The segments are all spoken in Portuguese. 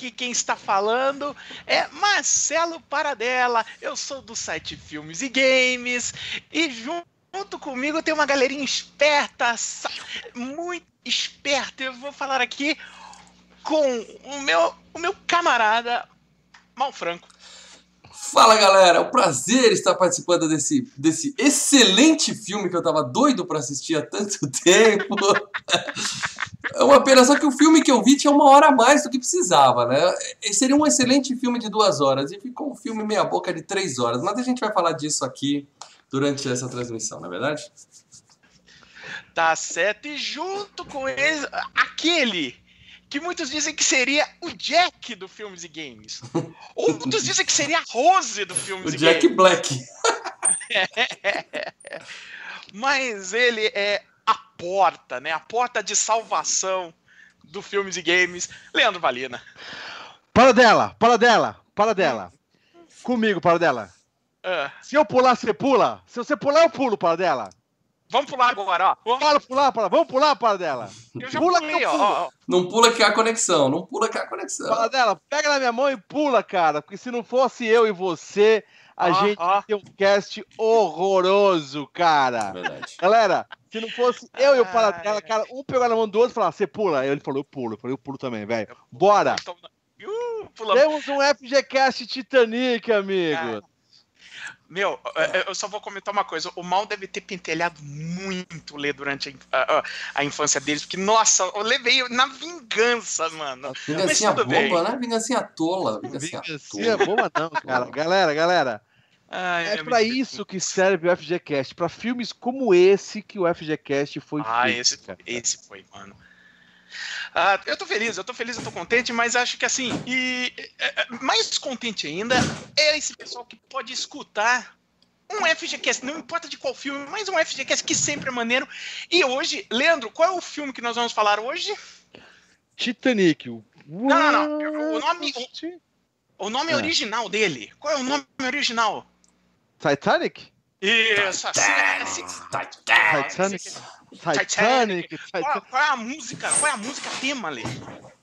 Aqui quem está falando é Marcelo Paradela. Eu sou do site Filmes e Games e junto comigo tem uma galerinha esperta, muito esperta. Eu vou falar aqui com o meu, o meu camarada Malfranco. Fala galera, é um prazer estar participando desse, desse excelente filme que eu tava doido para assistir há tanto tempo. É uma pena, só que o filme que eu vi tinha uma hora a mais do que precisava, né? Seria um excelente filme de duas horas e ficou um filme meia boca de três horas. Mas a gente vai falar disso aqui durante essa transmissão, não é verdade? Tá certo, e junto com ele, aquele que muitos dizem que seria o Jack do Filmes e Games. Ou muitos dizem que seria a Rose do Filmes o e Jack Games. Black. Mas ele é a porta, né? A porta de salvação do Filmes e Games. Leandro Valina. Para dela, para dela, para dela. Comigo, para dela. Ah, Se eu pular, você pula. Se você pular, eu pulo, para dela. vamos pular agora, ó. Para pular, para. Vamos pular, para dela. Eu já Pula pulei, que eu ó, pulo. ó. ó. Não pula que há conexão, não pula que há conexão. Para dela, pega na minha mão e pula, cara. Porque se não fosse eu e você, a Ó, gente ia ter um cast horroroso, cara. Verdade. Galera, se não fosse eu e o. Paradela, cara, um pegou na mão do outro e falou, você pula. Aí ele falou, eu pulo. Eu falei, eu pulo também, velho. Bora. Então, uh. Temos um FGCast Titanic, amigo. Meu, eu só vou comentar uma coisa. O Mal deve ter pentelhado muito ler durante a, a- a- infância deles, porque, nossa, eu levei na vingança, mano. Vingancinha tudo bem. boba, né? Vingancinha tola. Vingancinha Vingancinha tola. boa não, cara. Galera, galera. Ai, É eu pra me- isso que serve o FGCast, pra filmes como esse que o FGCast foi Ah, feito. esse, cara. esse foi, mano. Ah, eu tô feliz, eu tô feliz, eu tô contente, mas acho que assim, e é, é, mais contente ainda é esse pessoal que pode escutar um FGCast, não importa de qual filme, mas um FGCast que sempre é maneiro. E hoje, Leandro, qual é o filme que nós vamos falar hoje? Titanic. o- Não, não, não. O nome- What? O nome É. original dele. Qual é o nome original? Titanic? Isso, assim, assim, Titanic. Titanic. Qual, Titanic. qual é a música? Qual é a música tema, Lê?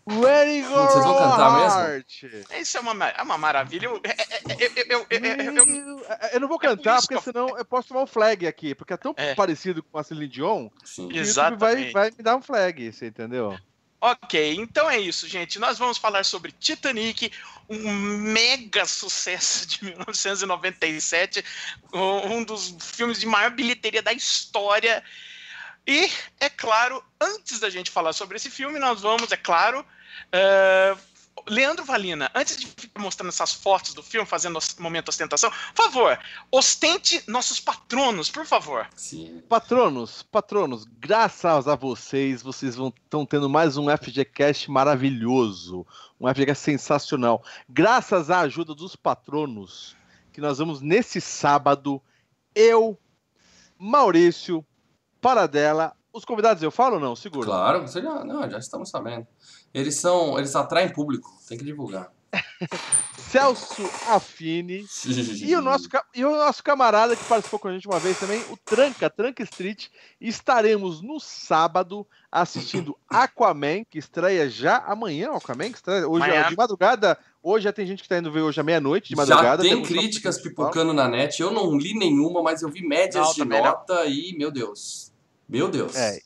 Ready go Vocês vão cantar mesmo? Isso é uma, ma- é uma maravilha. Eu, eu, eu, eu, eu, eu- eu- Eu não vou É por cantar, porque senão eu posso tomar um flag aqui, porque é tão É. parecido com a Celine Dion Sim. que vai, vai me dar um flag, você entendeu? Ok, então é isso, gente. Nós vamos falar sobre Titanic, um mega sucesso de 1997, um dos filmes de maior bilheteria da história. E, é claro, antes da gente falar sobre esse filme, nós vamos, é claro. eh, Leandro Valina, antes de ficar mostrando essas fotos do filme, fazendo os- momento ostentação, por favor, ostente nossos patronos, por favor. Sim. Patronos, patronos, graças a vocês, vocês vão estão tendo mais um FGCast maravilhoso, um FGCast sensacional. Graças à ajuda dos patronos, que nós vamos nesse sábado, eu, Maurício, Paradela, os convidados eu falo ou não? Segura. Claro, você já, não, já estamos sabendo. Eles são, eles atraem público, tem que divulgar. Celso Affini. E o, nosso, e o nosso camarada que participou com a gente uma vez também, o Tranca, Tranca Street. Estaremos no sábado assistindo Aquaman, que estreia já amanhã. Aquaman, que estreia hoje Amanhã. de madrugada. Hoje já tem gente que está indo ver hoje à meia-noite, de Já madrugada. tem Temos- críticas pipocando na net. Eu não li nenhuma, mas eu vi médias Não, de nota e, meu Deus. Meu Deus. É,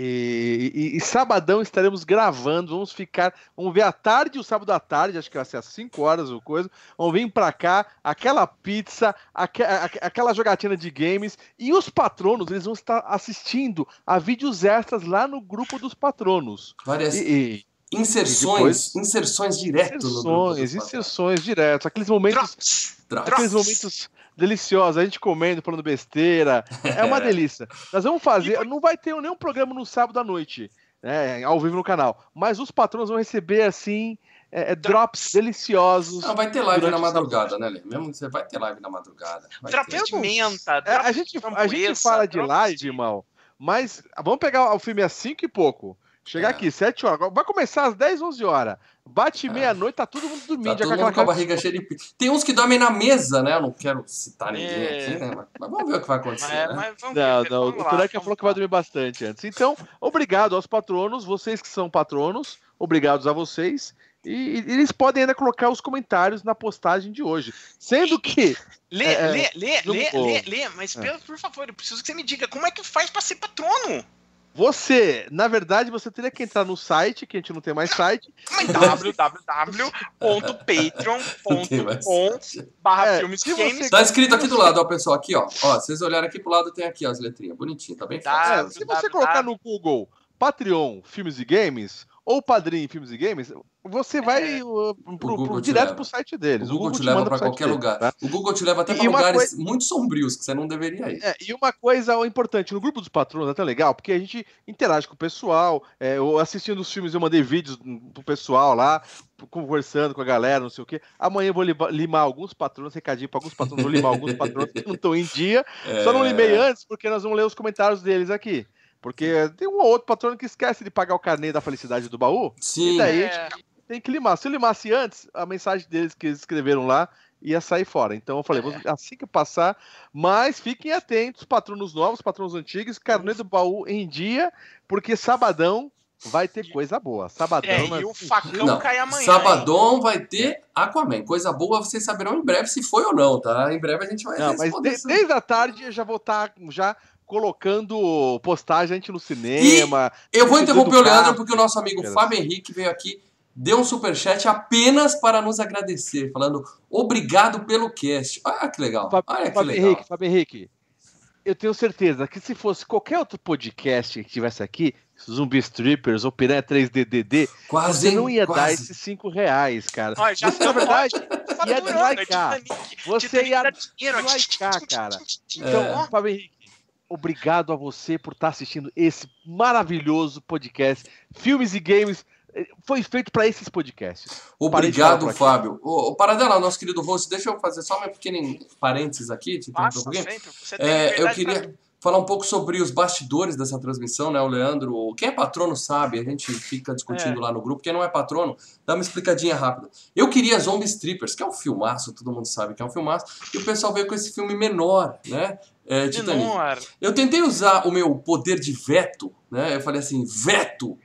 E, e- e sabadão estaremos gravando, vamos ficar, vamos ver à tarde, o sábado à tarde, acho que vai ser às 5 horas ou coisa, vamos vir pra cá, aquela pizza, aque- aquela jogatina de games, e os patronos, eles vão estar assistindo a vídeos extras lá no grupo dos patronos. Várias E, inserções, depois- inserções direto no grupo. inserções, inserções diretos, aqueles momentos Drops! Aqueles momentos deliciosos, a gente comendo, falando besteira. É uma delícia. Nós vamos fazer, não vai ter nenhum programa no sábado à noite, né, ao vivo no canal, mas os patrões vão receber assim é, é, drops deliciosos. Não, vai ter live na madrugada, né, Lê? Mesmo que você vai ter live na madrugada. Ter. de menta, É, drops a gente, de a gente fala de live, de- irmão, mas vamos pegar o filme às 5 e pouco. Chegar É. aqui, 7 horas. Vai começar às 10, 11 horas. Bate É. meia-noite, tá todo mundo dormindo. Tá todo com mundo com a barriga cheia de... Tem uns que dormem na mesa, né? Eu não quero citar ninguém É. aqui, né? Mas- vamos ver o que vai acontecer, Mas, né? mas vamos Não, ver, não. O vamos lá, Turanca vamos falou que vai dormir bastante antes. Então, obrigado aos patronos, vocês que são patronos. obrigados a vocês. E, e eles podem ainda colocar os comentários na postagem de hoje. Sendo que. Lê, É, lê, lê, lê, vou. lê, lê, mas É. pelo- por favor, eu preciso que você me diga como é que faz pra ser patrono. Você, na verdade, você teria que entrar no site, que a gente não tem mais site. Mas Tem mais www.patreon.com barra É, filmes você-. Tá escrito aqui do lado, ó, pessoal. Aqui, ó. Ó, vocês olharem aqui pro lado, tem aqui ó, as letrinhas. Bonitinho, tá bem Tá. fácil. É, se você colocar no Google Patreon Filmes e Games ou Padrim Filmes e Games, você vai uh, pro, Google pro- te direto leva. pro site deles. O Google te leva manda pra pro site qualquer lugar. tá? O Google te leva até pra uma lugares muito sombrios que você não deveria ir. É, e uma coisa importante, no grupo dos patronos é até legal, porque a gente interage com o pessoal, é, eu assistindo os filmes eu mandei vídeos pro pessoal lá, conversando com a galera, não sei o quê. Amanhã eu vou limar alguns patronos, recadinho para alguns patronos, vou limar alguns patronos que não estão em dia. Só não É, limei antes, porque nós vamos ler os comentários deles aqui. Porque tem um ou outro patrono que esquece de pagar o carnê da felicidade do baú, Sim. E daí? É, tem que limar. Se eu limasse antes, a mensagem deles que eles escreveram lá ia sair fora. Então eu falei, vou- assim que passar, mas fiquem atentos, patronos novos, patronos antigos, carnê do baú em dia, porque sabadão vai ter coisa boa. Sabadão. é, nós e o facão Não, cai amanhã. hein? Sabadão vai ter Aquaman. Coisa boa, vocês saberão em breve se foi ou não, tá? Em breve a gente vai Não, mas responder de- desde a tarde eu já vou estar já colocando postagem a gente no cinema. Eu vou interromper o Leandro porque o nosso amigo. Fábio Henrique veio aqui, deu um superchat apenas para nos agradecer, falando obrigado pelo cast. Olha que legal. Fábio- Olha que Fábio legal. Henrique, Fábio Henrique, eu tenho certeza que se fosse qualquer outro podcast que tivesse aqui, Zumbi Strippers ou Piranha 3DDD, Quase, você não ia dar Quase. esses 5 reais, cara. Ó, já Você, na verdade, ia deslikear. Você ia deslikear, cara. Então, É. Fábio Henrique, obrigado a você por estar assistindo esse maravilhoso podcast. Filmes e Games eh, foi feito para esses podcasts. Obrigado. Fábio. Ô, ô, Paradela, nosso querido host, deixa eu fazer só um pequeno parênteses aqui. te interromper um sempre. Você tem É, eu queria pra- falar um pouco sobre os bastidores dessa transmissão, né? O Leandro, quem é patrono sabe, a gente fica discutindo lá no grupo. Quem não é patrono, dá uma explicadinha rápida. Eu queria Zombie Strippers, que é um filmaço, todo mundo sabe que é um filmaço, e o pessoal veio com esse filme menor, né? É, Titanic. Menor. Eu tentei usar o meu poder de veto, né? Eu falei assim, veto.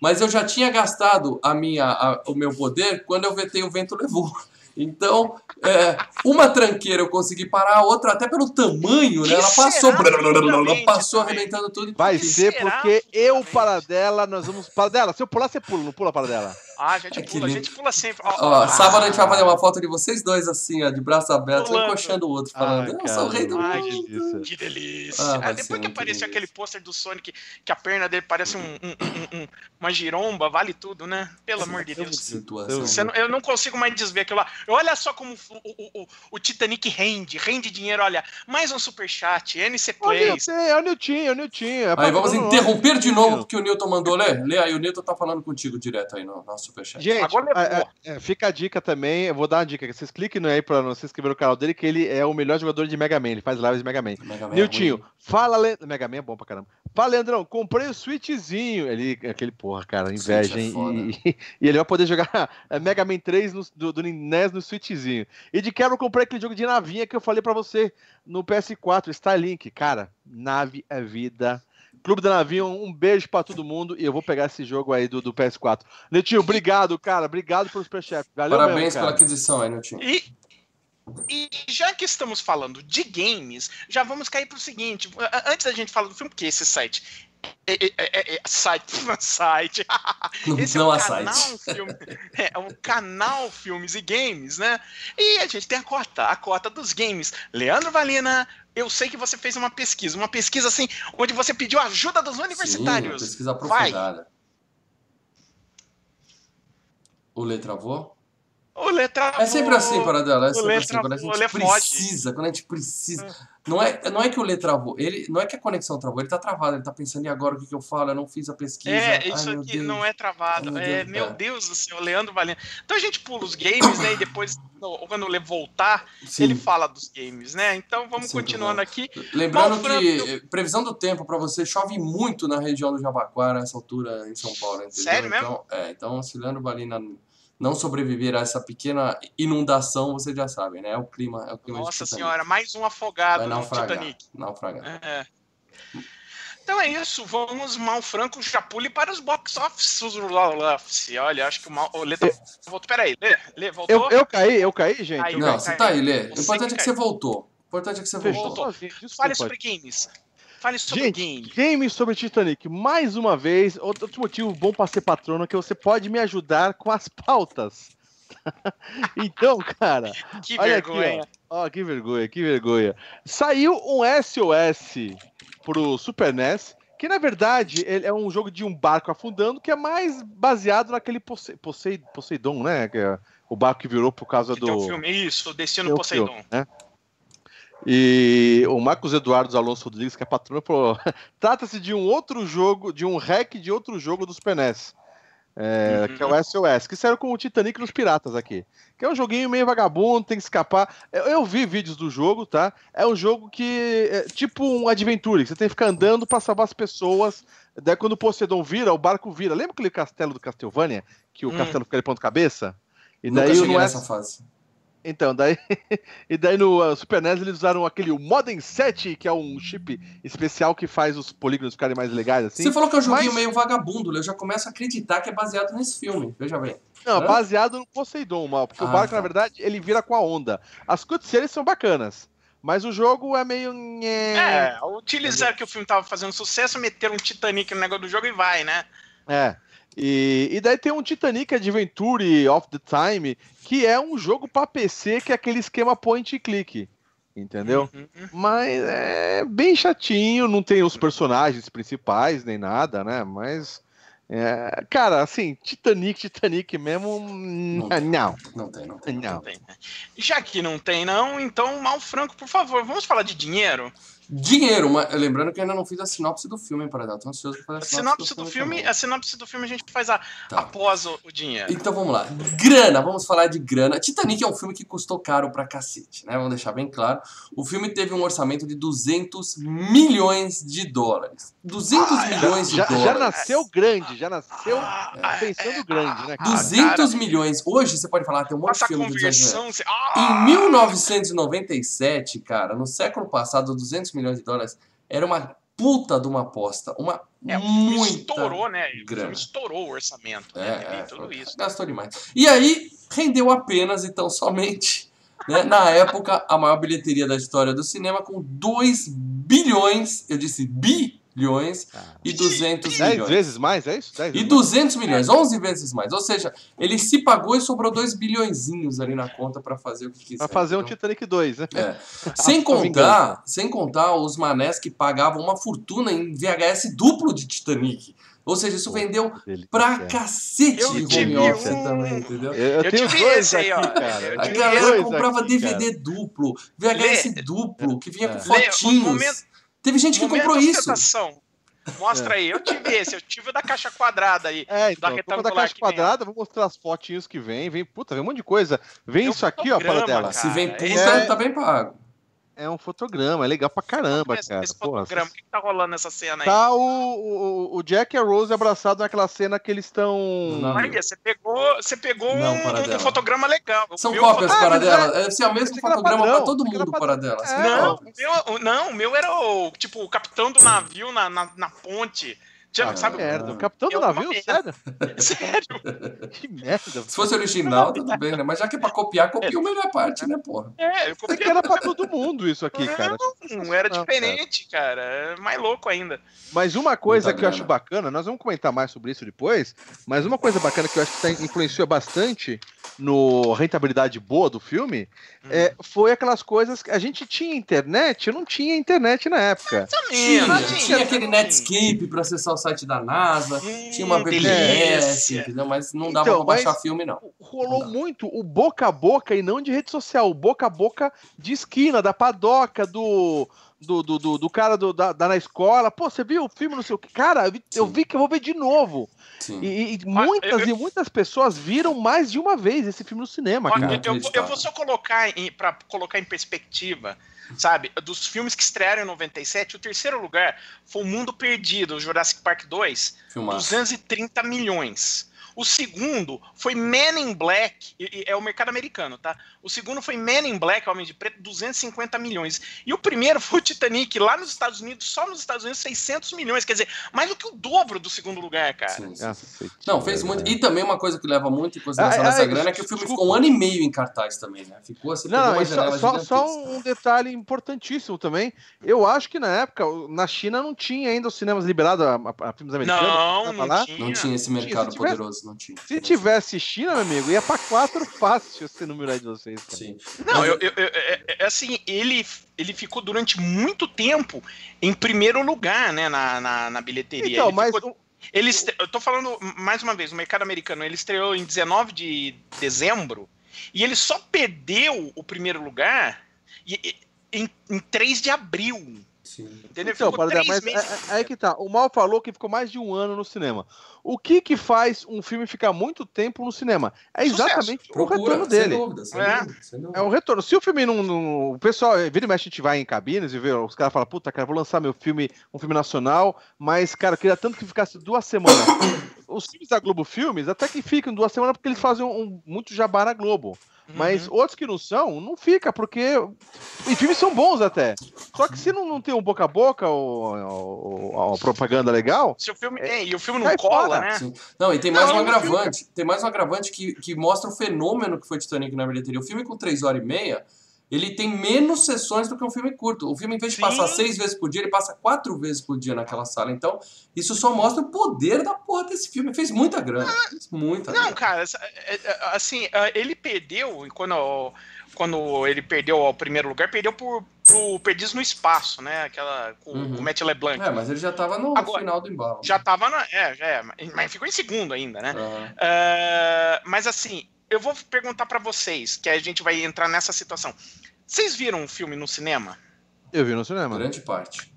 Mas eu já tinha gastado a minha, a- o meu poder quando eu vetei o vento levou. Então, é, uma tranqueira eu consegui parar, a outra até pelo tamanho, né? Ela passou, futuramente passou arrebentando tudo. Vai ser porque eu, para dela, nós vamos. Para dela, se eu pular, você pula, não pula para dela. Ah, a gente Ai, que pula, a gente pula sempre. Ó, sábado a gente vai fazer uma foto de vocês dois assim, ó, de braço aberto, um encoxando o outro, falando, Ai, eu sou o rei do cara, mundo. que delícia. Que delícia. Ah, Ah, depois que apareceu aquele pôster do Sonic, que a perna dele parece um, um- um- um- uma giromba, vale tudo, né? Pelo amor de Deus. Situação. Você não- eu não consigo mais desver aquilo lá. Olha só como o, o- o- o Titanic rende, rende dinheiro. Olha, mais um superchat, NC É Plays. é o Niltinho, é o. É Aí vamos interromper de novo porque o Newton mandou ler. Lê aí, o Newton tá falando contigo direto aí no nosso superchat. Gente, Agora é, é, é, fica a dica também, eu vou dar uma dica, vocês cliquem no aí pra não se inscrever no canal dele, que ele é o melhor jogador de Mega Man, ele faz lives de Mega Man. Mega Man é Niltinho, ruim. fala, Le... Mega Man é bom pra caramba. Fala, Leandrão, comprei o Switchzinho. Ele, aquele porra, cara, inveja, é hein? E, e ele vai poder jogar é, Mega Man 3 no, do, do NES no Switchzinho. E de quebra eu comprei aquele jogo de navinha que eu falei pra você no PS4, Starlink. Cara, nave é vida. Clube da Navinha, um beijo pra todo mundo e eu vou pegar esse jogo aí do, do PS4. Netinho, obrigado, cara. Obrigado pelo superchat. Valeu Parabéns mesmo, pela cara. aquisição aí, Niltinho. E, e já que estamos falando de games, já vamos cair pro seguinte. Antes da gente falar do filme, porque esse site. É, é- é- é- site, site. Esse Não é há o canal site. filme, é o canal Filmes e Games, né? E a gente tem a cota, a cota dos games. Leandro Valina, eu sei que você fez uma pesquisa, uma pesquisa assim, onde você pediu ajuda dos Sim, universitários. pesquisa Vai. aprofundada. O Lê travou? O letra É sempre assim, Paradela. É o sempre Lê assim. Quando a gente o Lê precisa, quando a gente precisa. Não é, não é que o Lê travou. Ele, não é que a conexão travou, ele tá travado. Ele tá pensando, e agora o que, que eu falo? Eu não fiz a pesquisa. É, Ai, isso meu aqui Deus. não é travado. Ai, meu é, Deus, meu é. Deus do céu, Leandro Valina. Então a gente pula os games, né? E depois, quando ele voltar, Sim. ele fala dos games, né? Então vamos continuando aqui. Lembrando que previsão do tempo pra você chove muito na região do Jabaquara nessa altura em São Paulo, entendeu? Sério mesmo? então, É, então se Leandro Balina não sobreviver a essa pequena inundação, vocês já sabem, né? É o clima, é o clima de Nossa Titanic. senhora, mais um afogado Vai no Titanic. naufragar. É. Então é isso. Vamos, Mal Franco, já pule para os box office. Olha, acho que o Mal. O Lê tá... voltou. Peraí, Lê, Lê, voltou? Eu, eu caí, eu caí, gente. Aí, Não, caí. você tá aí, Lê. O importante é que você voltou. O importante é que você Fechou voltou. Fale sobre games. Fale sobre Gente, games. game sobre Titanic. Mais uma vez, outro motivo bom para ser patrono é que você pode me ajudar com as pautas. então, cara, Que olha vergonha. aqui, ó. Ó, que vergonha, que vergonha. Saiu um SOS pro Super NES, que na verdade ele é um jogo de um barco afundando, que é mais baseado naquele Posei, Posei, Poseidon, né? É o barco que virou por causa Que do. tem um filme, isso, Destino um Poseidon. filme, né? E o Marcos Eduardo Alonso Rodrigues, que é patrono, falou: trata-se de um outro jogo, de um hack de outro jogo dos PNES. É, Uhum. Que é o SOS, que saiu com o Titanic nos Piratas aqui. Que é um joguinho meio vagabundo, tem que escapar. Eu, eu vi vídeos do jogo, tá? É um jogo que. É tipo um adventure, que você tem que ficar andando pra salvar as pessoas. Daí quando o Poseidon vira, o barco vira. Lembra aquele castelo do Castlevania? Que o Hum. castelo fica de ponta cabeça? E Nunca daí cheguei no nessa S- fase. Então, daí, e daí no uh, Super NES eles usaram aquele o Modem 7, que é um chip especial que faz os polígonos ficarem mais legais, assim. Você falou que é um joguinho mas- meio vagabundo, eu já começo a acreditar que é baseado nesse filme. Veja bem. Não, baseado no Poseidon, mal, porque o Ah, barco, tá. na verdade, ele vira com a onda. As cutscenes são bacanas, mas o jogo é meio... É, utilizaram que o filme tava fazendo sucesso, meteram um Titanic no negócio do jogo e vai, né? É. E, e daí tem um Titanic Adventure of the Time, que é um jogo pra PC, que é aquele esquema point and click, entendeu? Uhum. Mas é bem chatinho, não tem os personagens principais nem nada, né? Mas. é, cara, assim, Titanic, Titanic mesmo. Não. tem. Não. Não tem, não tem. não. Não tem, né? Já que não tem, não, então, Mal Franco, por favor, vamos falar de dinheiro? Dinheiro, mas lembrando que eu ainda não fiz a sinopse do filme, hein, Paradão. Tô ansioso pra A fazer sinopse do filme, também. a sinopse do filme a gente faz a- Tá. após o, o dinheiro. Então vamos lá. Grana, vamos falar de grana. Titanic é um filme que custou caro pra cacete, né? Vamos deixar bem claro. O filme teve um orçamento de 200 milhões de dólares. 200 Ah, milhões de Já, dólares. já nasceu grande, já nasceu Ah, pensando grande, né? cara? 200 cara. milhões. Hoje você pode falar, tem um monte de a filme anos 90. conversão. Você... Ah! Em 1997, cara, no século passado, 200 milhões de dólares era uma puta de uma aposta. Uma É, o filme muita. estourou, né? O grana. estourou o orçamento, né? É, é, tudo foi- isso. gastou demais. E aí, rendeu apenas, então, somente, né, na época, a maior bilheteria da história do cinema, com 2 bilhões, eu disse bilhões, e 200 10 milhões. vezes mais, é isso? 10 E vezes 200 milhões, 11 vezes mais. Ou seja, ele se pagou e sobrou 2 bilhõezinhos ali na conta pra fazer o que quiser. Pra fazer um entendeu? Titanic 2, né? É. Sem A contar, sem contar os manés que pagavam uma fortuna em VHS duplo de Titanic. Ou seja, isso vendeu pra cacete Eu tive home office um- também, entendeu? Eu, eu tenho tive dois esse aí, aqui, ó. cara. A galera comprava aqui, DVD duplo, VHS duplo, que vinha com Lê, fotinhos. o momento- Teve gente que Momento comprou isso. Mostra aí, eu tive esse, eu tive o da caixa quadrada aí. É, então, da da caixa que vem, quadrada, vou mostrar as fotinhos que vem. Vem, puta, vem um monte de coisa. Vem um isso aqui, ó, para fotograma, dela. Se vem Cara, puta, é- tá bem pago. É um fotograma, é legal pra caramba, esse, cara. esse Porra, fotograma, o que, que tá rolando nessa cena aí? Tá o, o, o Jack e a Rose abraçados naquela cena que eles estão. Olha, você pegou, você pegou Não, um, um fotograma legal. São meu cópias Ah, para dela. Deve ser o mesmo fotograma padrão, pra todo mundo para dela. É. Não, o meu, não, o meu era o, tipo, o capitão do navio na, na, na ponte. Tinha, Ah, sabe? Merda, o capitão do Eu- uma navio? Sério? Sério? Que merda. Se fosse original, tudo bem, né? Mas já que é pra copiar, copia a melhor parte, né, porra? É, eu Isso aqui era pra todo mundo, isso aqui, cara. Não, era Não, diferente, cara. É mais louco ainda. Mas uma coisa que eu acho bacana, nós vamos comentar mais sobre isso depois, mas uma coisa bacana que eu acho que tá, influenciou bastante no rentabilidade boa do filme Hum. é, foi aquelas coisas que a gente tinha internet, eu não tinha internet na época. Tinha, Imagina, tinha aquele. Netscape pra acessar o site da NASA, Hum, tinha uma BBS, delícia. entendeu? Mas não dava Então, pra baixar filme, não. Rolou Não muito o boca a boca e não de rede social, o boca a boca de esquina, da padoca, do. Do, do, do, do cara do, da, da na escola, pô, você viu o filme, não sei o que. Cara, eu vi, eu Sim. vi que eu vou ver de novo. Sim. E, e Mas muitas eu- e muitas pessoas viram mais de uma vez esse filme no cinema, cara. eu, eu vou- eu vou Inacreditável. só colocar em, pra colocar em perspectiva. Sabe? Dos filmes que estrearam em 97, o terceiro lugar foi O Mundo Perdido, o Jurassic Park 2, Filmaço. 230 milhões. O segundo foi Men in Black, e- e é o mercado americano, tá? O segundo foi Men in Black, Homem de Preto, 250 milhões. E o primeiro foi o Titanic, lá nos Estados Unidos, só nos Estados Unidos, 600 milhões. Quer dizer, mais do que o dobro do segundo lugar, cara. Sim, sim. Cacete, Não, fez muito. E também uma coisa que leva muito em consideração Ah, nessa ah, grana é que o filme ficou um ano e meio em cartaz também, né? Ficou assim, Não, uma só, só, só um detalhe importantíssimo também. Eu acho que na época, na China não tinha ainda os cinemas liberados a, a- a filmes americanos. Não, não lá. tinha. Não tinha esse Se mercado tivesse- poderoso, não tinha. Se tivesse China, meu amigo, ia pra quatro fácil esse número aí de vocês. Cara. Sim. Não, eu, eu- eu- é, é assim, ele, ele ficou durante muito tempo em primeiro lugar, né, na, na, na bilheteria. Então, ele mas ficou- ele estre- eu tô falando mais uma vez, o mercado americano, ele estreou em 19 de dezembro e ele só perdeu o primeiro lugar em, em 3 de abril. Sim. Entendeu? Então, três mas meses. é, é- é aí que tá. O Mal falou que ficou mais de um ano no cinema. O que que faz um filme ficar muito tempo no cinema? É Sucesso. exatamente o Procura, retorno sem dele. dúvida, sem É. dúvida, sem dúvida. É o retorno. Se o filme não. não- o pessoal, vira e mexe, a gente vai em cabines e vê, os caras falam, puta, cara, vou lançar meu filme, um filme nacional, mas, cara, eu queria tanto que ficasse duas semanas. Os filmes da Globo Filmes até que ficam duas semanas porque eles fazem um, muito jabá na Globo. Mas Uhum. outros que não são, não fica, porque. E filmes são bons até. Só que se não, não tem um boca a boca ou, ou- ou a propaganda legal, Se o filme, é, e o filme não cola, fora. né? Sim. Não, e tem mais Não, um agravante. Tem mais um agravante que, que mostra o fenômeno que foi Titanic na bilheteria. O filme com 3 horas e meia, ele tem menos sessões do que um filme curto. O filme, em vez de Sim. passar seis vezes por dia, ele passa quatro vezes por dia naquela sala. Então, isso só mostra o poder da porra desse filme. Fez muita grana. Fez muita Não, grana. cara, é- é- assim, ah, ele perdeu, quando, quando ele perdeu ao primeiro lugar, perdeu por, pro Perdidos no Espaço, né? Aquela com Uhum. o Matt LeBlanc. É, mas ele já tava no Agora, final do embalo. Já tava na. É, já é, mas ficou em segundo ainda, né? Aham. Ah, mas assim, eu vou perguntar pra vocês, que a gente vai entrar nessa situação. Vocês viram um filme no cinema? eu vi no cinema. Grande parte.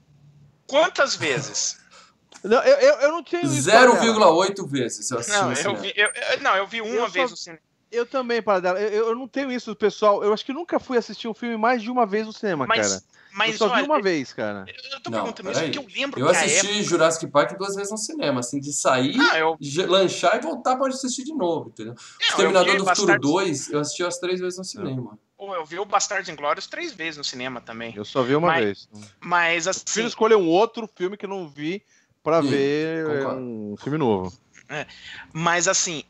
Quantas vezes? Não, eu, eu, eu não tenho isso. Paradela. 0,8 vezes eu assisti Não, no eu vi, eu, eu- não, eu vi uma Eu só- vez no cinema. Eu também, Paradela. Eu, eu- eu não tenho isso, pessoal. Eu acho que nunca fui assistir um filme mais de uma vez no cinema, Mas, cara. Mas eu só olha, vi uma vez, cara. eu tô Não, perguntando isso porque eu lembro Eu assisti época. Jurassic Park duas vezes no cinema, assim, de sair, Ah, eu, lanchar e voltar pra assistir de novo, entendeu? não, eu Exterminador vi do Futuro Bastardos- 2, eu assisti as três vezes no cinema. Pô, Eu vi o Bastardos Inglórios três vezes no cinema também. Eu só vi uma Mas- vez. Mas Prefiro assim, escolher um outro filme que eu não vi pra Sim, ver é, concordo. um filme novo. mas assim,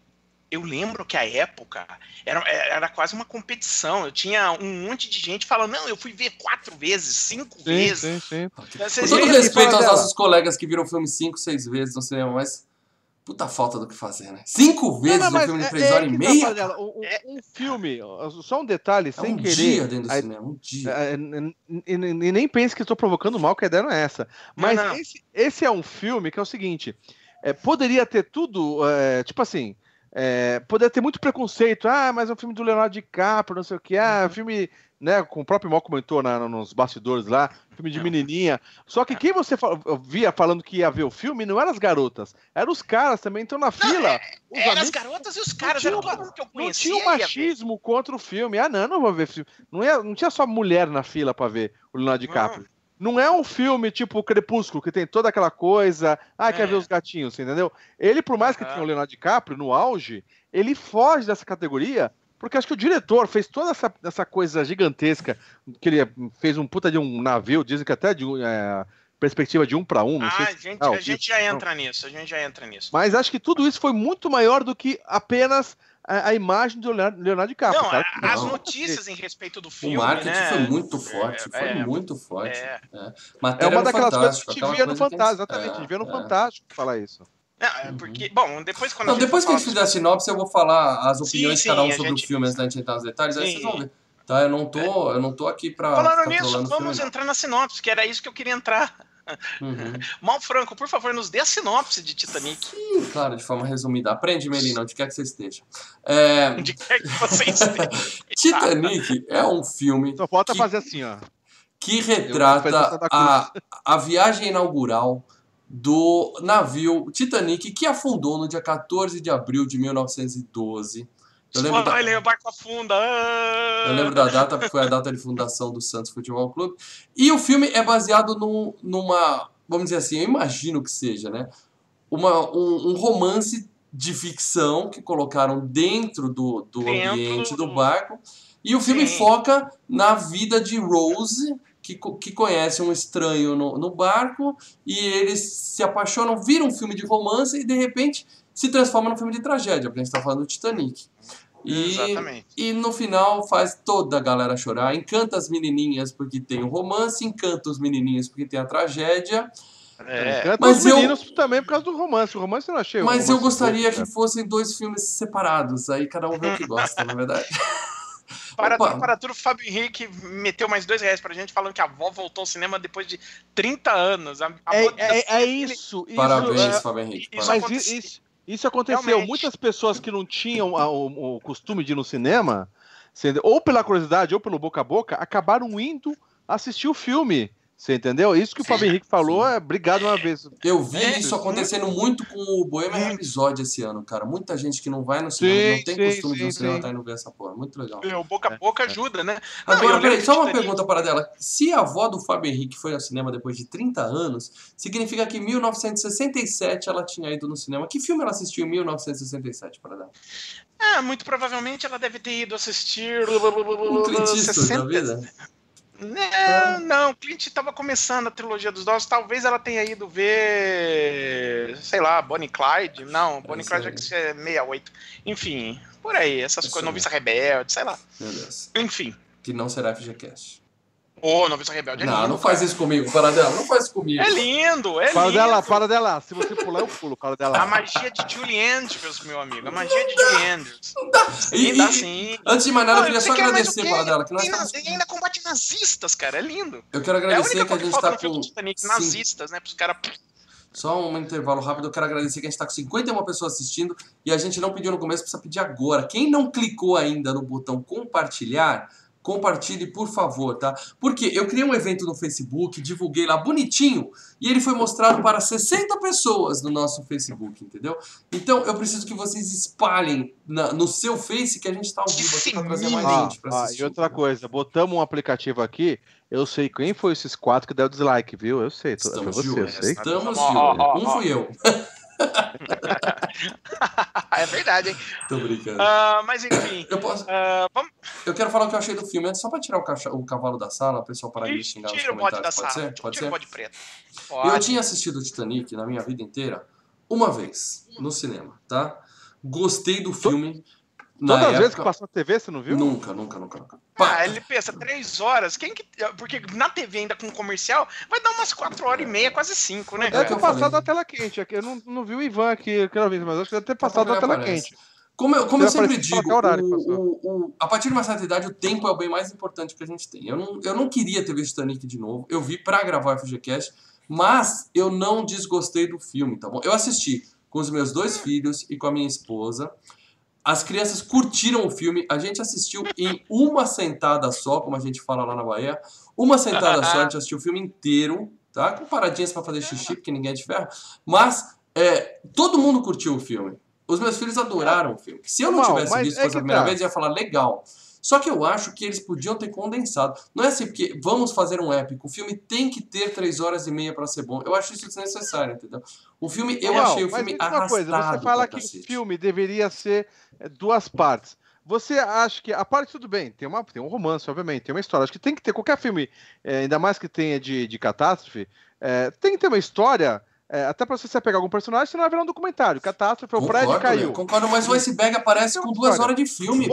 eu lembro que a época era, era quase uma competição. Eu tinha um monte de gente falando, não, eu fui ver quatro vezes, cinco Sim, vezes. sim, sim. Vocês Com todo respeito aos nossos colegas que viram o filme cinco, seis vezes no cinema, mas puta falta do que fazer, né? Cinco vezes Não, não, um filme de é- três é horas que e tá, meia? Um, um- É. um filme, só um detalhe, É sem um querer. dia dentro do aí- cinema, um dia. É, e nem pense que estou provocando mal, que a ideia não é essa. Mas não. Esse, esse é um filme que é o seguinte: é, poderia ter tudo, é, tipo assim, é, poderia ter muito preconceito. Ah, mas é um filme do Leonardo DiCaprio, não sei o que. Ah, filme, né, com o próprio Mal comentou na- nos bastidores lá, filme de Não. menininha. Só que quem você fa- via falando que ia ver o filme não eram as garotas, eram os caras também. Então na fila, os Eram as garotas e os caras, tinha era uma- todo mundo que eu não conhecia. tinha um ia ver. machismo contra o filme. Ah, não, não vou ver filme. Não, ia, não tinha só mulher na fila pra ver o Leonardo DiCaprio. Não é um filme tipo Crepúsculo, que tem toda aquela coisa. Ah, quer É. ver os gatinhos, entendeu? Ele, por mais que tenha o Leonardo DiCaprio no auge, ele foge dessa categoria, porque acho que o diretor fez toda essa, essa coisa gigantesca, que ele fez um puta de um navio, dizem que até de é, perspectiva de um para um, não Ah, sei a se gente, Ah, a gente Vitor, já não. entra nisso, a gente já entra nisso. Mas acho que tudo isso foi muito maior do que apenas a, a imagem do Leonardo, Leonardo DiCaprio. Não, cara. a- as não. notícias em respeito do O filme, marketing né? foi muito forte, foi é, muito forte. é. É. É uma daquelas coisas que a gente aquela via no que- Fantástico, exatamente. é, a gente via no é. Fantástico falar isso. Não, é porque, bom, depois quando Não, a gente depois que a gente fizer a sinopse, eu vou falar as opiniões Sim, de cada um sobre gente- o filme antes da gente entrar nos detalhes, aí Sim. vocês vão ver. Tá, eu não tô, eu não tô aqui pra Falando nisso, o vamos filme, entrar na sinopse, que era isso que eu queria entrar. Uhum. Mal Franco, por favor, nos dê a sinopse de Titanic. Sim, claro, de forma resumida. Aprende, Melina, onde quer que você esteja. É, Onde quer que vocês estejam. Titanic é um filme Só falta Que- fazer assim, ó. que retrata a, a viagem inaugural do navio Titanic que afundou no dia 14 de abril de 1912 Eu lembro, da, o barco afunda. ah! eu lembro da data, porque foi a data de fundação do Santos Futebol Clube. E o filme é baseado num- numa, vamos dizer assim, eu imagino que seja, né? Uma, um, um romance de ficção que colocaram dentro do, do Dentro ambiente do barco. E o filme Sim. foca na vida de Rose, que, que conhece um estranho no, no barco, e eles se apaixonam, viram um filme de romance e de repente se transforma num filme de tragédia, porque a gente tá falando do Titanic. E, Exatamente. e no final faz toda a galera chorar. Encanta as menininhas porque tem o romance, encanta os menininhos porque tem a tragédia. É. Canta Mas os eu- meninos também por causa do romance. O romance eu não achei. Mas eu gostaria que fossem dois filmes separados. Aí cada um vê o que gosta, na verdade. Para Opa. tudo, para tudo, o Fábio Henrique meteu mais dois reais pra gente falando que a avó voltou ao cinema depois de 30 anos. A, a É, é, é isso. isso Parabéns, é- Fábio Henrique. isso parabéns. Mas isso, isso aconteceu. Realmente. Muitas pessoas que não tinham a- o, o costume de ir no cinema, ou pela curiosidade, ou pelo boca a boca, acabaram indo assistir o filme. Você entendeu? Isso que o Fábio Henrique falou, é obrigado uma vez. Eu vi É, isso acontecendo muito com o Bohemian. Rhapsody esse ano, cara. Muita gente que não vai no cinema, Sim, não tem sim, costume de ir no sim, cinema, tá indo ver essa porra. Muito legal. O boca a boca ajuda, né? Agora, peraí, só uma pergunta para dela. Se a avó do Fábio Henrique foi ao cinema depois de 30 anos, significa que em 1967 ela tinha ido no cinema. Que filme ela assistiu em 1967, para dela? Ah, muito provavelmente ela deve ter ido assistir. Um Clint Eastwood da vida? Não, não, Clint estava começando a trilogia dos Dawes. Talvez ela tenha ido ver, sei lá, Bonnie Clyde. Não, Bonnie e Essa Clyde é que é 68. Enfim, por aí, essas Essa coisas. Noviça Rebelde, sei lá. Meu Deus. Enfim. Que não será FGCast. Ô, Noviça Rebelde é Não, lindo. não faz isso comigo, para dela. Não faz isso comigo. É lindo, é Para lindo. dela, para dela. Se você pular, eu pulo. Para A dela. magia de Julie Andrews, meu amigo. A magia de Julie Andrews. E- Sim, dá e- sim. Antes de mais nada, eu Não, queria só agradecer para dela. Que nós E ainda- estamos... e ainda combate nazistas, cara. É lindo. Eu quero É a agradecer única que a gente tá filme com. Titanic. Nazistas, né? Pros caras. Só um intervalo rápido, eu quero agradecer que a gente está com 51 pessoas assistindo e a gente não pediu no começo, precisa pedir agora. Quem não clicou ainda no botão compartilhar, compartilhe, por favor, tá? Porque eu criei um evento no Facebook, divulguei lá bonitinho e ele foi mostrado para 60 pessoas no nosso Facebook, entendeu? Então eu preciso que vocês espalhem na- no seu Face que a gente está ao vivo aqui para trazer mais Ah, gente para ah, assistir. e outra coisa, botamos um aplicativo aqui. Eu sei quem foi esses quatro que deu dislike, viu? Eu sei. Foi Estamos você, eu juntos, sei. estamos juntos. Um fui eu. é verdade, hein? Tô brincando. Ah, mas enfim. Eu posso. ah, vamos. Eu quero falar o que eu achei do filme, antes só pra tirar o, cacha- o cavalo da sala, o pessoal parar de xingar Tira o bode da comentários. Pode sala. ser? Pode Tira o ser? preto. Eu Pode. tinha assistido o Titanic na minha vida inteira uma vez, no cinema, tá? Gostei do filme. Na Todas as época, vezes que passou na TV, você não viu? Nunca, nunca, nunca, nunca. Ah, ele pensa, três horas. Quem que. Porque na TV ainda com comercial, vai dar umas quatro horas e meia, quase cinco, né? É Deve que ter passado na tela quente. aqui. Eu não, não vi o Ivan aqui aquela vez, mas acho que deve ter passado ele tela aparece. quente. Como eu, como eu sempre digo, o- o- o- a partir de uma certa idade, o tempo é o bem mais importante que a gente tem. Eu não, eu não queria ter visto Titanic de novo. Eu vi pra gravar o FGCast, mas eu não desgostei do filme, tá bom? Eu assisti com os meus dois filhos e com a minha esposa. As crianças curtiram o filme. A gente assistiu em uma sentada só, como a gente fala lá na Bahia. Uma sentada só, a gente assistiu o filme inteiro, tá? Com paradinhas pra fazer xixi, porque ninguém é de ferro. Mas é, todo mundo curtiu o filme. Os meus filhos adoraram o filme. Se eu não Mal, tivesse visto é pela primeira tá. vez, eu ia falar legal. Só que eu acho que eles podiam ter condensado. Não é assim, porque vamos fazer um épico. O filme tem que ter três horas e meia pra ser bom. Eu acho isso desnecessário, entendeu? O filme, eu achei o mas filme uma arrastado coisa, você fala que o filme deveria ser é, duas partes. Você acha que a parte tudo bem, tem, uma, tem um romance, obviamente, tem uma história. Acho que tem que ter qualquer filme, é, ainda mais que tenha de, de catástrofe, é, tem que ter uma história. É, até pra você a algum personagem, senão vai virar um documentário. Catástrofe, o prédio Concordo, caiu. Léo, Concordo, mas o iceberg aparece com duas horas de filme.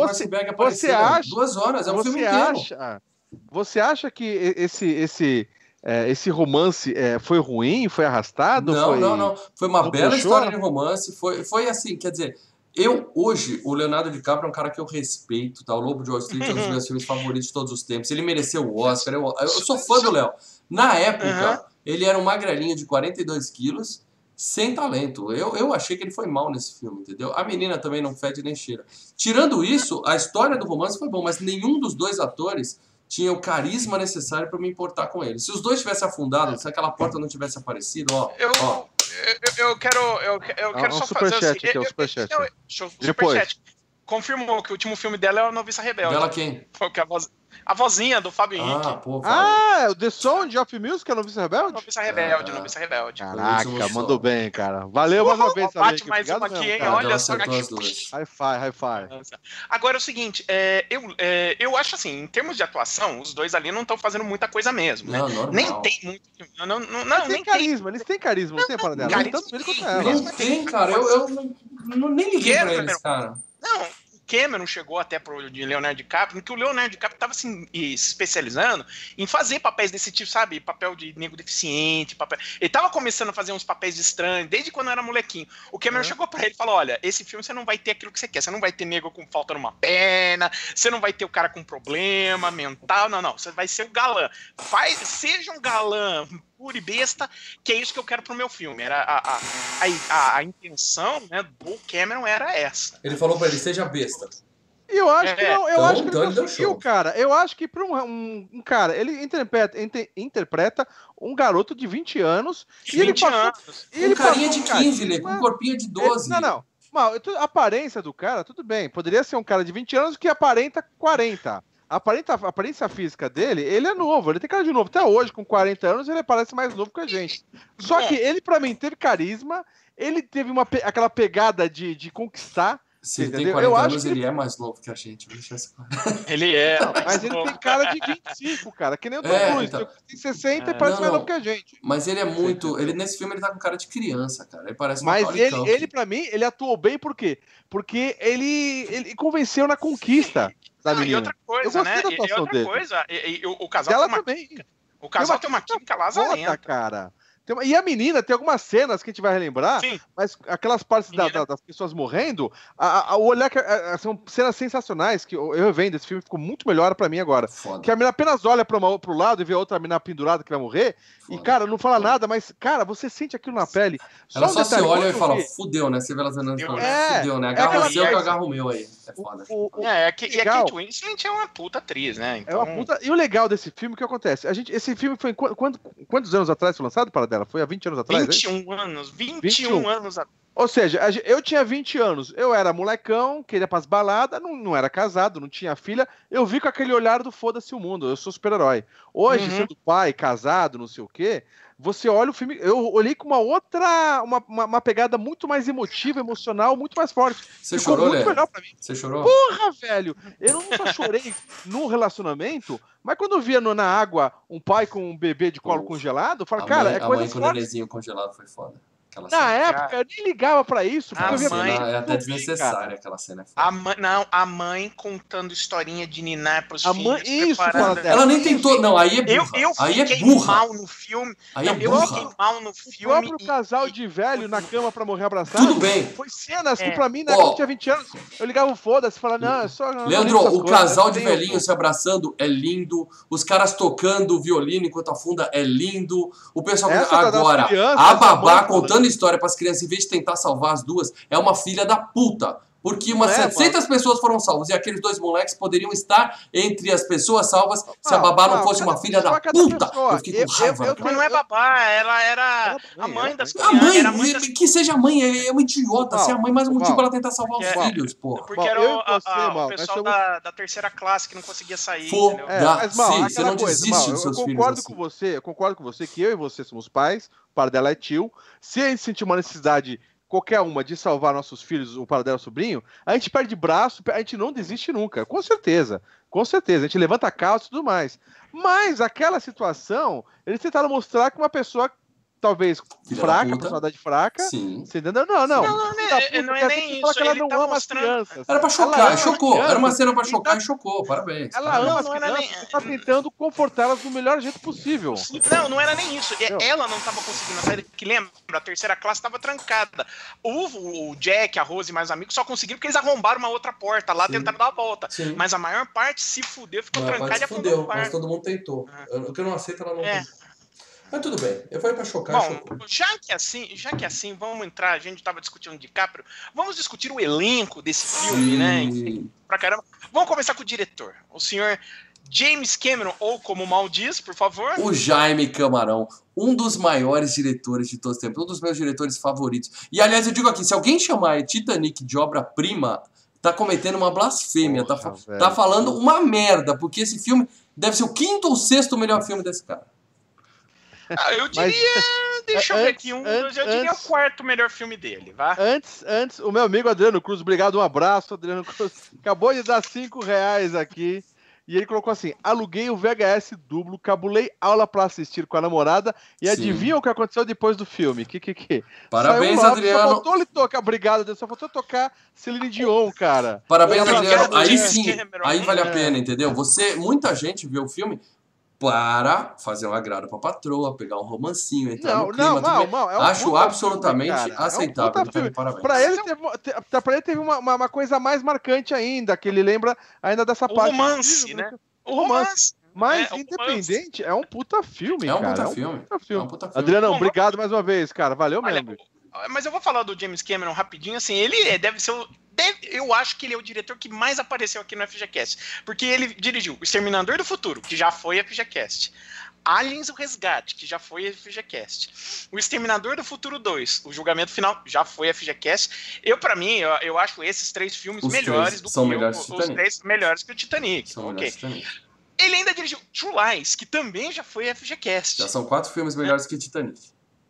você- o Léo. acha- Duas horas, é um filme você inteiro. acha, você acha que esse esse é, esse romance é, foi ruim, foi arrastado? Não, foi... não, não. Foi uma não bela puxou? história de romance. Foi, foi assim, quer dizer, eu, hoje, o Leonardo DiCaprio é um cara que eu respeito, tá? O Lobo de Wall Street é um dos meus filmes favoritos de todos os tempos. Ele mereceu o Oscar. Eu, eu sou fã do Léo. Na época. Ele era um magrelinho de 42 quilos, sem talento. Eu, eu achei que ele foi mal nesse filme, entendeu? A menina também não fede nem cheira. Tirando isso, a história do romance foi bom, mas nenhum dos dois atores tinha o carisma necessário pra me importar com ele. Se os dois tivessem afundado, se aquela porta não tivesse aparecido, ó, Eu, ó, eu, eu quero, eu, eu Ah, quero um só superchat fazer assim, aqui, é o eu- superchat. deixa eu- Depois. superchat. Confirmou que o último filme dela é a Noviça Rebelde. Dela quem? Porque a, voz, a vozinha do Fábio Henrique. Ah, pô. Ah, é o The Sound of Music, a Novice Rebelde? Noviça Rebelde, Ah. Noviça Rebelde. Caraca, mandou bem, cara. Valeu mais uma vez, Bate mais uma aqui, hein? olha só, aqui. High five, high five. Agora é o seguinte, é, eu, é, eu acho assim, em termos de atuação, os dois ali não estão fazendo muita coisa mesmo, né? Não, normal. Nem tem muito. Não, não, não, não tem nem tem. carisma, eles têm carisma, não tem a parada dela. carisma Tanto ele quanto tem. ela. Não, Não tem, cara. Eu, eu não, não- nem liguei pra Quero, eles, cara. Não, o Cameron chegou até pro de Leonardo DiCaprio, que o Leonardo DiCaprio estava se se especializando em fazer papéis desse tipo, sabe? Papel de nego deficiente, papel. Ele tava começando a fazer uns papéis estranhos desde quando era molequinho. O Cameron É. chegou pra ele e falou: olha, esse filme você não vai ter aquilo que você quer. Você não vai ter nego com faltando uma perna, você não vai ter o cara com problema mental. Não, não. Você vai ser o galã. Faz, seja um galã puro e besta, que é isso que eu quero pro meu filme. Era a, a, a, a intenção né, do Cameron era essa. Ele falou pra ele, seja besta. E eu acho que É, não, eu então- acho que então ele ele conseguiu, cara. Eu acho que para um, um- um cara, ele interpreta, inte- interpreta um garoto de 20 anos e ele 20 passou, anos. e ele um carinha de passou 15, Lê, com um corpinho de 12. Não, não. Mal, a aparência do cara, tudo bem. Poderia ser um cara de 20 anos que aparenta 40. A aparenta- a aparência física dele, ele é novo, ele tem cara de novo. Até hoje, com 40 anos, ele parece mais novo que a gente. Só que ele, pra mim, teve carisma, ele teve uma, aquela pegada de, de conquistar, Se ele tem Entendeu? 40 Eu acho anos, que ele é mais novo que a gente. Ele é. mas ele tem cara de 25, cara, que nem o Tom É, Cruise. então. Tem 60 É. e parece Não, mais novo que a gente. Mas ele é muito. Ele, nesse filme ele tá com cara de criança, cara. Ele parece Mas ele, ele, pra mim, ele atuou bem por quê? Porque ele, ele convenceu na conquista da Não, e menina. outra Eu coisa, né? E, e outra dele. coisa, e- e o, casal, Dela tem uma, também. o casal tem uma química Foda, lazarenta. cara. Tem uma- E a menina tem algumas cenas que a gente vai relembrar, Sim. mas aquelas partes da- da- das pessoas morrendo, a, a- o olhar que a- a- são cenas sensacionais que eu, eu vendo esse filme ficou muito melhor pra mim agora. Foda. Que a menina apenas olha para pro lado e vê a outra menina pendurada que vai morrer, e foda. cara, não fala Foda. nada, mas cara, você sente aquilo na pele. Ela um só se detalhe, olha quando e fala, fudeu, né? Você vê ela dizendo, Fudeu, fala, né? fudeu, né? É Agarra aquela- o seu que eu agarro o meu aí. É foda. o- o- É, é que, e a. Kate Winslet é uma puta atriz, né? É Então, uma puta. E o legal desse filme, o que acontece? A gente, esse filme foi quando- quantos anos atrás foi lançado para dela? Foi há 20 anos atrás? é isso? 21 anos, 21, 21. anos atrás. Ou seja, eu tinha 20 anos, eu era molecão, queria pras baladas, não, não era casado, não tinha filha. Eu vi com aquele olhar do foda-se o mundo, eu sou super-herói. Hoje, Uhum. sendo pai, casado, não sei o quê, você olha o filme. Eu olhei com uma outra. Uma, uma, uma pegada muito mais emotiva, emocional, muito mais forte. Você Ficou chorou, muito Lê? melhor pra mim. Você chorou? Porra, velho! Eu nunca chorei num relacionamento, mas quando eu via no- na água um pai com um bebê de colo congelado, eu falo, a cara, mãe, é a coisa mãe com o nenenzinho congelado foi foda. Aquela Na época, eu nem ligava pra isso, porque A eu via mãe- Cena é até Cara. desnecessária aquela cena. É. A mãe, não, a mãe contando historinha de ninar pros A filhos. mãe- isso, dela. Ela nem tentou. Não, aí é Eu, burra. eu aí é fiquei burra. mal no filme. Aí é eu fiquei burra. mal no O filme. próprio e- casal e- de velho na cama pra morrer abraçado. Tudo bem. Foi cenas que É. pra mim, né, Ó. quando eu tinha 20 anos, eu ligava o foda-se e falava, não, é só. eu Leandro, o coisas, casal eu de velhinhos se abraçando é lindo. Os caras tocando violino enquanto afunda é lindo. O pessoal Essa agora, crianças, a babá contando história pras crianças em vez de tentar salvar as duas, é uma filha da puta. Porque umas Não é, 700 pessoas foram salvas e aqueles dois moleques poderiam estar entre as pessoas salvas se a Não, babá não não, fosse uma filha da é puta. pessoa. Eu fiquei com Eu- raiva. eu- eu Mas não é babá, ela era a mãe era das a mãe, era a mãe das que seja a mãe, é é uma idiota. Mal, Se é a mãe, mais um motivo mal. pra ela tentar salvar os É. filhos, porra. Porque Mal, era eu o, a- a- o Mal, pessoal da, da terceira classe que não conseguia sair. Foda. entendeu? É, mas mal, sim, você não coisa, desiste mal, dos eu, seus eu filhos concordo assim. com você, eu concordo com você que eu e você somos pais, o par dela é tio. Se a gente sentir uma necessidade, qualquer uma, de salvar nossos filhos, o par dela é sobrinho, a gente perde braço, a gente não desiste nunca, com certeza. Com certeza, a gente levanta a calça e tudo mais. Mas aquela situação, eles tentaram mostrar que uma pessoa, talvez Filha fraca, personalidade fraca, Sim. você entendeu? Não, não. Não, não, filho né, da puta, não é nem isso, ela ele não tá ama mostrando- as crianças. Era pra Ela chocar, as chocou. Era uma cena pra chocar Então, e chocou. Parabéns. Ela parabéns. ama Não, as não era crianças nem- tá tentando confortá-las do melhor jeito possível. Não, não era nem isso. É- Não. Ela não tava conseguindo sair. Que lembra? A terceira classe tava trancada. O, o Jack, a Rose e mais amigos só conseguiram porque eles arrombaram uma outra porta lá, Sim. tentaram dar a volta. Sim. Mas a maior parte se fudeu, ficou trancada e afundou fudeu, mas todo mundo tentou. O que eu não aceito, ela não É. tentou. Mas tudo bem, eu falei pra chocar, Bom, já que assim, já que assim, vamos entrar, a gente tava discutindo o DiCaprio, vamos discutir o elenco desse filme, né? Sim. Pra caramba. Vamos começar com o diretor, o senhor James Cameron, ou como mal diz, por favor. O Jaime Camarão, um dos maiores diretores de todos os tempos, um dos meus diretores favoritos. E aliás, eu digo aqui, se alguém chamar Titanic de obra-prima, tá cometendo uma blasfêmia, tá, fa- velho. tá falando uma merda, porque esse filme deve ser o quinto ou sexto melhor filme desse cara. Ah, eu Mas- diria. Deixa eu ver aqui. Um, antes- eu diria antes- o quarto melhor filme dele, vá. Antes, antes, o meu amigo Adriano Cruz, obrigado, um abraço, Adriano Cruz. Acabou de dar 5 reais aqui. E ele colocou assim: aluguei o VHS duplo, cabulei aula pra assistir com a namorada e Sim. adivinha o que aconteceu depois do filme? Que que que? Parabéns, Saiu logo, Só Adriano. faltou ele tocar, obrigado, Adriano, só faltou tocar Celine Dion, cara. Parabéns, Adriano. Aí James sim, Cameron. aí vale a É. pena, entendeu? Você, muita gente vê o filme para fazer um agrado pra patroa, pegar um romancinho, entrar Não, no clima, não, bem. mal. É um Acho absolutamente filme, aceitável. É um filme. parabéns. Pra ele, teve, te- te- pra ele teve uma, uma, uma coisa mais marcante ainda, que ele lembra ainda dessa O parte. romance, né? O romance. romance. Mas, É, independente, é um puta filme, É um cara. puta é um filme. puta É filme. um puta filme. Adrianão, Bom, obrigado mais uma vez, cara. Valeu Olha, mesmo. Mas eu vou falar do James Cameron rapidinho, assim, ele é- deve ser o. deve- eu acho que ele é o diretor que mais apareceu aqui no FGCast. Porque ele dirigiu O Exterminador do Futuro, que já foi FGCast. Aliens o Resgate, que já foi FGCast. O Exterminador do Futuro 2, o julgamento final, já foi FGCast. Eu, pra mim, eu, eu acho esses três filmes Os melhores três do são que melhores o, que os três melhores que o Titanic. São ok. melhores que Titanic. Ele ainda dirigiu True Lies, que também já foi FGCast. Já são quatro filmes melhores que Titanic.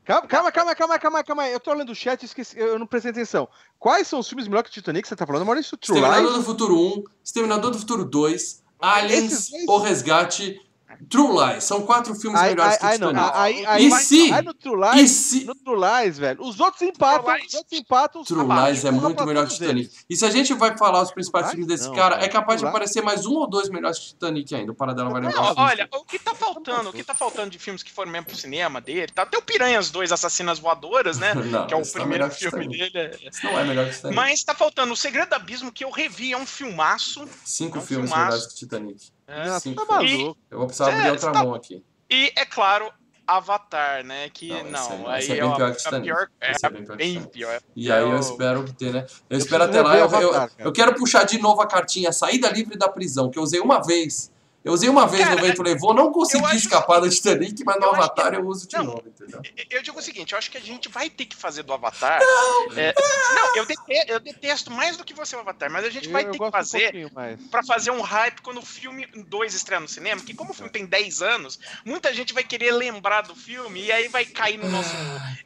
Calma, calma, calma, calma, calma, calma. Eu tô lendo o chat e esqueci, eu não prestei atenção. Quais são os filmes melhores que o Titanic que você tá falando? Maurício True Exterminador Lies? do Futuro 1, Exterminador do Futuro 2, Aliens, Esses O Resgate, True Lies. São quatro filmes melhores aí, que não. Titanic. Aí, E se- aí no True E Lies, se... no True Lies, velho, os outros empatam, Lies- os outros empatam. os True abaixo, Lies é muito melhor que Titanic. E se a gente vai falar os principais True filmes Lies desse não, cara, é capaz de Lies- aparecer mais um ou dois melhores que Titanic ainda. O Paradela vai lembrar. Olha, o que tá faltando, o que tá faltando de filmes que foram mesmo pro cinema dele, tá até o Piranhas 2 Assassinas Voadoras, né? Não, que é o tá primeiro filme dele. é- Esse não é melhor que Titanic. Mas tá faltando O Segredo do Abismo, que eu revi, é um filmaço. Cinco é um filmes filmaço. melhores que Titanic. Nossa, Cinco tá maluco. Eu vou precisar É, abrir outra tá- mão aqui. E, é claro, Avatar, né? Que Não, não, esse é- aí esse é é, bem a- pior que Titanic. pior. É, é bem pior bem. E aí eu Eu- espero que tenha, né? Eu, Eu espero até lá. Eu, eu, eu quero puxar de novo a cartinha Saída Livre da Prisão, que eu usei uma vez. Eu usei uma vez Cara, no vento levou, não eu consegui acho escapar do Titanic, mas no eu Avatar que- eu uso de não, novo, entendeu? Eu digo o seguinte, eu acho que a gente vai ter que fazer do Avatar. Não, não eu, detesto, eu detesto mais do que você o Avatar, mas a gente vai Eu- eu ter que um fazer mais. pra fazer um hype quando o filme 2 estreia no cinema, que como o filme tem 10 anos, muita gente vai querer lembrar do filme e aí vai cair no nosso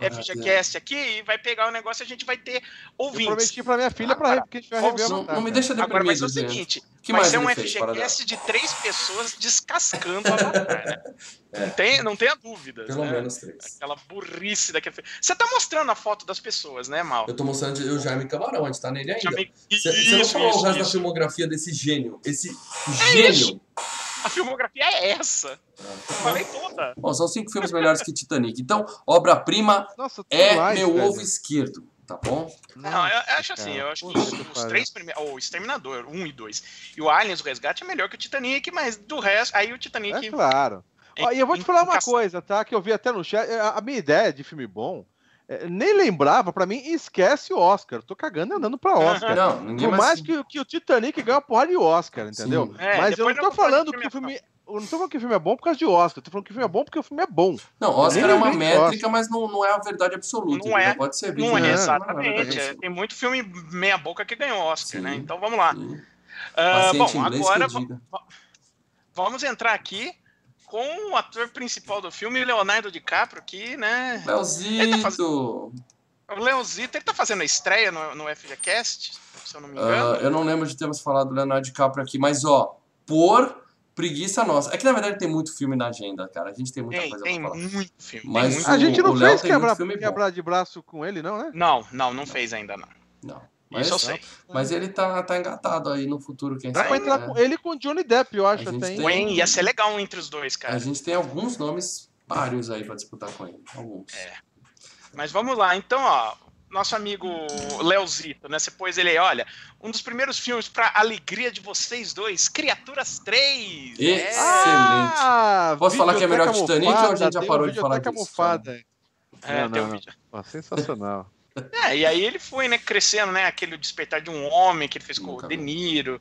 FGCast aqui e vai pegar o negócio e a gente vai ter Eu ouvintes. prometi pra minha filha pra Agora, porque a gente vai rever Não, Avatar, não me cara. deixa Agora vai ser deprimido, o seguinte, que vai mais ser um FGCast de três pessoas descascando o Avatar, né? Não, tem, não tenha dúvidas, Pelo né? menos três. Aquela burrice daquele filme. Você tá mostrando a foto das pessoas, né, Mal? Eu tô mostrando o Jaime Camarão, a gente tá nele ainda. Chamei- Você não Isso, falou o isso, resto da isso. filmografia desse gênio. Esse É isso. gênio. A filmografia é essa. Eu falei toda. Bom, são cinco filmes melhores que Titanic. Então, obra-prima é Lies, meu velho. ovo esquerdo, tá bom? Não, eu, eu acho assim, eu acho que os, que os pariu. três primeiros. O Exterminador, 1 e 2. E o Aliens, o Resgate é melhor que o Titanic, mas do resto, aí o Titanic. É claro. Ó, e eu vou te falar uma coisa, tá? Que eu vi até no chat. A a minha ideia de filme bom, é, nem lembrava, pra mim, esquece o Oscar. Eu tô cagando e andando pra Oscar. Não, ninguém Por mais... mais que, que o Titanic ganhe uma porra de Oscar, entendeu? É, Mas eu não tô falando que o filme. Eu não tô falando que o filme é bom por causa de Oscar. Eu tô falando que o filme é bom porque o filme é bom. Não, Oscar é uma métrica, mas não, não é a verdade absoluta. Não é-? Pode ser Não é, Não, é exatamente. é, tem muito filme meia-boca que ganhou Oscar, Sim. né? Então vamos lá. Ah, Paciente bom, agora vamos entrar aqui com o ator principal do filme, Leonardo DiCaprio, que, né? Leozito! O Leozito, ele tá fazendo a estreia no, no FGCast, se eu não me Ah, engano. eu não lembro de termos falado do Leonardo DiCaprio aqui, mas ó, por preguiça nossa. É que na verdade tem muito filme na agenda, cara. A gente tem muita tem, coisa tem pra falar. muito filme. Mas muito... A gente não fez quebrar, quebrar de braço com ele, não, né? Não, não, não fez ainda, não. Não. Mas, Isso eu sei. mas ele tá, tá engatado aí no futuro, quem Dá sabe. pra entrar né? com ele com Johnny Depp, eu acho A até. tem- Wayne, ia ser legal entre os dois, A cara. gente tem alguns nomes vários aí pra disputar com ele. Alguns. É. Mas vamos lá, então, ó. Nosso amigo Leozito, né? Você pôs ele aí, olha. Um dos primeiros filmes pra alegria de vocês dois, Criaturas 3. Excelente. Ah, Posso falar que é melhor que Titanic ou a gente já parou de falar disso? mofada. É, Não, tem um não, vídeo. Pô, sensacional. É, e aí ele foi, né, crescendo, né? Aquele Despertar de um Homem que ele fez com Nunca o. De Niro.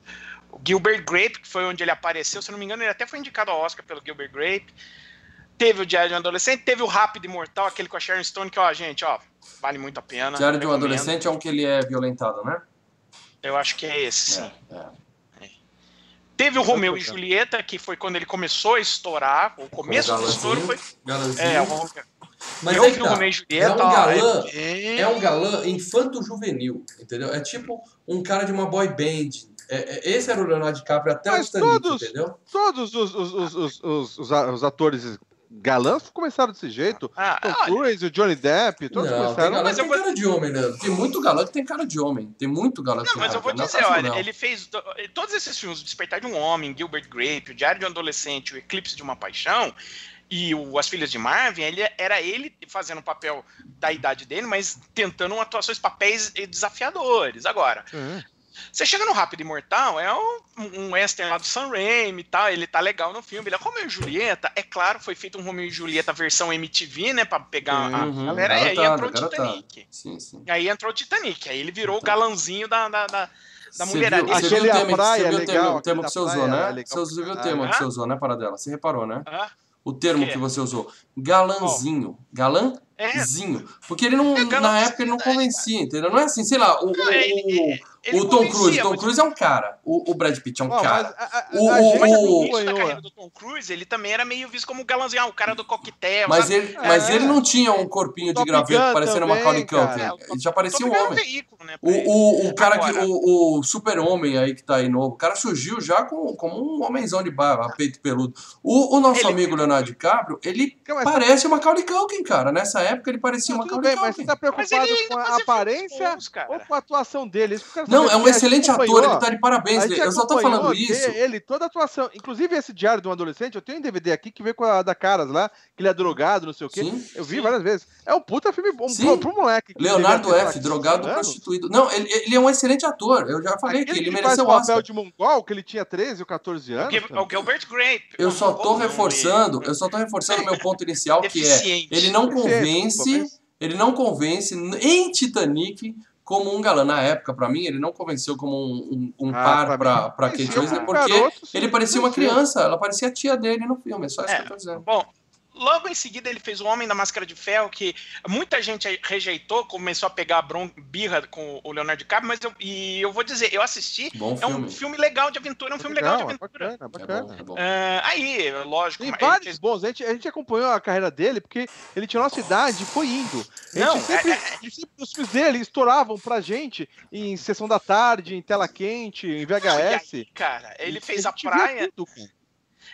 O Gilbert Grape, que foi onde ele apareceu, se eu não me engano, ele até foi indicado ao Oscar pelo Gilbert Grape. Teve o Diário de um Adolescente, teve o Rápido e Mortal, aquele com a Sharon Stone, que, ó, gente, ó, vale muito a pena. Diário de um. Adolescente é um que ele é violentado, né? Eu acho que é esse, sim. É, é. Teve o Romeu e Julieta, que foi quando ele começou a estourar. O começo do estouro foi. Galanzinho. É, o Mas eu vi que o tá. Romeu e É Julieta. um ó, galã, é- é um galã infanto-juvenil, entendeu? É tipo um cara de uma boy band. É- é- esse era o Leonardo DiCaprio até Mas o Titanic, todos- entendeu? Todos os, os, os, os atores galãs começaram desse jeito. Ah, Tom olha, Cruise, o Johnny Depp, todos não, tem começaram. galã mas que eu tem vou- cara de homem, né? Tem muito galã que tem cara de homem. Tem muito galã que Não, tem mas cara eu vou de homem. dizer, é olha, não. ele fez do- todos esses filmes, o Despertar de um Homem, Gilbert Grape, o Diário de um Adolescente, o Eclipse de uma Paixão e o As Filhas de Marvin, ele era ele fazendo o papel da idade dele, mas tentando atuações, papéis desafiadores. Agora, É. você chega no Rápido e Mortal, é um, um western lá do Sam Raimi e tal, ele tá legal no filme. Ele é Romeu e Julieta, é claro, foi feito um Romeu e Julieta versão MTV, né, pra pegar a Uhum, galera, e aí entrou o. Titanic. Sim, sim. Aí entrou o Titanic, aí ele virou o galanzinho da, da, da, da Você mulherada. viu- Você Aquele viu o a tema, praia viu o legal, tema, o tema que você usou, né? é Você viu o tema que você usou, né, Paradela? Você reparou, né? Ah, O termo quê? que você usou. Galanzinho. Galã? É, Zinho. Porque ele não, É, na galanzinho, época, ele não é, convencia, entendeu? Não é assim, sei lá, o, Não, o- ele- ele o Tom Cruise. Tom Cruise é um cara. O, o Brad Pitt é um cara. mas a, a, O- a o- o- início da carreira do Tom Cruise, ele também era meio visto como galãzinho, ah, o cara do coquetel. Mas, ele, mas É. ele não tinha um corpinho de graveto parecendo também, Macaulay. Culkin. É, Ele já parecia um homem. né, O, o, o cara que. O, o super-homem aí que tá aí novo, o cara surgiu já com, como um homenzão de barba, peito peludo. O, o nosso amigo Leonardo DiCaprio, ele parece o Macaulay Culkin, cara. Nessa época ele parecia Não, tudo Macaulay bem, mas você tá preocupado ele com a aparência cara. ou com a atuação dele? Não, é um excelente ator, ele tá de parabéns. Eu só tô falando isso. Ele, toda a atuação, inclusive esse diário de um adolescente, eu tenho um DVD aqui que veio com a da Caras lá, que ele é drogado, não sei o quê. Sim. Eu vi várias vezes. É um puta filme bom Sim. pro, pro moleque. que Leonardo ter, F., lá, drogado 15 anos. prostituído. Não, ele, ele é um excelente ator. Eu já falei que Aquele ele que faz mereceu o o papel Oscar. de mongol, que ele tinha 13 ou 14 anos. O Gilbert Grape. Eu só não tô reforçando, ele- eu só tô reforçando o meu ponto inicial, que é ele não Deficiente, convence, ele não convence em Titanic como um galã. Na época, pra mim, ele não convenceu como um, um, um Ah, par pra pra, Kate Winslet, porque garoto, sim, ele parecia uma criança, ela parecia a tia dele no filme, é só isso É. que eu tô dizendo. Bom, logo em seguida ele fez O Homem da Máscara de Ferro, que muita gente rejeitou, começou a pegar a bron birra com o Leonardo DiCaprio, mas eu, e eu vou dizer, eu assisti, Bom é um filme. legal de aventura, é um filme legal, de é aventura. bacana, é É bacana. bom, é bom. É, aí, lógico, Tem vários fez- bons. A gente, a gente acompanhou a carreira dele porque ele tinha nossa idade e foi indo. A gente Não, sempre, é- a gente sempre- os filmes dele estouravam pra gente em sessão da tarde, em tela quente, em VHS. aí, cara, ele fez a gente via praia, tudo, cara.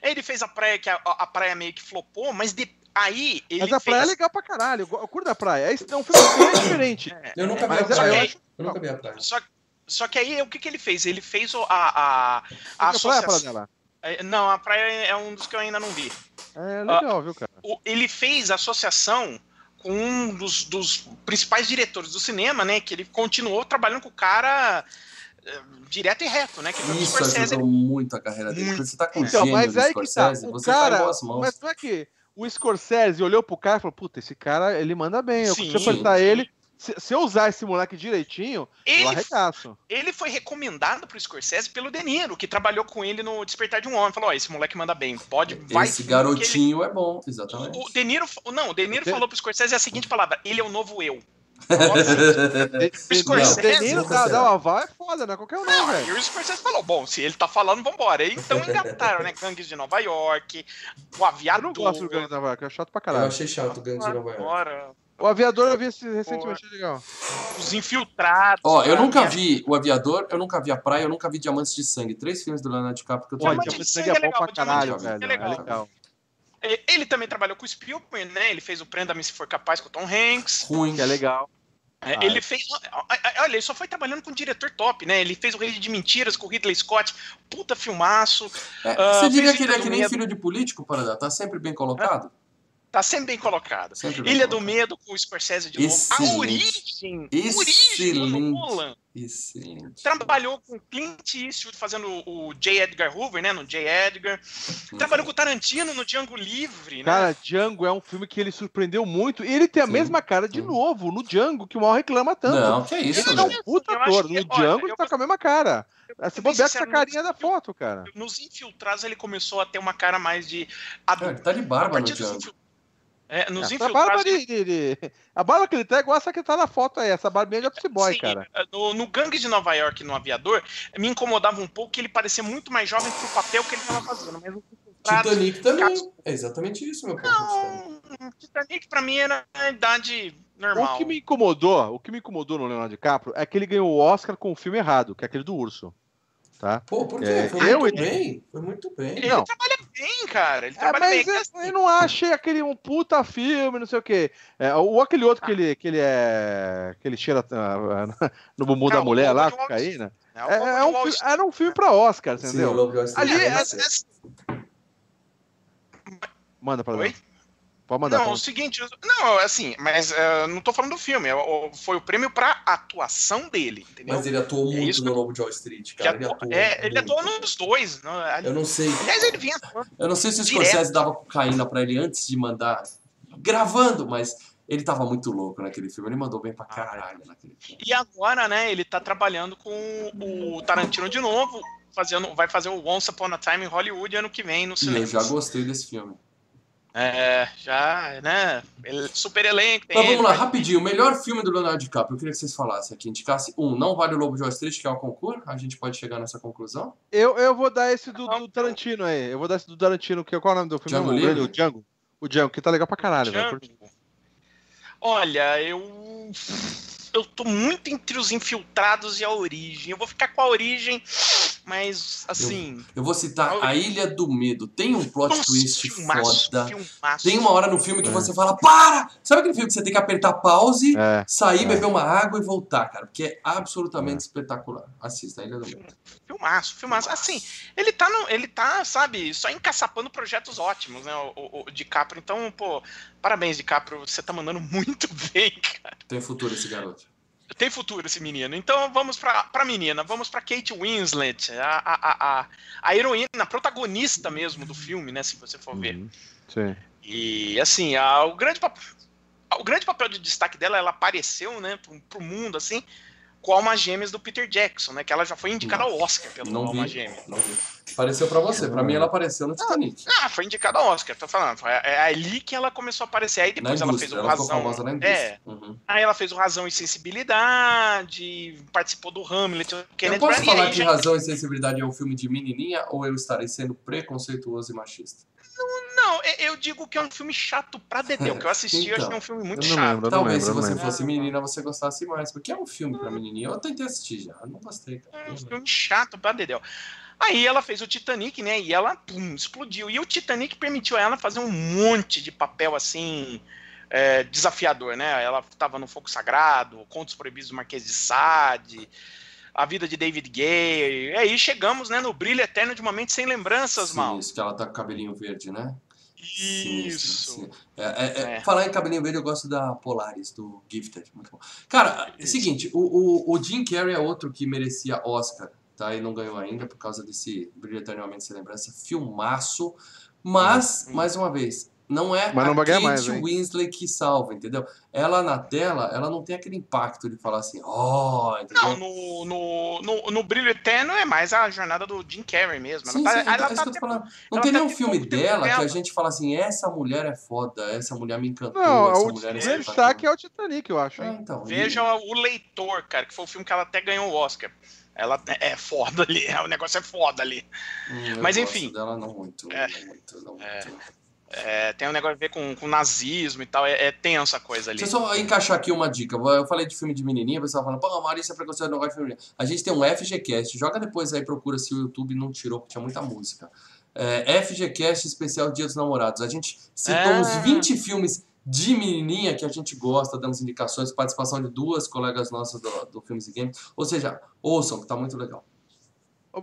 Ele fez a praia que a, a praia meio que flopou, mas de- aí ele Mas a fez... praia é legal pra caralho. Eu, curto da praia. É, é um filme bem diferente. É, Eu nunca vi Mas a eu, só eu que- praia. acho. Eu nunca vi a praia. Só, só que aí, o que, que ele fez? Ele fez o- a, a, a a praia, associação... Paradela? É, Não, a praia é um dos que eu ainda não vi. É legal, viu, cara? o- ele fez associação com um dos, dos principais diretores do cinema, né? Que ele continuou trabalhando com o cara direto e reto, né? Que foi o Isso Scorsese. ajudou muito a carreira dele. Você tá com Então, gênio mas aí que tá. O você tá em cara. boas mãos. Mas não é que o Scorsese olhou pro cara e falou: Puta, esse cara, ele manda bem. Eu, eu apertar ele. Se, se eu usar esse moleque direitinho, eu Ele, arregaço. ele foi recomendado pro Scorsese pelo De Niro, que trabalhou com ele no Despertar de um Homem. Falou: Ó, esse moleque manda bem, pode, vai. Esse que ele- garotinho é bom, exatamente. O De Niro, não, o De Niro falou pro Scorsese a seguinte palavra: ele é o novo eu. De- de- Scorsese, De nunca dá, aval é foda, né? Qualquer um não, Não, velho. e o Scorsese falou: bom, se ele tá falando, vambora. E Então engataram, né? Gangues de Nova York, o Eu Aviador. não gosto do Gangue da Nova York, é chato pra Eu caralho. achei chato o Gangue de Nova York. Agora, O Aviador eu vi esse recentemente, é legal. os infiltrados. Ó, eu nunca vi O Aviador, eu nunca vi A Praia, eu nunca vi Diamantes de Sangue. Três filmes do Leonardo DiCaprio que eu tô Olha, Diamante ligado. de de Sangue é é bom pra legal, Diamante caralho, de Sangue velho. é É legal. É, Ele também trabalhou com o Spielberg, né? Ele fez o Prenda-me Se For Capaz com o Tom Hanks. Ruim. Que é legal. É, Ah, ele é. fez. Olha, ele só foi trabalhando com um diretor top, né? Ele fez o Rei de Mentiras com o Ridley Scott. Puta filmaço. É, você diria fez que ele é que nem filho de político, Paradá? Tá sempre bem colocado? Tá sempre bem colocado. Sempre bem Ilha do colocado. Medo com o Scorsese de novo. Excelente. A origem. Origem do Excelente. Nolan. Excelente. Trabalhou com Clint Eastwood fazendo o J. Edgar Hoover, né? No J. Edgar. Trabalhou com o Tarantino no Django Livre, né? Cara, Django é um filme que ele surpreendeu muito. E ele tem a Sim, mesma cara de sim. novo no Django, que o mal reclama tanto. Não, que é isso, ele é um puta Eu ator. No olha, Django eu ele tá com a mesma cara. Se bem bobear com essa carinha da foto, cara. Nos Infiltrados ele começou a ter uma cara mais de É, tá de barba no partir É, nos Essa barba infiltrados. de, de- de- A barba que ele tem é igual essa que tá na foto aí, essa barbinha de office boy, Sim, cara. No, no Gangue de Nova York, no Aviador, me incomodava um pouco que ele parecia muito mais jovem pro papel que ele tava fazendo. Mas Titanic também. É exatamente isso, meu ponto. Não, Titanic pra mim era a idade normal. O que me incomodou, o que me incomodou no Leonardo DiCaprio é que ele ganhou o Oscar com o filme errado, que é aquele do urso. Tá? Pô, por quê? É, Foi eu muito e- bem. Foi muito bem. Ele Não. trabalha bem, cara. Ele É, trabalha bem. mas é eu, assim, eu não achei aquele um puta filme, não sei o quê. É, ou aquele outro que ele, que ele é. que ele cheira ah, ah, no bumbum É, da mulher lá, cocaína. né? É, é um, era um filme pra Oscar, Sim, entendeu? Street Ali, é é- bem é- certo. Manda pra Oi? Pode mandar. Não, pra o seguinte, não, assim, mas eh, não tô falando do filme, é foi o prêmio pra atuação dele, entendeu? Mas ele atuou É muito isso no Lobo de Wall Street, cara. Ele atuou- atuou, é, ele atuou nos dois. né? Ali- Eu não sei. Aliás, ele vinha. Eu não sei se o Direto. Scorsese dava cocaína pra ele antes de mandar gravando, mas ele tava muito louco naquele filme. Ele mandou bem pra caralho naquele filme. E agora, né, ele tá trabalhando com o Tarantino de novo, fazendo, vai fazer o Once Upon a Time em Hollywood ano que vem no E cinema. eu já gostei desse filme. É, já, né, ele- super elenco. tem Mas ele, vamos lá, vai- rapidinho. O melhor filme do Leonardo DiCaprio, eu queria que vocês falassem aqui. Indicasse um, não vale o Lobo de Wall Street, que é o concurso. A gente pode chegar nessa conclusão. Eu, eu vou dar esse do, do Tarantino aí. Eu vou dar esse do Tarantino, que qual é o nome do filme? Django o, Livre? o Django. O Django, que tá legal pra caralho, velho. Olha, eu. Eu tô muito entre os infiltrados e a origem. Eu vou ficar com a origem, mas assim. Eu vou citar A Ilha do Medo. Tem um plot nossa, twist filmaço, foda. filmaço. Tem uma hora no filme que É. você fala, para! Sabe aquele filme que você tem que apertar pause, É. sair, É. beber uma água e voltar, cara? Porque é absolutamente espetacular. Assista, A Ilha do Medo. Filmaço, filmaço. Assim, ele tá, no, ele tá, sabe, só encaçapando projetos ótimos, né? O, o, o DiCaprio. Então, pô, parabéns, DiCaprio. Você tá mandando muito bem, cara. Tem futuro esse garoto. Tem futuro esse menino. Então vamos pra, pra menina, vamos pra Kate Winslet, a, a, a, a, a heroína, a protagonista mesmo do filme, né? Se você for ver. Uhum. Sim. E assim, a- o, grande papel, o grande papel de destaque dela, ela apareceu, né, pro, pro mundo, assim, com Alma Gêmeas do Peter Jackson, né? Que ela já foi indicada ao Oscar pelo Não Alma vi. Gêmeas. Não vi. Apareceu pra você. Pra mim, ela apareceu no Titanic. Ah, foi indicada ao Oscar, tô falando. Foi é ali que ela começou a aparecer. Aí depois ela fez o Ela, Razão. É. Uhum. aí ela fez o Razão e Sensibilidade, participou do Hamlet, Eu posso Branagh, falar que já- Razão e Sensibilidade é um filme de menininha ou eu estarei sendo preconceituoso e machista? Não, eu- eu digo que é um filme chato pra Dedéu, que eu assisti, eu Então, achei um filme muito eu não chato. lembro. Eu Talvez lembro, eu se você lembro. fosse menina você gostasse mais, porque é um filme pra menininha. Eu tentei assistir já, eu não gostei. Cara. É um filme chato pra Dedéu. Aí ela fez o Titanic, né? E ela pum, explodiu. E o Titanic permitiu a ela fazer um monte de papel assim. é, desafiador, né? Ela estava no Fogo Sagrado, Contos Proibidos do Marquês de Sade, A Vida de David Gay. E aí chegamos, né, no brilho eterno de uma mente sem lembranças, Sim, mal. Isso, que ela tá com cabelinho verde, né? Isso. sim, sim. É, é, é, É. Falar em cabelinho verde, eu gosto da Polaris, do Gifted. Muito bom. Cara, é o seguinte, o, o, o Jim Carrey é outro que merecia Oscar, tá? E não ganhou ainda por causa desse Brilho Eternamente Sem Lembrança. Filmaço. Mas, Hum. mais uma vez, não é Mas não a Kate mais, hein? Winslet que salva, entendeu? Ela na tela, ela não tem aquele impacto de falar assim, ó, entendeu? Não, no, no, no, no Brilho Eterno é mais a jornada do Jim Carrey mesmo. Sim, Ela sim, tá, ela é tá que eu tô falando. Não ela tem tá nenhum filme tempo dela que a gente fala assim, essa mulher é foda, essa mulher me encantou, Não, essa o mulher é grande espetacular. destaque é o Titanic, eu acho. É, então, e- Veja o Leitor, cara, que foi o filme que ela até ganhou o Oscar. Ela é foda ali, o negócio é foda ali. Hum, Mas, enfim. dela não muito, É. não muito, não É. muito. É, tem um negócio a ver com, com nazismo e tal, é, é tenso a coisa ali. Deixa eu só encaixar aqui uma dica. Eu falei de filme de menininha, o pessoal falando, pô, Marisa é preconceito, não gosta de filme de menina. A gente tem um FGCast, joga depois aí, procura se o YouTube não tirou, porque tinha muita música. É, FGCast especial Dia dos Namorados. A gente citou Ah. uns 20 filmes de menininha que a gente gosta, damos indicações, participação de duas colegas nossas do, do Filmes e Games. Ou seja, ouçam, que tá muito legal.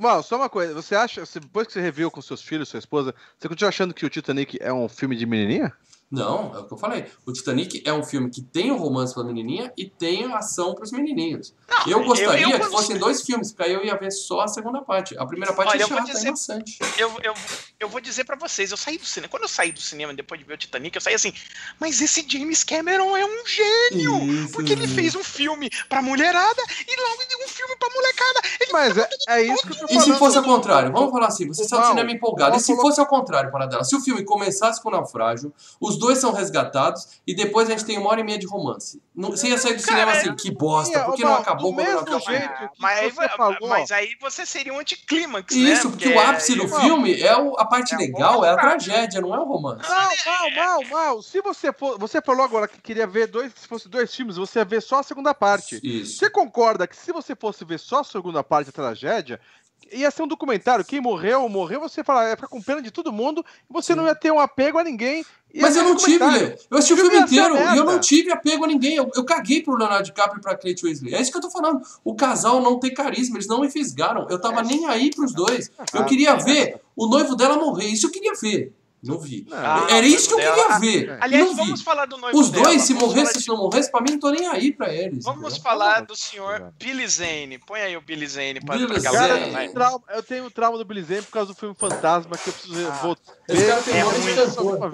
Mal, só uma coisa. Você acha, depois que você reviu com seus filhos, sua esposa, você continua achando que o Titanic é um filme de menininha? Não, é o que eu falei. O Titanic é um filme que tem o romance pra menininha e tem a ação pros menininhos. Não, eu gostaria eu- eu que fossem dois filmes, porque aí eu ia ver só a segunda parte. A primeira parte Olha, é eu vou chata, dizer- é inocente. Eu, eu, eu vou dizer pra vocês, eu saí do cinema. Quando eu saí do cinema depois de ver o Titanic, eu saí assim, mas esse James Cameron é um gênio! Isso, Porque ele fez um filme pra mulherada e logo um filme pra molecada. Ele Mas é, é isso que eu tô E falando. se fosse ao contrário? Vamos falar assim, você saiu do cinema empolgado. E se fosse ao contrário, para dela? Se o filme começasse com o naufrágio, os dois são resgatados e depois a gente tem uma hora e meia de romance. Não, você ia sair do cinema assim, que bosta, é, por que Mal, não do acabou quando não acabou? jeito Ah, que mas, aí, você falou. mas aí você seria um anticlímax, né? Isso, porque o ápice do aí- filme é o- a parte É legal, é a tragédia, não é o romance. Mal, mal, mal, mal. Se você for. Você falou agora que queria ver dois. Se fosse dois filmes, você ia ver só a segunda parte. Isso. Você concorda que se você fosse ver só a segunda parte da tragédia, ia ser um documentário? Quem morreu, morreu, você fala, ia ficar com pena de todo mundo você não ia ter um apego a ninguém. Mas eu não tive. Lê. Eu assisti o O filme inteiro e eu não tive apego a ninguém. Eu, eu caguei pro Leonardo DiCaprio e pra Kate Winslet. É isso que eu tô falando. O casal não tem carisma, eles não me fisgaram. Eu tava nem aí pros dois. Eu Ah, queria é. ver o noivo dela morrer. Isso eu queria ver. Não vi. Não. Ah, Era isso que eu queria dela- ver. É. Aliás, não vi. vamos falar do noivo Os dela. dois, se Vamos morresse, se não morresse, pra mim não tô nem aí pra eles. Vamos entendeu? falar do senhor. Billy Zane. Põe aí o Billy Zane pra, Billy pra Zane. galera. Cara, eu, tenho trauma do Billy Zane por causa do filme Fantasma que eu preciso Ah. voltar. Esse cara tem É nome de cantor.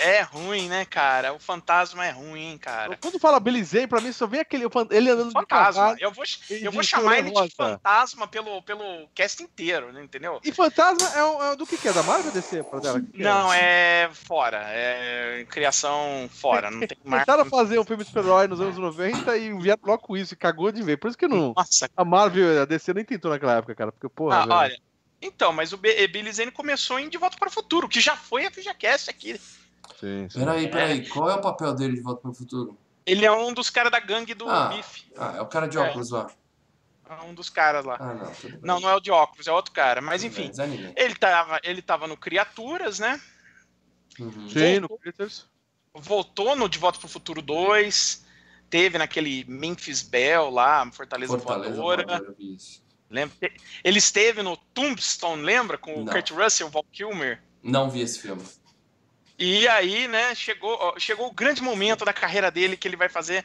É ruim, né, cara? O fantasma é ruim, hein, cara. Quando fala Billy Zane, pra mim só vem aquele ele andando de Fantasma. Eu vou, eu vou chamar ele de fantasma pelo, pelo cast inteiro, né, entendeu? E Fantasma é, é do que que é? Da Marvel DC? Pra dela? É? Não, é fora. É criação fora. Não tem marca. Tentaram fazer um filme de super-herói nos anos 90 e vieram logo com isso e cagou de ver. Por isso que não. Nossa, A Marvel a DC nem tentou naquela época, cara. Porque, porra. ah, olha. Então, mas o B- Billy Zane começou em De Volta para o Futuro, que já foi a FGCast aqui. Sim, sim. Peraí, peraí. Qual é o papel dele de Volta para o Futuro? Ele é um dos caras da gangue do Ah. Biff. Ah, é o cara de É. óculos lá. É um dos caras lá. Ah, não. Não, não é o de óculos, é outro cara. Mas enfim, Desanimei. ele tava, ele tava no Criaturas, né? Uhum. Sim, no Critters. Voltou no De Volta para o Futuro 2. Teve naquele Memphis Bell lá, Fortaleza, Fortaleza Voadora. Lembra? Ele esteve no Tombstone, lembra? Com o Não. Kurt Russell, o Val Kilmer. Não vi esse filme. E aí, né, chegou, chegou o grande momento da carreira dele que ele vai fazer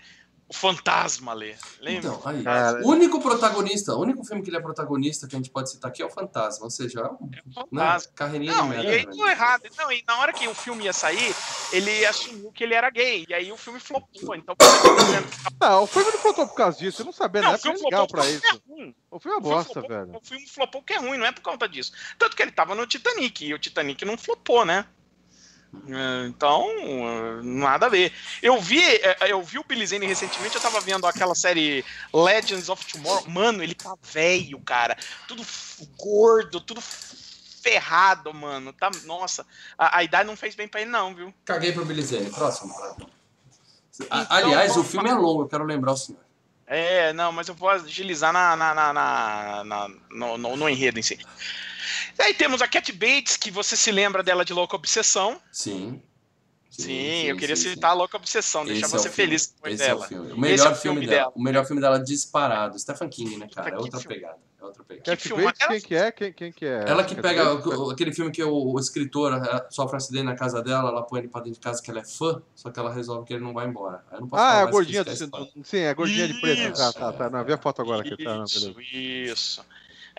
o Fantasma, Lê. Lembra? Então, aí. Cara, O único protagonista, o único filme que ele é protagonista que a gente pode citar aqui é o Fantasma. Ou seja, é um, né, Fantasma. carreirinha Não, de e merda. aí velho. deu errado. Não, e na hora que o filme ia sair, ele assumiu que ele era gay. E aí o filme flopou. Então, Não, o filme não faltou por causa disso. Eu não sabia, Não, filme era legal flopou pra é isso. ruim. O filme é O filme bosta, flopou- velho. O filme flopou que é ruim, não é por conta disso. Tanto que ele tava no Titanic, e o Titanic não flopou, né? É, Então, é, nada a ver. Eu vi, é, eu vi o Billy Zane recentemente, eu tava vendo aquela série Legends of Tomorrow. Mano, ele tá velho, cara. Tudo gordo, tudo ferrado, mano. Tá, nossa, a, a idade não fez bem pra ele, não, viu? Caguei pro Billy Zane. Próximo. Então, Aliás, o filme é longo, eu quero lembrar o senhor. É, não, mas eu vou agilizar na, na, na, na- na- no, no- no enredo em si. Aí temos a Cat Bates, que você se lembra dela de Louca Obsessão. Sim. Sim, eu queria sim, citar a Louca Obsessão, Esse deixar é o você filme. feliz depois Esse dela. é o filme. O Esse melhor é o filme, filme dela. dela. O melhor filme dela disparado. Stephen King, né, cara? É Que outra filme. pegada. É outra pegada. Cat filma- Bates, ela- quem que é? Quem, quem que é? Ela que Cat pega Bates? aquele filme que o, o escritor eh, sofre um acidente na casa dela, ela põe ele pra dentro de casa que ela é fã, só que ela resolve que ele não vai embora. Aí eu não posso Ah, é a gordinha que do isso é. Sim, é a gordinha de preto. Tá, Isso. tá, tá. Não, vi a foto agora aqui. Tá, Isso, isso.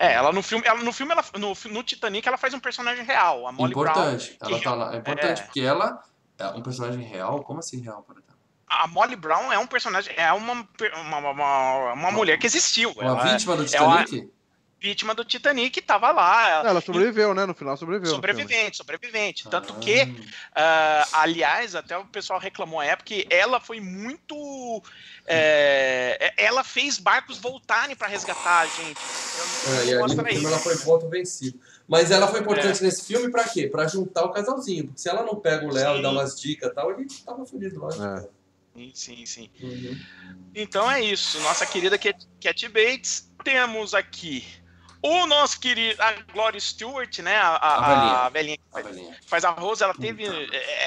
É, ela no filme, ela, no filme ela, no, no Titanic, ela faz um personagem real, a Molly Brown. Importante. que Ela tá lá. É importante é. porque ela é um personagem real. Como assim real, por exemplo? A Molly Brown é um personagem, é uma, uma, uma, uma mulher que existiu. Uma ela vítima do é Titanic? Vítima do Titanic, tava lá. Ela sobreviveu, né? No final sobreviveu. Sobrevivente, sobrevivente. Tanto Ah. que, ah, aliás, até o pessoal reclamou à época que ela foi muito. é, ela fez barcos voltarem para resgatar a gente. Eu É, não e ali no mostra filme isso. ela foi ponto vencido. Mas ela foi É. importante nesse filme pra quê? Pra juntar o casalzinho. Porque se ela não pega o Léo e dá umas dicas e tal, ele tava fudido, lógico. É. Sim, sim, sim. Uhum. Então é isso. Nossa querida Cat, Cat Bates. Temos aqui o nosso querido, a Gloria Stewart, né? A, a, A velhinha. a velhinha que faz, a Rose, ela teve.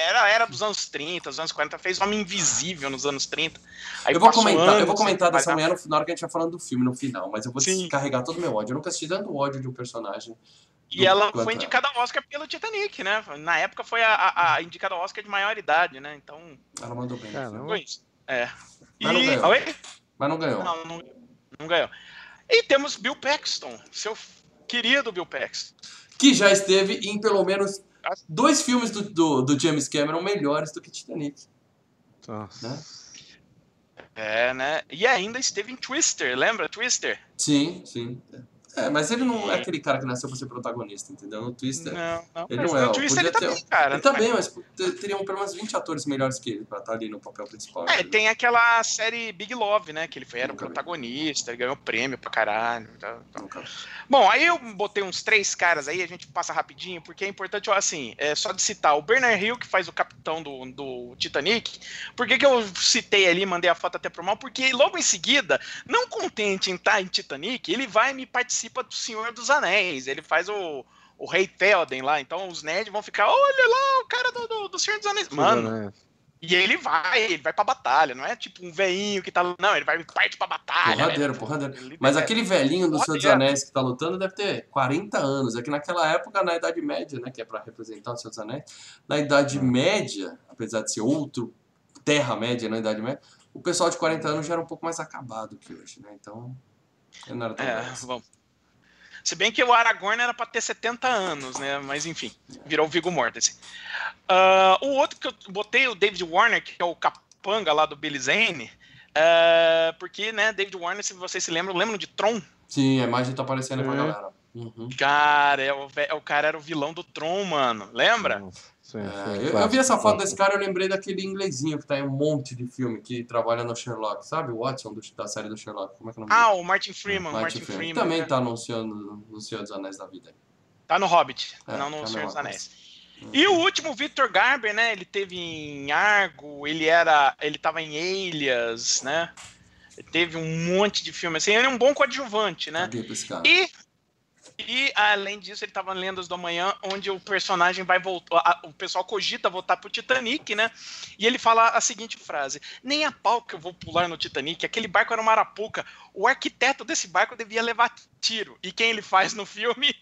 Era, era dos anos 30, dos anos 40, fez Homem Invisível nos anos 30. Aí eu vou comentar, eu anos vou comentar dessa mulher no, na hora que a gente vai falando do filme, no final, mas eu vou Sim. descarregar todo o meu ódio. Eu nunca assisti tanto ódio de um personagem. E ela foi indicada ao Oscar pelo Titanic, né? Na época foi a, a, a indicada ao Oscar de maior idade, né? Então, Ela mandou bem. foi isso. É. Mas não E... ganhou. Oi? Mas não ganhou. Não, não, não ganhou. E temos Bill Paxton, seu querido Bill Paxton. Que já esteve em pelo menos dois filmes do, do, do James Cameron melhores do que Titanic. Nossa. Né? É, né? E ainda esteve em Twister, lembra Twister? Sim, sim. É, mas ele não é aquele cara que nasceu pra ser protagonista, entendeu? No Twister. Não, não. Ele mas não é, no Twister ele tá ter- bem, cara. Ele tá bem, mas te- teriam pelo menos 20 atores melhores que ele pra estar ali no papel principal. É, entendeu? tem aquela série Big Love, né? Que ele foi, era o protagonista, ele ganhou prêmio pra caralho. tá, tá. Bom, aí eu botei uns três caras aí, a gente passa rapidinho, porque é importante, ó, assim, é só de citar o Bernard Hill, que faz o capitão do, do Titanic. Por que, que eu citei ali, mandei a foto até pro mal? Porque logo em seguida, não contente em estar em Titanic, ele vai me participa do Senhor dos Anéis. Ele faz o, o Rei Theoden lá, então os nerds vão ficar, olha lá, o cara do, do, do Senhor dos Anéis. Mano, né? e ele vai, ele vai pra batalha, não é tipo um veinho que tá. Não, ele vai parte pra batalha. Porradeiro, velho. porradeiro. Ele- Mas aquele velhinho do Senhor dos Porradeiro. Anéis que tá lutando deve ter 40 anos. É que naquela época, na Idade Média, né? Que é pra representar o Senhor dos Anéis, na Idade Média, apesar de ser outro Terra-média na Idade Média, o pessoal de 40 anos já era um pouco mais acabado que hoje, né? Então, eu não era tão É, assim. vamos. Se bem que o Aragorn era pra ter 70 anos, né? Mas enfim, virou o Viggo Mortensen. Ah, o outro que eu botei, o David Warner, que é o capanga lá do Billy Zane, ah, porque, né, David Warner, se vocês se lembram, lembram de Tron? Sim, a imagem tá aparecendo pra É. galera. Uhum. Cara, é o, ve- o cara era o vilão do Tron, mano. Lembra? Sim, É, sim, eu, eu vi essa foto desse cara, eu lembrei daquele inglesinho que tá em um monte de filme que trabalha no Sherlock, sabe? O Watson do- da série do Sherlock. Como é que é o nome Ah, dele? o Martin Freeman, o Martin Martin Freeman. Freeman. Também né? tá anunciando no Senhor dos Anéis da Vida. Tá no Hobbit, É, não no tá no Senhor dos. Anéis. E o último, Victor Garber, né? Ele teve em Argo, ele era. Ele tava em Alias, né? Ele teve um monte de filme assim. Ele é um bom coadjuvante, né? Cara. E, e além disso, ele tava em Lendas do Amanhã, onde o personagem vai voltar. O pessoal cogita voltar pro Titanic, né? E ele fala a seguinte frase: Nem a pau que eu vou pular no Titanic, aquele barco era uma arapuca. O arquiteto desse barco devia levar tiro. E quem ele faz no filme?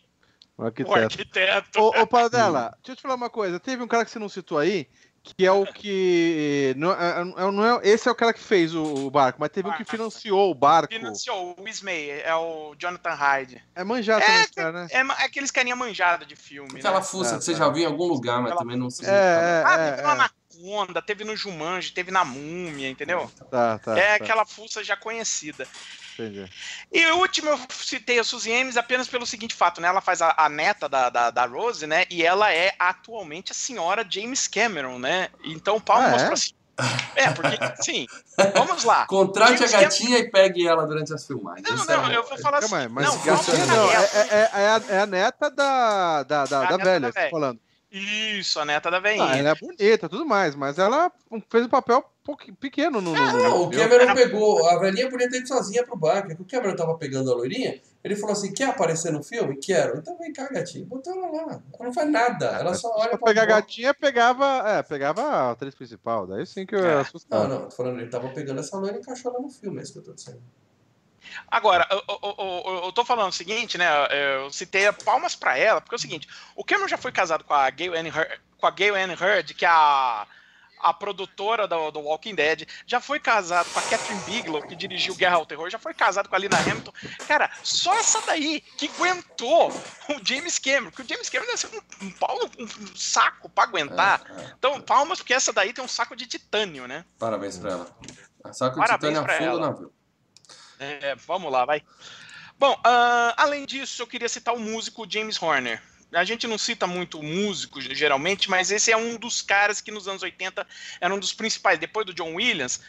O O arquiteto. arquiteto. Ô, ô Paradela, deixa eu te falar uma coisa. Teve um cara que você não citou aí, que é o que. Não, é- é- não é, esse é o cara que fez o, o barco, mas teve um que Barco. financiou o barco. Financiou o Ismay, é o Jonathan Hyde. É manjado É, também esse cara, né? É, é aqueles carinha manjado de filme, Aquela né? fuça É, que você tá. já viu em algum lugar, mas Aquela também não se. É, é, Ah, é, teve no Anaconda, teve no Jumanji, teve na Múmia, entendeu? Tá, tá. é tá, aquela fuça já conhecida. Entendi. E o último eu citei a Suzy Ames apenas pelo seguinte fato, né? Ela faz a, a neta da, da, da Rose, né? E ela é atualmente a senhora James Cameron, né? Então, palmas Ah, é? pra É, porque, sim, vamos lá. Contrate a James Cameron- gatinha e pegue ela durante as filmagens. Não, é não, o- eu vou falar assim. Calma aí, mas não, gatinha não, lá. é, é- é a, é a neta da, da, da, A da neta velha, tá velha. falando. Isso, a neta da Ah, veinha. ela é bonita tudo mais, mas ela fez um papel pequeno no. no- Não, o Cameron pegou, a velhinha podia ter ido sozinha pro barco. é que O Cameron tava pegando a loirinha, ele falou assim: quer aparecer no filme? Quero. Então vem cá, gatinha. Botou ela lá. Ela não faz nada. Ela só olha Pra pra pegar a gatinha, pegava. É, pegava a atriz principal. Daí sim que eu É. ia Não, não, tô falando, ele tava pegando essa loira e encaixou ela no filme, é isso que eu tô dizendo. Agora, eu, eu- eu- eu tô falando o seguinte, né? Eu citei palmas pra ela, porque é o seguinte: o Cameron já foi casado com a Gail Anne Hurd, com a Gail Anne Hurd, que é a, a produtora do, do Walking Dead, já foi casado com a Catherine Bigelow, que dirigiu Guerra ao Terror, já foi casado com a Lina Hamilton. Cara, só essa daí que aguentou o James Cameron, que o James Cameron deve ser um, um, pau- um- um saco pra aguentar. É, é. Então, palmas, porque essa daí tem um saco de titânio, né? Parabéns pra ela. Só que o Parabéns Titânio afunda o ela. navio. É, vamos lá, vai. Bom, ah, além disso, eu queria citar o músico James Horner. A gente não cita muito músico, geralmente, mas esse é um dos caras que nos anos 80 era um dos principais. Depois do John Williams,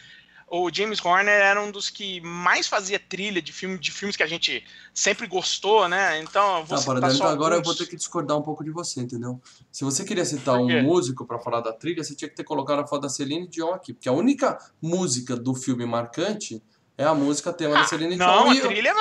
o James Horner era um dos que mais fazia trilha de, filme, de filmes que a gente sempre gostou, né? Então, eu vou Tá, citar Paradelo, só agora eu alguns. vou ter que discordar um pouco de você, entendeu? Se você queria citar um músico pra falar da trilha, você tinha que ter colocado a foto da Celine Dion aqui, porque a única música do filme marcante é a música tema da Celine Dion. Não, a trilha,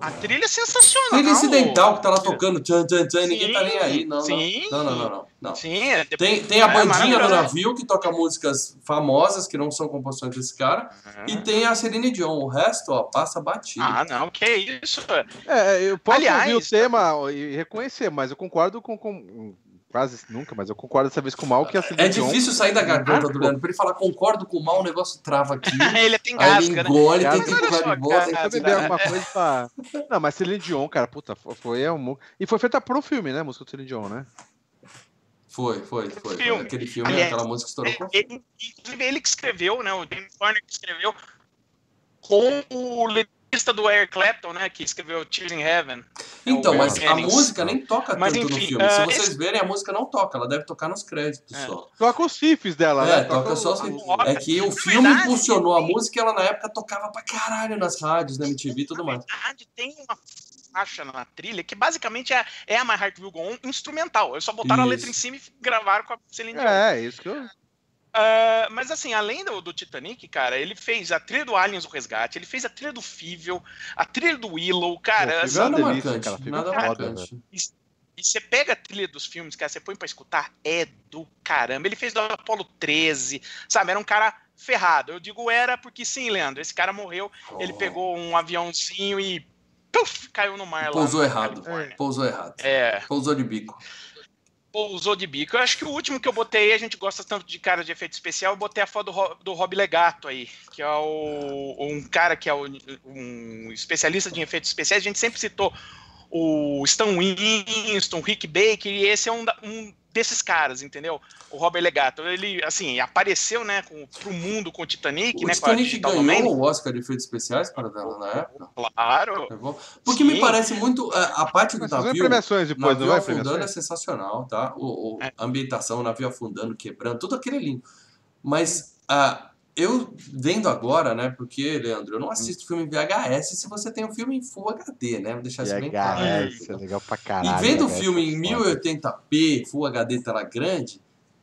a trilha é sensacional. trilha incidental que tá lá tocando tchan tchan tchan, ninguém tá nem aí. Não, sim. não, não, não, não, não. Sim, é, Tem, tem a É bandinha do maravilhoso. navio que toca músicas famosas que não são composições desse cara. E tem a Celine Dion. O resto, ó, passa batido. Ah, não, que isso. É, eu posso Aliás- ouvir o tema e reconhecer, mas eu concordo com. com- quase nunca, mas eu concordo dessa vez com o Mal que a é Celine Dion- difícil sair da garganta Ah, do Leandro. Pra ele falar concordo com o mal, o negócio trava aqui. ele tem ele gasga, né? engole, tem Mas que olha empurrar só, de volta. tem que beber alguma coisa pra. Não, mas Celine Dion, cara, puta, foi é um. E foi feita pro filme, né? A música do Celine Dion, né? Foi, foi, foi. Filme. foi. Aquele filme, Aliás, aquela música estourou Ele, inclusive, ele que escreveu, né? O James Horner que escreveu com o letrista do Eric Clapton, né? Que escreveu Tears in Heaven. Então, o mas a música nem toca Mas, tanto no enfim, filme. ah, Se vocês esse- verem, a música não toca, ela deve tocar nos créditos É. só. Toca os riffs dela, É, né? toca o- só os riffs. É que o filme verdade, impulsionou a música e ela na época tocava pra caralho nas rádios, na MTV e tudo mais. Na verdade, tem uma faixa na trilha que basicamente é, é a My Heart Will Go On instrumental. Eles só botaram a Isso. letra em cima e gravaram com a Celine Dion. É, isso que eu. Ah, mas assim, além do, do Titanic, cara, ele fez a trilha do Aliens o Resgate, ele fez a trilha do Fível, a trilha do Willow, cara. Pô, assim, é delícia, cara, nada foda, marcante. E você pega a trilha dos filmes, cara, você põe pra escutar, é do caramba. Ele fez do Apollo 13, sabe? Era um cara ferrado. Eu digo era porque sim, Leandro. Esse cara morreu, ele pegou um aviãozinho e puf, caiu no mar lá. Pousou errado. Pousou errado. É, Pousou de bico. Pousou de bico. Eu acho que o último que eu botei, a gente gosta tanto de cara de efeito especial, eu botei a foto do, do Rob Legato aí, que é o, um cara que é o- um especialista de efeitos especiais. A gente sempre citou o Stan Winston, Rick Baker, e esse é um, um desses caras, entendeu? O Robert Legato. Ele, assim, apareceu, né, com, pro mundo com o Titanic, O né, Titanic a ganhou Domain. o Oscar de efeitos especiais para dela na época. Claro. Bom? Porque me Sim. parece muito. A, a parte do Mas navio. premiações depois, não navio vai? afundando é Premiações? sensacional, tá? O, o- É. A ambientação, o navio afundando, quebrando, tudo aquilo é lindo. Mas ah, eu vendo agora, né? Porque, Leandro, eu não assisto filme em VHS se você tem um filme em Full HD, né? Vou deixar isso bem claro. VHS, é legal pra caralho. E vendo o VHS, filme em é foda. 1080p, Full HD tela grande,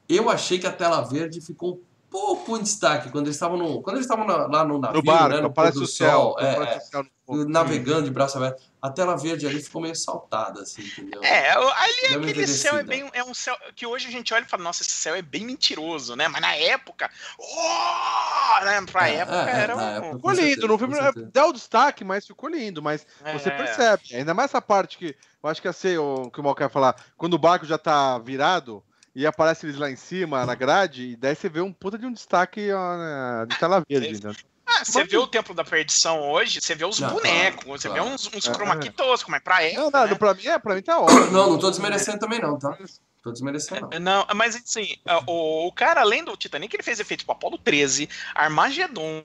eu achei que a tela verde ficou um pouco em destaque quando eles estavam no, quando eles estavam lá no navio, No barco, né, no pôr do o céu. sol, é, é, no navegando de braço aberto. A tela verde ali ficou meio saltada, assim, entendeu? É, ali Deu aquele céu é bem. É um céu que hoje a gente olha e fala, nossa, esse céu é bem mentiroso, né? Mas na época. Oh! Né? Pra É, época é, é, era um. época. Ficou lindo, certeza, no filme certeza. deu o destaque, mas ficou lindo, mas você É. percebe, ainda mais essa parte que eu acho que ia ser o que o Mal quer falar, quando o barco já tá virado e aparece eles lá em cima, na grade, e daí você vê um puta de um destaque ó, né, de tela verde, entendeu? Ah, você Mas- vê o Templo da Perdição hoje, você vê os Não, bonecos, claro, você claro. vê uns, uns É. chroma key toscos, mas pra época. Não, não, né? pra mim, é, pra mim tá ótimo. Não, não tô desmerecendo também não, tá? Tô desmerecendo não. Não, mas assim, o, o cara, além do Titanic, ele fez efeitos pro Apollo 13, Armagedon,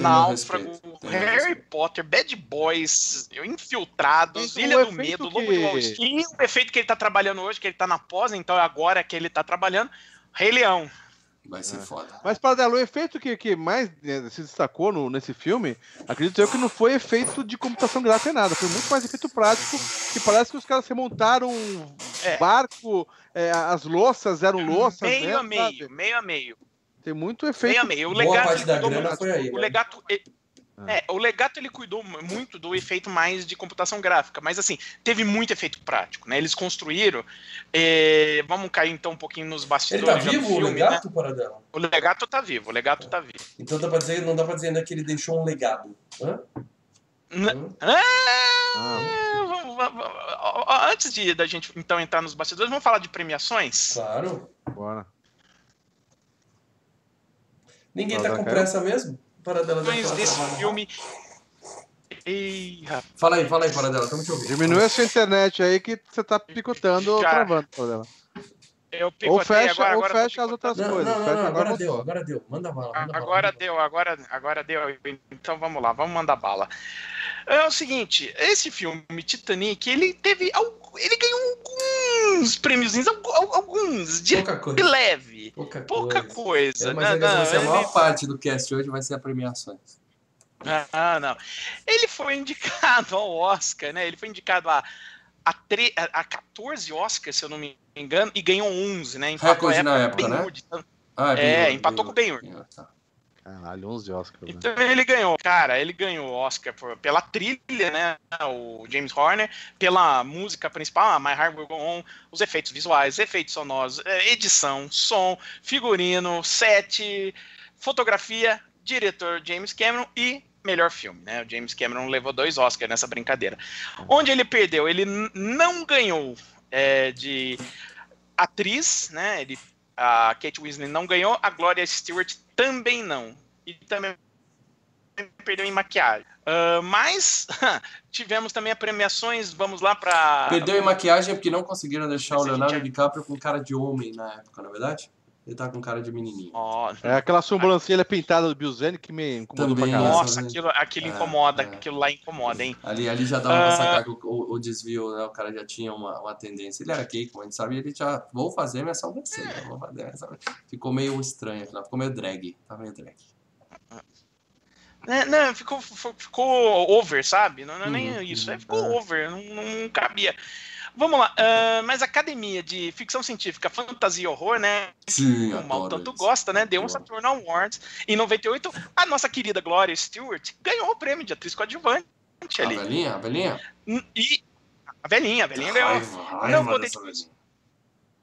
Náufrago, Harry. Potter, Bad Boys, Infiltrados, um Ilha do Medo, que- Lobo de Wall Street. E o efeito que ele tá trabalhando hoje, que ele tá na pós, então é agora que ele tá trabalhando, Rei Leão. Vai ser É. foda. Mas, Paradelo, o efeito que, que mais né, se destacou no, nesse filme, acredito eu que não foi efeito de computação gráfica nem nada, foi muito mais efeito prático, que parece que os caras remontaram um É. barco, é, as louças eram louças meio a meio, sabe? meio a meio. Tem muito efeito. a meio. O Boa legato, parte ele da cuidou grana muito- foi aí, O né? legato. e- É, o legato ele cuidou muito do efeito mais de computação gráfica, mas assim, teve muito efeito prático, né? Eles construíram. é, vamos cair então um pouquinho nos Ele bastidores. tá já do vivo, o filme, legato, Paradela? Né? O legato tá vivo, o legato tá vivo. Então dá pra dizer, não dá pra dizer ainda que ele deixou um legado. Hã? Hã? Ah, É, ó, Antes de da gente então entrar nos bastidores, vamos falar de premiações? Claro. bora. Ninguém tá com pressa mesmo? Paradela falar Desse filme. Ih, rapaz. Fala aí, fala aí, Paradela, estamos te ouvindo. Diminui a sua internet aí que você tá picotando ou travando, Paradela. Eu Ou fecha, agora, ou agora fecha as outras Não, coisas. não, não, não, agora agora deu, agora deu. Manda bala, manda bala. Agora manda deu, agora, agora deu. Então vamos lá, vamos mandar bala. É o seguinte, esse filme Titanic, ele teve, ele ganhou alguns prêmiozinhos, algu- alguns de Pouca coisa. leve, Pouca, pouca coisa. coisa. É, mas ainda Não, vai ser a maior parte do cast hoje vai ser a premiações. Ah, não. Ele foi indicado ao Oscar, né? Ele foi indicado a, a, tre- a, a 14 Oscars, se eu não me engano, e ganhou 11, né? Empatou na época, né? Tanto- Ah, É, Ben-Hur, empatou com o Ben-Hur. Ben-Hur, tá. Caralho, 11 Oscars. né? Então ele ganhou, cara, ele ganhou Oscar por- pela trilha, né? O James Horner, pela música principal, a My Heart Will Go On, os efeitos visuais, efeitos sonoros, eh, edição, som, figurino, set, fotografia, diretor James Cameron e melhor filme, né? O James Cameron levou dois Oscars nessa brincadeira. Onde ele perdeu, ele não ganhou eh, de atriz, né? Ele, a Kate Winslet não ganhou, a Gloria Stewart também não. E também perdeu em maquiagem. Ah, mas tivemos também a premiações, vamos lá para Perdeu em maquiagem porque não conseguiram deixar o Mas gente Leonardo é- DiCaprio com cara de homem na época, na verdade? Ele tá com cara de menininho. Ó, É aquela sobrancelha pintada do Bilzene que me Também, caralho. Nossa, né? aquilo, aquilo É, incomoda, é. aquilo lá incomoda, hein? Ali, ali já dava pra Ah. sacar que o, o- desvio, né? O cara já tinha uma, uma tendência. Ele era gay, como a gente sabe, e ele já. Vou fazer minha sobrancelha. Vou fazer minha sobrancelha. Ficou meio estranho, ficou meio drag. Tá meio drag. É, não, ficou, ficou, ficou over, sabe? Não, não é nem Uhum, isso, uhum, é, ficou é. over, não, não cabia. Vamos lá, ah, mas a Academia de Ficção Científica, Fantasia e Horror, né? Sim, O mal tanto isso. gosta, né? Deu um. Saturn Awards. Em 98, a nossa querida Gloria Stewart ganhou o prêmio de atriz coadjuvante A ali. velhinha? A velhinha? E a velhinha, a velhinha ganhou. Não dessa ter- velhinha.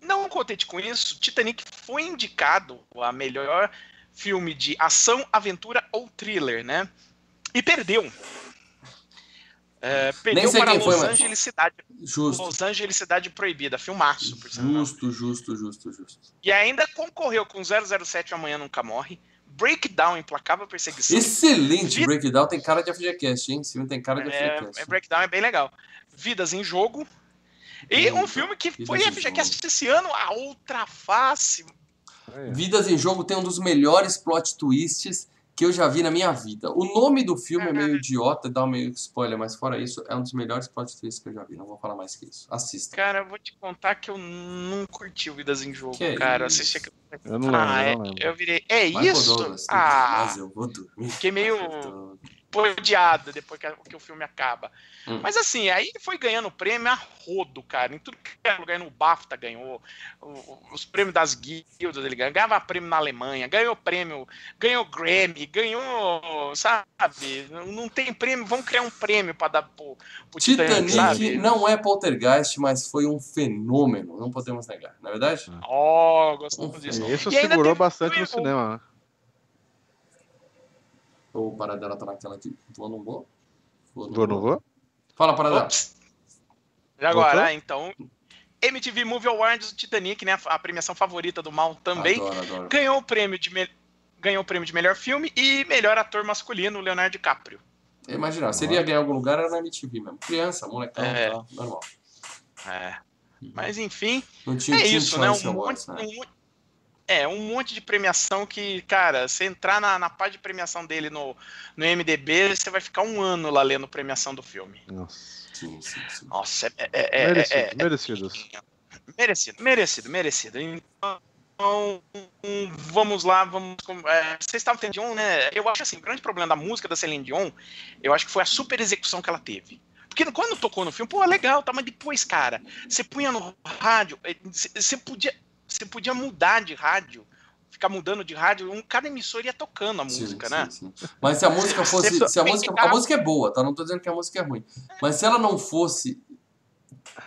Não contente com isso, Titanic foi indicado a melhor filme de ação, aventura ou thriller, né? E perdeu. É, perdeu para Los foi, mas- Angeles Cidade, Justo. Los Angeles Cidade Proibida, filmaço, por. Justo, justo, justo, justo. E ainda concorreu com 007 Amanhã Nunca Morre, Breakdown, Implacável Perseguição. Excelente breakdown, tem cara de FGCast, hein? Esse filme tem cara de FGCast. é Breakdown é bem legal. Vidas em Jogo. E Eita, um filme que foi FGCast esse ano, A Outra Face. Vidas em Jogo tem um dos melhores plot twists que eu já vi na minha vida. O nome do filme é meio idiota e dá um meio spoiler, mas fora isso, é um dos melhores plot twists que eu já vi. Não vou falar mais que isso. Assista. Cara, eu vou te contar que eu não curti o Vidas em Jogo, Que cara. Eu isso? assisti aquilo- Eu não lembro, ah, eu é, não lembro. eu virei. É isso? Douglas, Ah, Mas eu vou dormir. fiquei meio Odiado depois que, que o filme acaba. Hum. Mas assim, aí foi ganhando prêmio a rodo, cara. Em tudo que era lugar, no BAFTA ganhou, os prêmios das guildas ele ganhou, ganhava prêmio na Alemanha, ganhou prêmio, ganhou Grammy, ganhou, sabe? Não, tem prêmio, vamos criar um prêmio pra dar pro, pro Titanic, Titanic sabe? não é poltergeist, mas foi um fenômeno. Não podemos negar, não é verdade? Ó, gostamos disso. Isso E segurou bastante o- no cinema, né? Ou o Paradela tá naquela aqui. Vou, não vou? Vou, Vou, não vou? Fala, Paradela. Ops. E agora, Voltou? então, MTV Movie Awards do Titanic, né? A premiação favorita do Mal também. Adoro, adoro. Ganhou o prêmio de me- ganhou o prêmio de melhor filme e melhor ator masculino, Leonardo DiCaprio. Eu imaginava, se ele ia ganhar em algum lugar, era na MTV mesmo. Criança, molecão, É. tá, normal. É. Mas enfim, Não tinha é Teen isso, né? Choice Um Awards, monte, né? um é, um monte de premiação que, cara, você entrar na, na página de premiação dele no, no MDB, você vai ficar um ano lá lendo premiação do filme. Nossa. Sim, sim, sim. Nossa, é, é- é- é- Merecidos, é- merecidos. Merecido, merecido, merecido. Então, hum, vamos lá, vamos. é, vocês estavam tendo Dion, né? Eu acho assim, o grande problema da música da Celine Dion, eu acho que foi a super execução que ela teve. Porque quando tocou no filme, pô, legal, tá, mas depois, cara, você punha no rádio, eh, você podia, você podia mudar de rádio, ficar mudando de rádio, um, cada emissora ia tocando a Sim, música, sim, né? sim. Mas se a música fosse. Você Se a, música, a música é boa, tá? Não tô dizendo que a música é ruim. Mas se ela não fosse.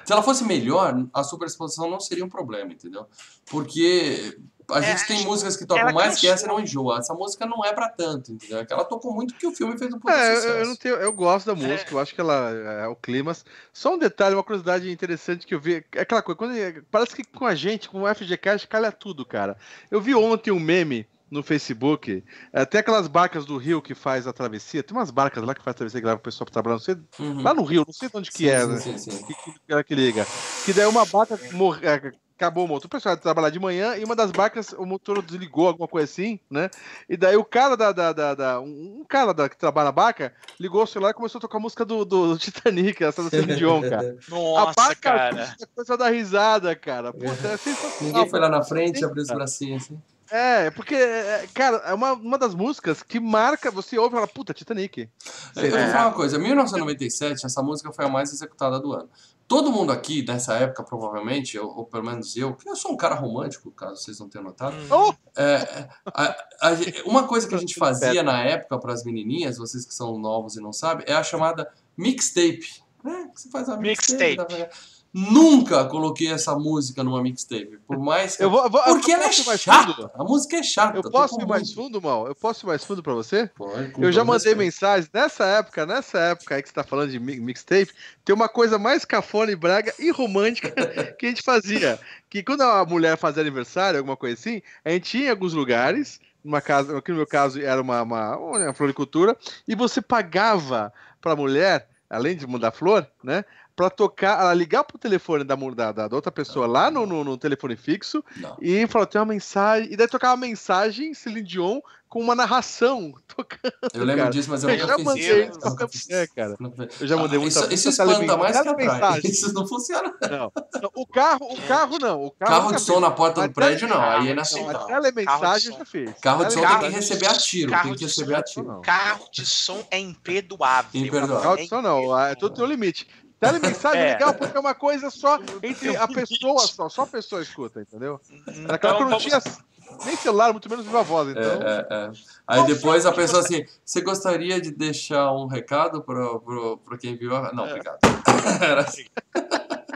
Se ela fosse melhor, a superexposição não seria um problema, entendeu? Porque a É, gente tem acho- músicas que tocam ela mais que essa e não enjoa. Essa música não é pra tanto, entendeu? É que ela tocou muito que o filme fez um puta É, eu- sucesso. eu, não tenho, eu gosto da música, eu acho que ela é o clima. Só um detalhe, uma curiosidade interessante que eu vi. É aquela coisa, quando, parece que com a gente, com o FGCast, calha tudo, cara. Eu vi ontem um meme no Facebook, é, tem aquelas barcas do Rio que faz a travessia, tem umas barcas lá que faz a travessia que leva o pessoal pra trabalhar, não sei, Uhum. lá no Rio, não sei de onde que Sim, é, sim, né? sim, sim. Que, que, que, que liga. Que daí uma barca morre, é, acabou o motor. O pessoal ia trabalhar de manhã e uma das barcas, o motor desligou, alguma coisa assim, né? E daí o cara da. da, da, da- um cara da, que trabalha na barca ligou o celular e começou a tocar a música do, do Titanic, essa da Celine Dion, cara. Nossa, a barca cara. coisa da risada, cara. Puta, é sensacional. Ninguém foi lá na frente e abriu os bracinhos assim. É, porque, é, cara, é uma, uma das músicas que marca, você ouve e fala, puta, Titanic. Eu vou falar uma coisa, 1997, essa música foi a mais executada do ano. Todo mundo aqui, nessa época, provavelmente, ou, ou pelo menos eu, que eu sou um cara romântico, caso vocês não tenham notado, Oh! é, a- a uma coisa que a gente fazia na época para as menininhas, vocês que são novos e não sabem, é a chamada mixtape. né? Você faz a mixtape. Mixtape. Nunca coloquei essa música numa mixtape, por mais que... Eu vou, eu vou- Porque eu ela é mais fundo? chata, a música é chata. Eu posso ir mais fundo, Mal? Eu posso ir mais fundo pra você? Pode, Eu já mandei mensagem nessa época, nessa época aí que você tá falando de mi- mixtape, tem uma coisa mais cafona e braga e romântica que a gente fazia. Que quando a mulher fazia aniversário, alguma coisa assim, a gente ia em alguns lugares, numa casa, aqui no meu caso era uma, uma, uma floricultura, e você pagava pra mulher, além de mandar flor, né? Pra tocar, ela ligar pro telefone da, da, da outra pessoa lá no, no, no telefone fixo Não. e falar, tem uma mensagem. E daí tocar uma mensagem, Celine Dion, com uma narração tocando. Eu lembro cara. disso, mas eu Eu nunca já fiz mandei isso. pra isso. cara. Eu já mandei Ah, muita isso, isso espanta mais que atrai. mensagem. Isso não funciona. Não. Não, O carro, o carro não. O carro, Carro de som na porta do prédio, não. Aí é Não, a inaceitável. telemensagem Carro já fez. Carro de som tem que receber a tiro. carro Tem que de receber a som, tiro. não. Carro de som é imperdoável. Imperdoável. Carro de som não. É tudo tem um limite. Telemensagem é É. legal porque é uma coisa só entre a pessoa só. Só a pessoa escuta, entendeu? Naquela Então, época não tinha nem celular, muito menos viva voz, É, então. é, é. Aí depois a pessoa assim, você gostaria de deixar um recado pro, pro, pro quem viu? a- Não, obrigado. Era assim.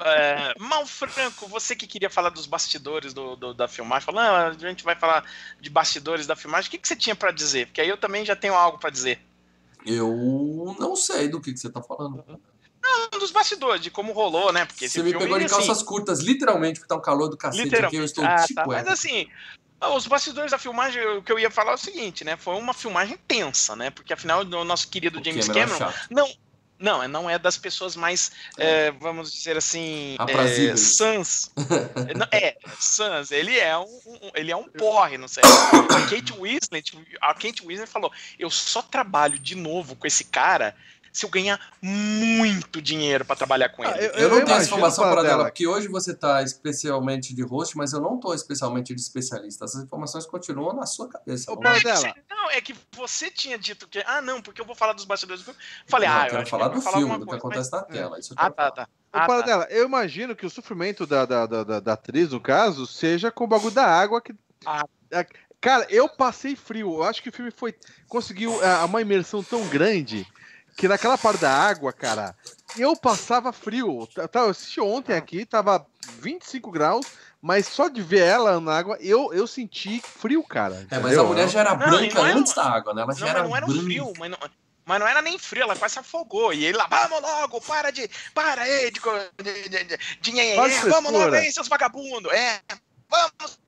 É, Mal Franco, você que queria falar dos bastidores do, do- da filmagem, falou, não, a gente vai falar de bastidores da filmagem. O que, que você tinha pra dizer? Porque aí eu também já tenho algo pra dizer. Eu não sei do que, que você tá falando. Um dos bastidores, de como rolou, né? Porque Você me filme, pegou de assim, calças curtas, literalmente, porque tá um calor do cacete aqui, eu estou Ah, tipo tá. Mas é. assim, os bastidores da filmagem, o que eu ia falar é o seguinte, né? Foi uma filmagem tensa, né? Porque afinal, o nosso querido O James Cameron é não. Não, é- não é das pessoas mais, é, vamos dizer assim, é, Aprazíveis. sans. Não, É, sans. Ele é um, um- ele é um porre, não sei. A Kate Winslet, a Kate Winslet falou: "Eu só trabalho de novo com esse cara se eu ganhar muito dinheiro pra trabalhar com ele". Ah, eu- Eu não tenho essa informação para para dela, porque hoje você tá especialmente de host, mas eu não tô especialmente de especialista. Essas informações continuam na sua cabeça. Ô, não- para É que dela. você- não, é que você tinha dito que. Ah, não, porque eu vou falar dos bastidores do filme. Falei, Não, ah, eu eu quero falar que do vai falar filme, do que coisa, acontece na tela. Isso eu mas- Ah, tá, falar. tá. Ah, para tá. dela, eu imagino que o sofrimento da, da, da, da- da atriz, no caso, seja com o bagulho da água que. Ah. Cara, eu passei frio. Eu acho que o filme foi. conseguiu ah, uma imersão tão grande que naquela parte da água, cara, eu passava frio. Tá- tá, Eu assisti ontem aqui, tava 25 graus, mas só de ver ela na água, eu, eu senti frio, cara. É, mas entendeu? a mulher já era Não, e branca não era- antes da água, né? Ela já Não, era mas não era um branca. frio, mas não, mas não era nem frio, ela quase se afogou. E ele lá, vamos logo, para de. Para aí, de. co- de, de, de, de nhenhenhé, Faz vamos logo aí, seus vagabundos. É, vamos,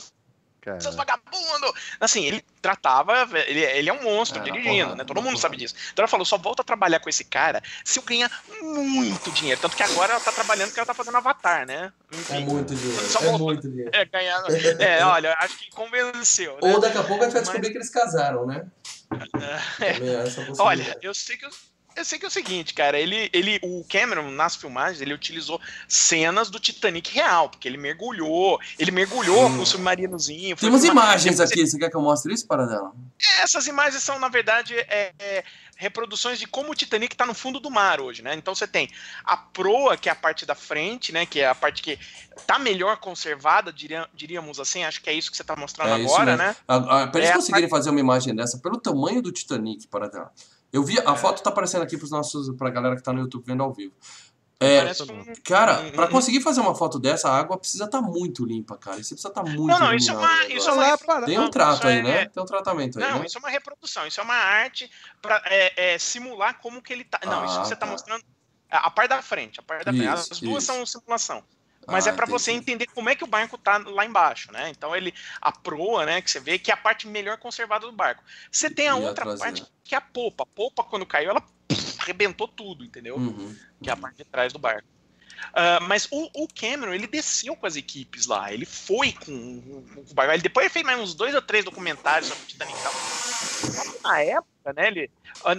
Cara. seus vagabundos. Assim, ele tratava. Ele, ele é um monstro É, dirigindo, porrada, né? Todo mundo sabe porrada. disso. Então ela falou: só volta a trabalhar com esse cara se eu ganhar muito dinheiro. Tanto que agora ela tá trabalhando porque ela tá fazendo Avatar, né? É Enfim. muito dinheiro. Só É muito dinheiro. É, ganhar. É, olha, acho que convenceu. Né? Ou daqui a pouco a gente vai Mas- descobrir que eles casaram, né? É. Essa Olha, eu sei que eu, eu sei que é o seguinte, cara, ele, ele, o Cameron nas filmagens ele utilizou cenas do Titanic real, porque ele mergulhou, ele mergulhou com o submarinozinho. foi Tem umas filmar- imagens aqui, você quer que eu mostre isso para dela? Essas imagens são na verdade é, é, reproduções de como o Titanic tá no fundo do mar hoje, né? Então você tem a proa que é a parte da frente, né? Que é a parte que tá melhor conservada, diria- diríamos assim. Acho que é isso que você tá mostrando É agora, né? Ah, ah, Para eles É a conseguirem fazer uma imagem dessa, pelo tamanho do Titanic, para dela. Eu vi, a foto tá aparecendo aqui pros nossos, pra galera que tá no YouTube vendo ao vivo. É, cara, Uhum. pra conseguir fazer uma foto dessa, a água precisa estar muito limpa, cara. Você precisa estar muito Não, não, isso é iluminado uma, isso é uma para- Tem um trato isso aí, é- né? Tem um tratamento aí, Não, né? isso é uma reprodução, isso é uma arte pra é, é, simular como que ele tá. Não, isso Ah, que você tá, tá. mostrando. A a parte da frente, a parte da frente. Isso, As duas isso. são simulação. Mas Ah, é pra você entender como é que o barco tá lá embaixo, né? Então ele. A proa, né? Que você vê que é a parte melhor conservada do barco. Você tem a E outra parte que é a polpa. A polpa, quando caiu, ela pff, arrebentou tudo, entendeu? Uhum. que é a parte de trás do barco. Ah, mas o, o Cameron, ele desceu com as equipes lá, ele foi com o, o barco. Ele depois ele fez mais uns dois ou três documentários sobre o Titanic. Na época, né, ele,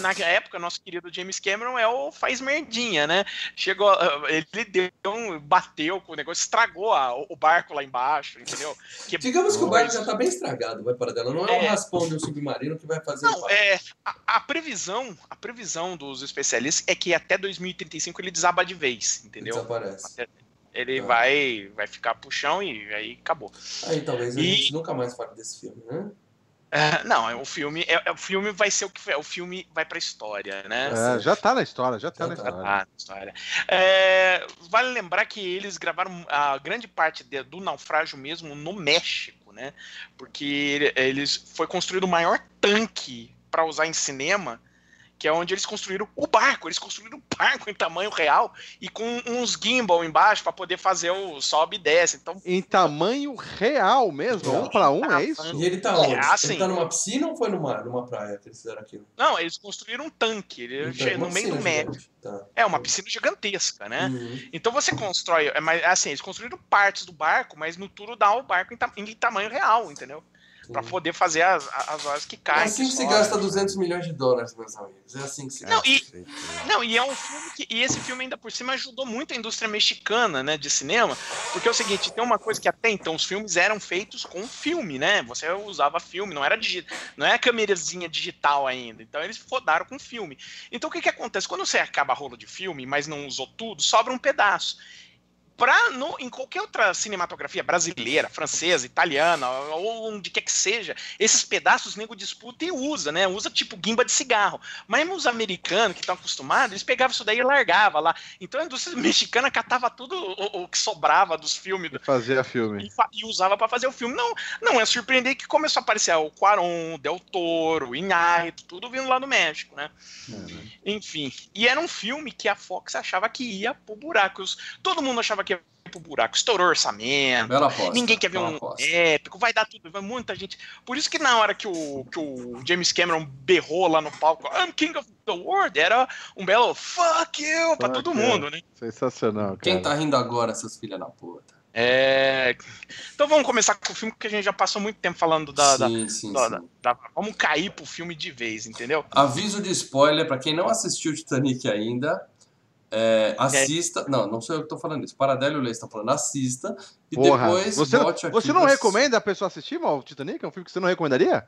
na época, nosso querido James Cameron é o faz merdinha, né? Chegou, ah, ele deu um, bateu com o negócio, estragou a- o barco lá embaixo, entendeu? Quebrou Digamos que o barco já tá bem estragado, vai para dela. Não é, um É. raspão de um submarino que vai fazer. Não, é, a, a previsão, a previsão dos especialistas é que até 2035 ele desaba de vez, entendeu? Desaparece. Ele Tá. vai, vai ficar pro chão e aí acabou. Aí talvez a E- gente nunca mais fale desse filme, né? É, não, é o filme, é, é- o filme vai ser o que o filme vai pra história, né? É, já tá na história, já tá Já na tá. história. Ah, história. É, vale lembrar que eles gravaram a grande parte de- do naufrágio mesmo no México, né? Porque eles foi construído o maior tanque para usar em cinema que é onde eles construíram o barco. Eles construíram o barco em tamanho real e com uns gimbal embaixo para poder fazer o sobe e desce. Então, Em tamanho real mesmo, um para um, é isso? E ele tá onde? É, assim. Ele tá numa piscina ou foi numa, numa praia que eles fizeram aquilo? não, eles construíram um tanque ele, Então, no uma meio do médio. Tá. É uma piscina gigantesca, né? Uhum. Então você constrói, é, mas assim, eles construíram partes do barco, mas no tudo dá o barco em, ta- em tamanho real, entendeu? Pra Uhum. poder fazer as, as horas que É caem. assim que se gasta 200 milhões de dólares, meus amigos. É assim que se Não, gasta. e, não, e é um filme que. E esse filme ainda por cima ajudou muito a indústria mexicana, né, de cinema. Porque é o seguinte, tem uma coisa que até então os filmes eram feitos com filme, né? Você usava filme, não era digi não é câmerazinha digital ainda. Então eles rodaram com filme. Então o que, que acontece? Quando você acaba a rolo de filme, mas não usou tudo, sobra um pedaço. Pra, no, em qualquer outra cinematografia brasileira, francesa, italiana, ou onde quer que seja, esses pedaços nego disputa e usa, né? Usa tipo guimba de cigarro. Mas os americanos que estão acostumados, eles pegavam isso daí e largavam lá. Então a indústria mexicana catava tudo o, o que sobrava dos filmes Fazia filme. e, fa- e usava para fazer o filme. Não, não é surpreender que começou a aparecer o Quaron, o Del Toro, o Inharito, tudo vindo lá do México, né? Enfim, e era um filme que a Fox achava que ia pro buraco. Todo mundo achava que ia pro buraco. Estourou orçamento. Bela aposta. Ninguém quer ver um aposta. épico, vai dar tudo, vai muita gente. Por isso que na hora que o, que o James Cameron berrou lá no palco, I'm King of the World, era um belo fuck you pra todo you. mundo, né? Sensacional, cara. Quem tá rindo agora, seus filha da puta? É... Então vamos começar com o filme, porque a gente já passou muito tempo falando da. da- sim, sim, da- sim. da- da- Vamos cair pro filme de vez, entendeu? Aviso de spoiler pra quem não assistiu Titanic ainda. É, assista. Não, não sou eu que tô falando isso. Paradelo e Leite estão falando. Assista. E Porra, depois você, aqui. você não pra- recomenda a pessoa assistir mal, o Titanic? É um filme que você não recomendaria?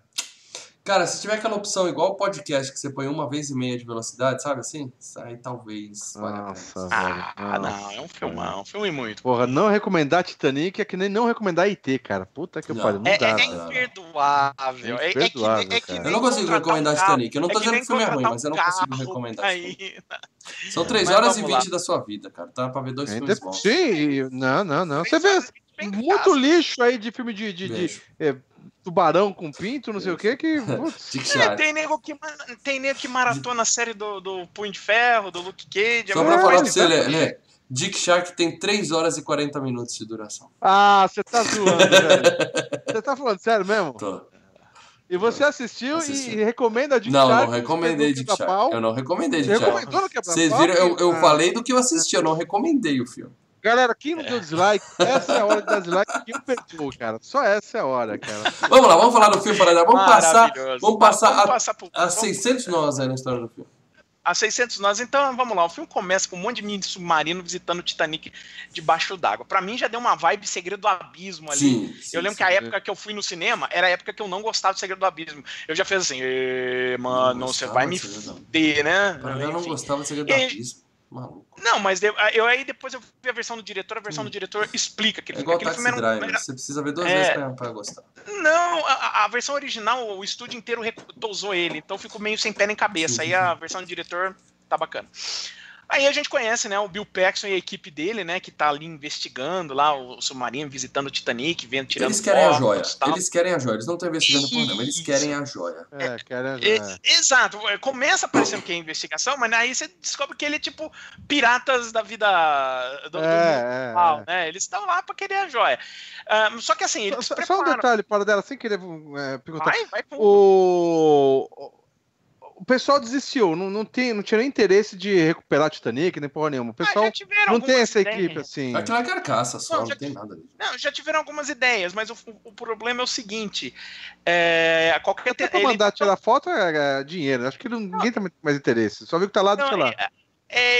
Cara, se tiver aquela opção igual o podcast que você põe uma vez e meia de velocidade, sabe assim? Aí talvez. valha a Nossa, pena. Ah, velho. não, é um filmão, um filme muito. Porra, não recomendar Titanic é que nem não recomendar IT, cara. Puta que pariu, não É, dá. é velho. imperdoável. É, é que, Imperdoável, é que nem Eu não consigo recomendar um. Titanic. Eu não tô É que dizendo que o filme é ruim, mas eu não consigo recomendar. Aí, São 3 Mas horas e vamos 20 lá. da sua vida, cara. Tá pra ver dois Ainda- filmes bons. Sim, não, não, não. Você vê muito lixo aí de filme de, de- de Beijo. Tubarão com pinto, não sei o que, que. É, tem nego que, tem nego que maratona a série do, do Punho de Ferro, do Luke Cage. Só é pra muito falar pra você, legal. Lê, Lê, Dick Shark tem 3 horas e 40 minutos de duração. Ah, você tá zoando, velho. Você tá falando sério mesmo? Tô. E você assistiu Assisti. e recomenda Dick Não, Shark? não recomendei no Dick? Shark. Eu não recomendei Dick Shark. Vocês viram, eu, eu falei do que eu assisti, eu não recomendei o filme. Galera, quem não deu dislike, essa é a hora de dar dislike que eu perdoou, cara. Só essa é a hora, cara. Vamos lá, vamos falar do filme, Paradela. Vamos passar vamos passar vamos a- passar pro, a 600 nós aí na história do filme. a 600 nós. Então, vamos lá. O filme começa com um monte de mini submarino visitando o Titanic debaixo d'água. Pra mim, já deu uma vibe Segredo do Abismo ali. Sim. sim, Eu lembro sim. que a época que eu fui no cinema era a época que eu não gostava do Segredo do Abismo. Eu já fiz assim, "Ê, mano, Não você vai do me do fuder, né? Paradela não Enfim. gostava de Segredo do Abismo. Maluco. Não, mas de- eu aí depois eu vi a versão do diretor, a versão do diretor explica aquele É filme. igual Taxi filme Driver. era- Você precisa ver duas É. vezes pra, pra gostar. Não, a, a versão original, o estúdio inteiro recusou ele, então ficou meio sem pé nem cabeça. Aí a versão do diretor tá bacana. Aí a gente conhece, né, o Bill Paxton e a equipe dele, né, que tá ali investigando lá o submarino, visitando o Titanic, vendo, tirando Eles querem a joia. tal. Eles querem a joia. Eles não estão investigando por nada, mas eles Isso. querem a joia. É, cara. E- É. Exato, é, começa parecendo que é investigação, mas aí você descobre que ele é tipo piratas da vida do, do mundo É, é, real, é. né? Eles estão lá pra querer a joia. Ah, só que assim, eles Só, só um detalhe, para dela, sem querer é, perguntar. Vai, vai O... o pessoal desistiu, não, não, tem, não tinha nem interesse de recuperar Titanic, nem porra nenhuma. O Ah, pessoal tiveram não tem essa ideias. equipe assim. Aquilo é carcaça só, Não, não, já- tem nada ali. Não, já tiveram algumas ideias, mas o, o problema é o seguinte: é, qualquer Até pra ele- mandar tirar foto é, é dinheiro. Acho que não- ninguém tem mais interesse. Só viu que tá lá, deixa não, lá. é-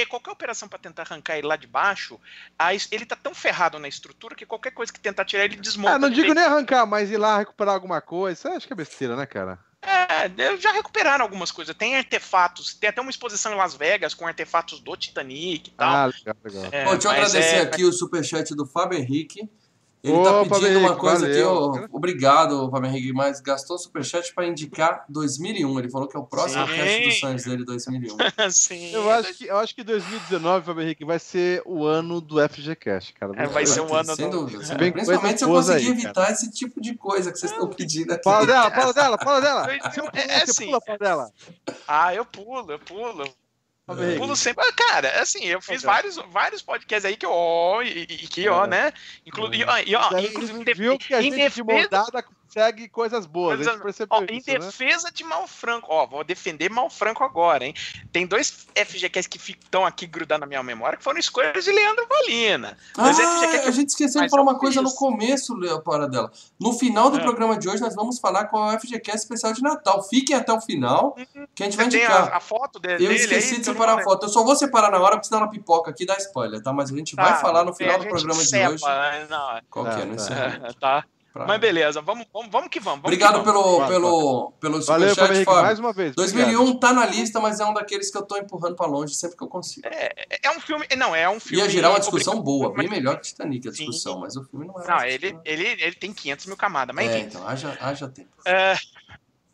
é, qualquer operação para tentar arrancar ele lá de baixo, a ele tá tão ferrado na estrutura que qualquer coisa que tentar tirar ele desmonta. Ah, não digo nem arrancar, mas ir lá recuperar alguma coisa. Acho que é besteira, né, cara? É, já recuperaram algumas coisas. Tem artefatos, tem até uma exposição em Las Vegas com artefatos do Titanic e tal. Ah, legal, legal. É, Bom, deixa eu agradecer é- aqui o superchat do Fábio Henrique. Ele tá Ô, pedindo uma coisa aqui, valeu. ó. Obrigado, Fábio Henrique, mas gastou superchat pra indicar 2001. Ele falou que é o próximo Sim. cast dos sonhos dele, 2001. Sim. Eu acho, que, eu acho que 2019, Fábio Henrique, vai ser o ano do FGCast, cara. É, vai ser um ano Sem do- dúvida. dúvida. Principalmente se eu conseguir aí, evitar esse tipo de coisa que vocês estão pedindo aqui. Fala dela, fala dela, fala dela. É, é você assim. pula, fala dela. Ah, eu pulo, eu pulo. É. Henrique. Pulo sempre. Cara, assim, eu fiz Ok. vários, vários podcasts aí que, ó, e, e que, ó, É. né? Inclu e, ó, e, ó, inclusive, em, viu que a em gente de defesa, moldada consegue coisas boas. A gente Coisas- percebeu ó, em isso, né? defesa de Malfranco, ó, vou defender Malfranco agora, hein? Tem dois FGCast que estão aqui grudando na minha memória que foram escolhas de Leandro Valina. Mas Ah, FGCast a gente esqueceu de falar uma coisa no começo, Leo, para dela. No final do É. programa de hoje, nós vamos falar com a FGCast especial de Natal. Fiquem até o final, que a gente vai Você tem indicar. a, a foto de- Eu dele esqueci aí, de que não separar a foto. Eu só vou separar na hora, porque senão ela pipoca aqui e dá spoiler, tá? Mas a gente vai Tá, falar no é, final do programa de sepa, hoje. né? Não, Qual que é, Tá, no tá. É. Pra- Mas beleza, vamos, vamos, vamos que vamos. vamos que Obrigado vamos. pelo, pelo, pelo superchat, Henrique, mais uma vez. 2001 tá na lista, mas é um daqueles que eu tô empurrando pra longe sempre que eu consigo. É um filme. Não, é um filme. Ia gerar uma discussão obrigado- boa, bem mas- melhor que Titanic a Sim. discussão, mas o filme não é. Não, ele, ele, ele tem 500 mil camadas, mas É, enfim. então, haja, haja tempo. É,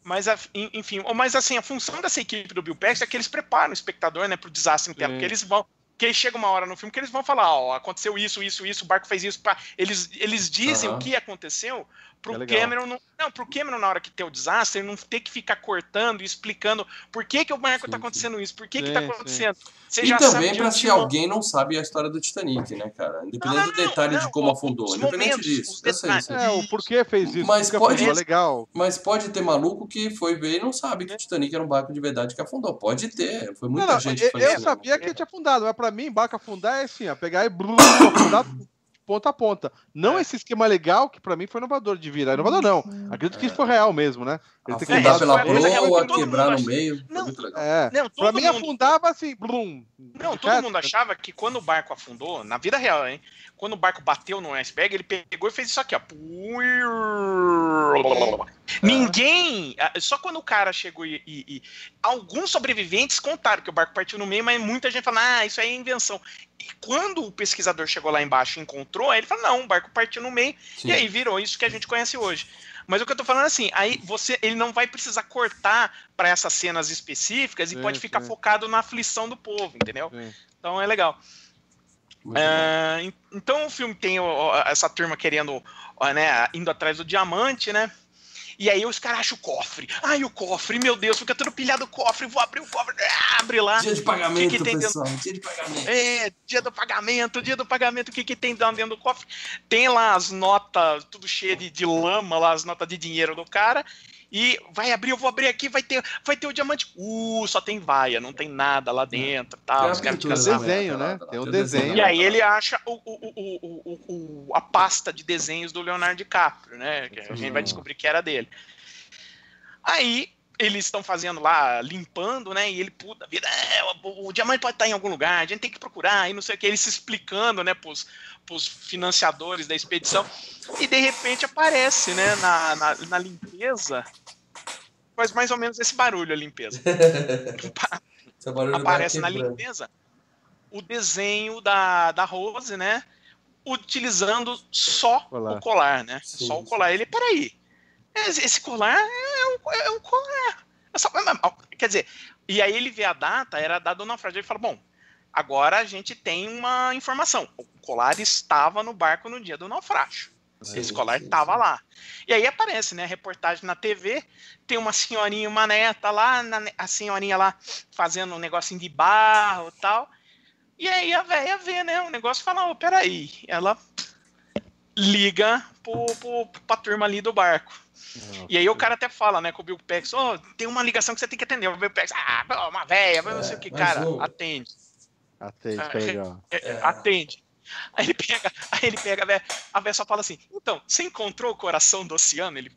mas, enfim, mas assim, a função dessa equipe do Bill Paxton é que eles preparam o espectador, né, pro desastre inteiro. Sim. Porque eles vão. Que chega uma hora no filme que eles vão falar, ó, aconteceu isso, isso, isso, o barco fez isso. Pá. Eles, eles dizem Aham. o que aconteceu pro É. Cameron. Não, não, pro Cameron, na hora que tem o desastre, ele não ter que ficar cortando e explicando por que, que o barco Sim, tá sim. acontecendo isso, por que, que Sim, tá sim. acontecendo. Você E já também de se alguém não sabe a história do Titanic, né, cara? Independente Não, do não, detalhe de como afundou. Independente momentos, disso. Eu sei, sei. É, o porquê fez isso. Mas pode- afundou, legal. Mas pode ter maluco que foi ver e não sabe que o Titanic era um barco de verdade que afundou. Pode ter. Foi muita Não, não, gente eu, que eu sabia que tinha afundado, mas pra mim, barco afundar é assim, ó, pegar e blum, afundar ponta a ponta. Não É. esse esquema legal que pra mim foi inovador de virar. Inovador não. Acredito que isso foi real mesmo, né? Ele tem que Afundar isso pela que proa, mundo quebrar no meio. Não. muito legal. É. Não, Pra mim mundo- afundava assim, blum. Não, todo cara. mundo achava que quando o barco afundou, na vida real, hein? Quando o barco bateu no iceberg, ele pegou e fez isso aqui, ó. Ninguém. Só quando o cara chegou e, e- e- Alguns sobreviventes contaram que o barco partiu no meio, mas muita gente falou, ah, isso aí é invenção. E quando o pesquisador chegou lá embaixo e encontrou, aí ele falou, não, o barco partiu no meio, Sim. e aí virou isso que a gente conhece hoje. Mas o que eu tô falando é assim, aí você, ele não vai precisar cortar para essas cenas específicas e pode ficar focado na aflição do povo, entendeu? Então é legal. Ah, en- então o filme tem essa turma querendo, né, indo atrás do diamante, né? E aí os caras acham o cofre. Ai, o cofre, meu Deus, fica todo pilhado o cofre, vou abrir o cofre. Ah, abre lá. Dia de pagamento, que que tem pessoal. Dia de pagamento. É, dia do pagamento, dia do pagamento, o que, que tem dentro do cofre? Tem lá as notas, tudo cheio de, de lama, lá as notas de dinheiro do cara. E vai abrir, eu vou abrir aqui, vai ter, vai ter o diamante. Uh, só tem vaia, não tem nada lá dentro. Tal, os caras ficam desenho, lá, né? Tem um o desenho. E aí ele acha o, o, o, o, a pasta de desenhos do Leonardo DiCaprio, né? Que a gente vai descobrir que era dele. Aí eles estão fazendo lá, limpando, né? E ele, puta vida, é, o, o diamante pode estar em algum lugar, a gente tem que procurar, e não sei o que, ele se explicando, né, pros, pros financiadores da expedição. E de repente aparece, né, na, na, na limpeza. Faz mais ou menos esse barulho a limpeza. Esse barulho vai aparece na limpeza o desenho da, da Rose, né? Utilizando só Colar. o colar, né? Sim, só o colar. Ele, peraí, esse esse colar é um, é um colar. É só- quer dizer, e aí ele vê a data, era a data do naufrágio, ele fala, bom, agora a gente tem uma informação. O colar estava no barco no dia do naufrágio. Sim, Esse colar estava lá. E aí aparece, né? Reportagem na TV, tem uma senhorinha, uma neta lá, na- a senhorinha lá fazendo um negocinho de barro e tal. E aí a velha vê, né? O negócio fala, ô, peraí. Ela liga pro, pro, pra turma ali do barco. E aí o cara até fala, né, com o Bill Pex, ô, tem uma ligação que você tem que atender. O Bill Pex, ah, uma velha, não sei o que, É, mais cara, atende. Atende, tá legal. É, é, Atende. Aí ele pega, aí ele pega a véia, a véia só fala assim: então, você encontrou o coração do oceano? Ele.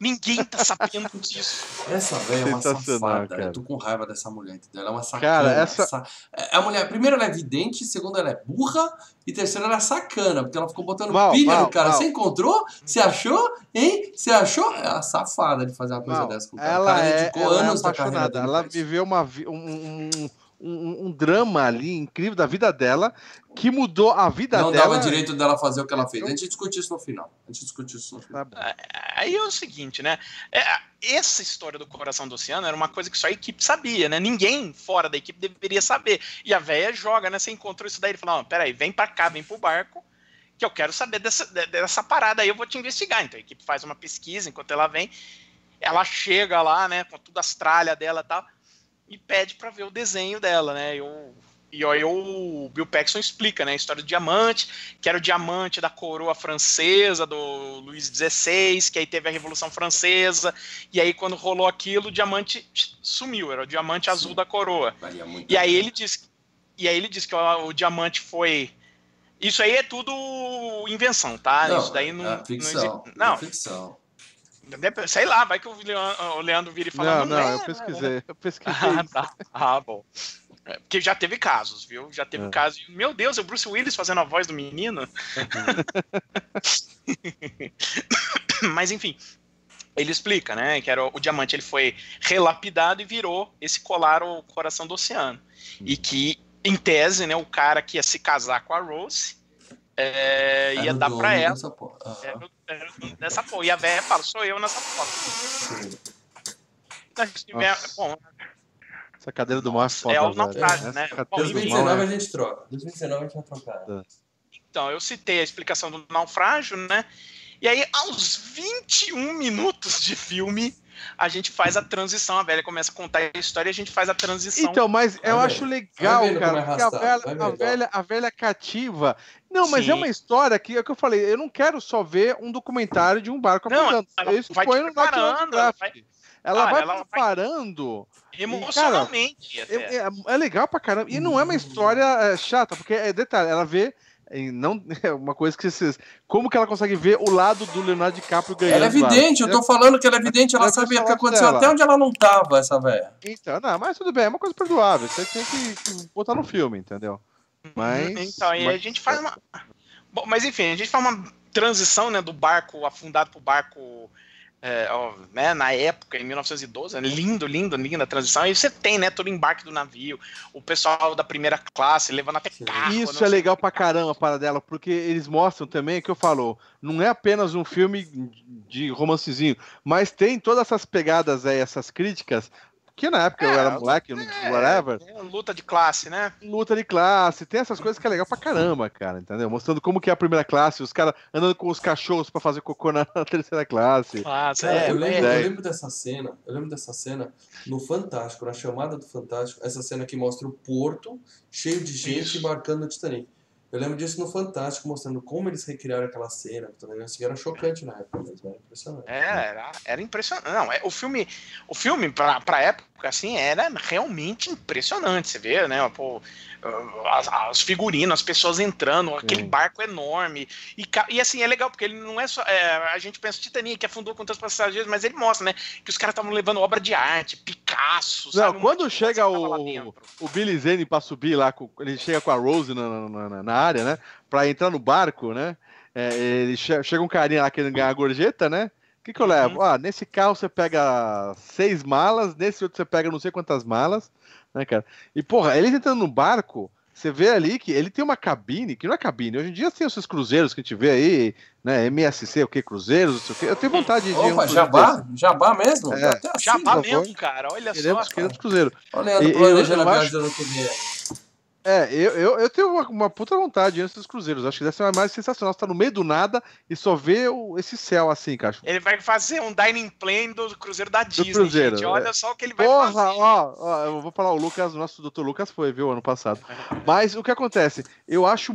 Ninguém tá sabendo disso. Essa velha é uma safada. cara. Eu tô com raiva dessa mulher, entendeu? Ela é uma sacana. Cara, essa- Sa- é, A mulher, primeiro ela é vidente, segundo ela é burra, e terceiro ela é sacana, porque ela ficou botando Mal, pilha mal, no cara. mal. Você encontrou? Você achou? Hein? Você achou? É uma safada de fazer uma coisa dessa com o cara. ela o cara é, dedicou ela é anos da carreira apaixonada. Ela viveu uma, vi- um, um, um, um- drama ali incrível da vida dela, que mudou a vida Não dela. dava direito dela fazer o que ela fez. A gente discute isso no final. A gente discute isso no final. Tá bom. Aí é o seguinte, né? É, essa história do coração do oceano era uma coisa que só a equipe sabia, né? Ninguém fora da equipe deveria saber. E a véia joga, né? Você encontrou isso daí, ele falou: não, peraí, vem pra cá, vem pro barco, que eu quero saber dessa, de- dessa parada aí, eu vou te investigar. Então a equipe faz uma pesquisa enquanto ela vem. Ela chega lá, né, com todas as tralhas dela e tal, e pede pra ver o desenho dela, né? E o, e aí o Bill Paxton explica, né, a história do diamante, que era o diamante da coroa francesa do Luís XVI, que aí teve a Revolução Francesa, e aí quando rolou aquilo, o diamante sumiu, era o diamante azul da coroa. E aí ele diz, e aí ele diz que o, o diamante foi isso aí é tudo invenção, tá? Não, Isso daí não, é não ficção. existe- não, É ficção. Sei lá, vai que o Leandro, vira e fala Não, não, é, eu né? pesquisei. Eu pesquisei. Ah, tá. Ah, bom. É, Porque já teve casos, viu? Já teve É. casos. Meu Deus, é o Bruce Willis fazendo a voz do menino. Mas enfim, ele explica, né? Que era o, o diamante ele foi relapidado e virou esse colar o coração do oceano. E que, em tese, né, o cara que ia se casar com a Rose é, ia dar pra ela. porra. Aham. Era, o- dessa porra. E a velha fala, sou eu nessa foto. Bom, Essa cadeira do mar é foda, é o naufrágio, né? Bom, do enfim. mar 2019 é- a gente troca. 2019 a gente vai trocar. Então, eu citei a explicação do naufrágio, né? E aí, aos 21 minutos de filme, a gente faz a transição. A velha começa a contar a história e a gente faz a transição. Então, mas eu Vai acho legal, cara, é porque a velha, a, velha, a velha cativa. Não, mas Sim. é uma história que é o que eu falei, eu não quero só ver um documentário de um barco Não, afundando. ela Isso vai põe no ela Geographic. Ela Cara, vai ela vai- preparando. Emocionalmente, até. É, é- é legal pra caramba. E não é uma história é, chata, porque é detalhe, ela vê. e Não, é uma coisa que vocês. Como que ela consegue ver o lado do Leonardo DiCaprio ganhando? Ela é evidente, eu tô falando que ela é evidente, ela É sabe o que aconteceu dela. até onde ela não tava, essa velha. Então, não, mas tudo bem, é uma coisa perdoável. Você tem que botar no filme, entendeu? Mas. Então, e aí a mas- gente faz uma. Bom, mas enfim, a gente faz uma transição né, do barco afundado pro barco. é, ó, né, na época, em 1912, né, lindo, lindo, linda a transição. Aí você tem, né, todo o embarque do navio, o pessoal da primeira classe levando até carro. Isso não é legal o pra caramba para dela, porque eles mostram também que eu falo, não é apenas um filme de romancezinho, mas tem todas essas pegadas aí, essas críticas, que na época eu É, era moleque, É, whatever, é luta de classe, né? luta de classe, tem essas coisas que é legal pra caramba, cara, entendeu? Mostrando como que é a primeira classe, os caras andando com os cachorros pra fazer cocô na terceira classe. Cara, é, eu, lembro, eu lembro dessa cena, eu lembro dessa cena no Fantástico, na chamada do Fantástico, essa cena que mostra o porto cheio de gente Isso. embarcando no Titanic. Eu lembro disso no Fantástico, mostrando como eles recriaram aquela cena, tá ligado? Assim, era chocante na época mesmo, era impressionante. É, era, era impressionante. Não, é, o filme, o filme pra, pra época, assim, era realmente impressionante. Você vê, né? Pô, as, as figurinas, as pessoas entrando, aquele Sim. barco enorme. E, e assim, é legal, porque ele não é só. é, a gente pensa Titanic, que afundou com tantos passageiros, mas ele mostra, né? Que os caras estavam levando obra de arte, Picasso, Não, sabe? Quando chega o- o Billy Zane pra subir lá, com, ele chega com a Rose na, na, na- na área, né? Pra entrar no barco, né? É, ele che- chega um carinha lá querendo ganhar a gorjeta, né? O que, que eu levo? Ah, nesse carro você pega seis malas, nesse outro você pega não sei quantas malas, né, cara? E, porra, eles entrando no barco, você vê ali que ele tem uma cabine, que não é cabine. Hoje em dia tem esses cruzeiros que a gente vê aí, né? MSC, o que? Cruzeiros, não sei o quê. Eu tenho vontade de. um Opa, cruzeiro jabá? desse. jabá mesmo? É. Assim, Jabá mesmo, cara, olha Queremos, só. queremos cruzeiro. Olha, E- planejando eu a viagem acho- do ano que vem. É, eu, eu, eu tenho uma, uma puta vontade de ir nesses cruzeiros. Acho que deve ser mais sensacional. Você tá no meio do nada e só vê o- esse céu assim, cara. Ele vai fazer um dining plan do Cruzeiro da Disney, Cruzeiro, gente. é. Olha só o que ele vai Porra, fazer. ó, ó, eu vou falar, o Lucas, o nosso doutor Lucas foi, viu, ano passado. Mas o que acontece? Eu acho,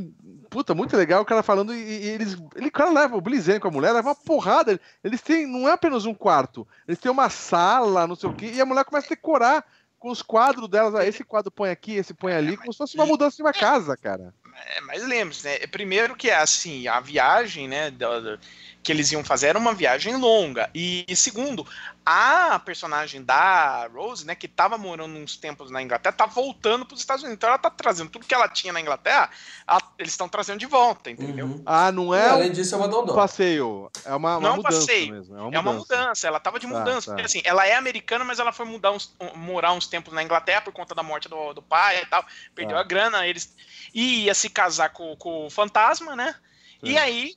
puta, muito legal o cara falando, e, e eles, ele, o cara leva o Blizane com a mulher, leva uma porrada. Eles têm, não é apenas um quarto, eles têm uma sala, não sei o quê, e a mulher começa a decorar com os quadros delas. Ah, esse quadro põe aqui, esse põe ali, como se fosse uma mudança de uma casa, cara. É, mas lembre-se, né? Primeiro que é assim, a viagem, né? Que eles iam fazer era uma viagem longa. E, e segundo, a personagem da Rose, né, que estava morando uns tempos na Inglaterra, tá voltando para os Estados Unidos. Então ela tá trazendo tudo que ela tinha na Inglaterra, ela, eles estão trazendo de volta, entendeu? Uhum. Ah, não é E, um além disso, é uma dondó. passeio. É uma, uma Não mudança passeio, mesmo. É uma É uma mudança. ela tava de Tá, mudança. tá. Porque, assim, ela é americana, mas ela foi mudar uns- um- morar uns tempos na Inglaterra por conta da morte do, do pai e tal. Perdeu Tá. a grana, eles. E ia se casar com, com o fantasma, né? E Sim. aí,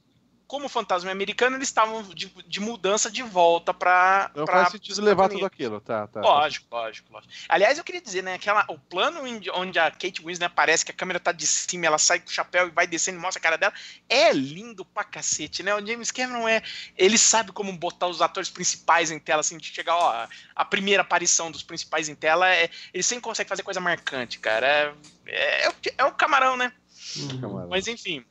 como o fantasma americano, eles estavam de, de mudança de volta pra. Não pra faz sentido levar tudo aquilo, tá, tá. Lógico, lógico, lógico. Aliás, eu queria dizer, né, aquela, o plano onde- a Kate Winslet aparece, que a câmera tá de cima, ela sai com o chapéu e vai descendo e mostra a cara dela, é lindo pra cacete, né? O James Cameron é, ele sabe como botar os atores principais em tela, assim, de chegar, ó, a primeira aparição dos principais em tela, é, ele sempre consegue fazer coisa marcante, cara. É, é, é o- é o camarão, né? Camarada. Mas enfim,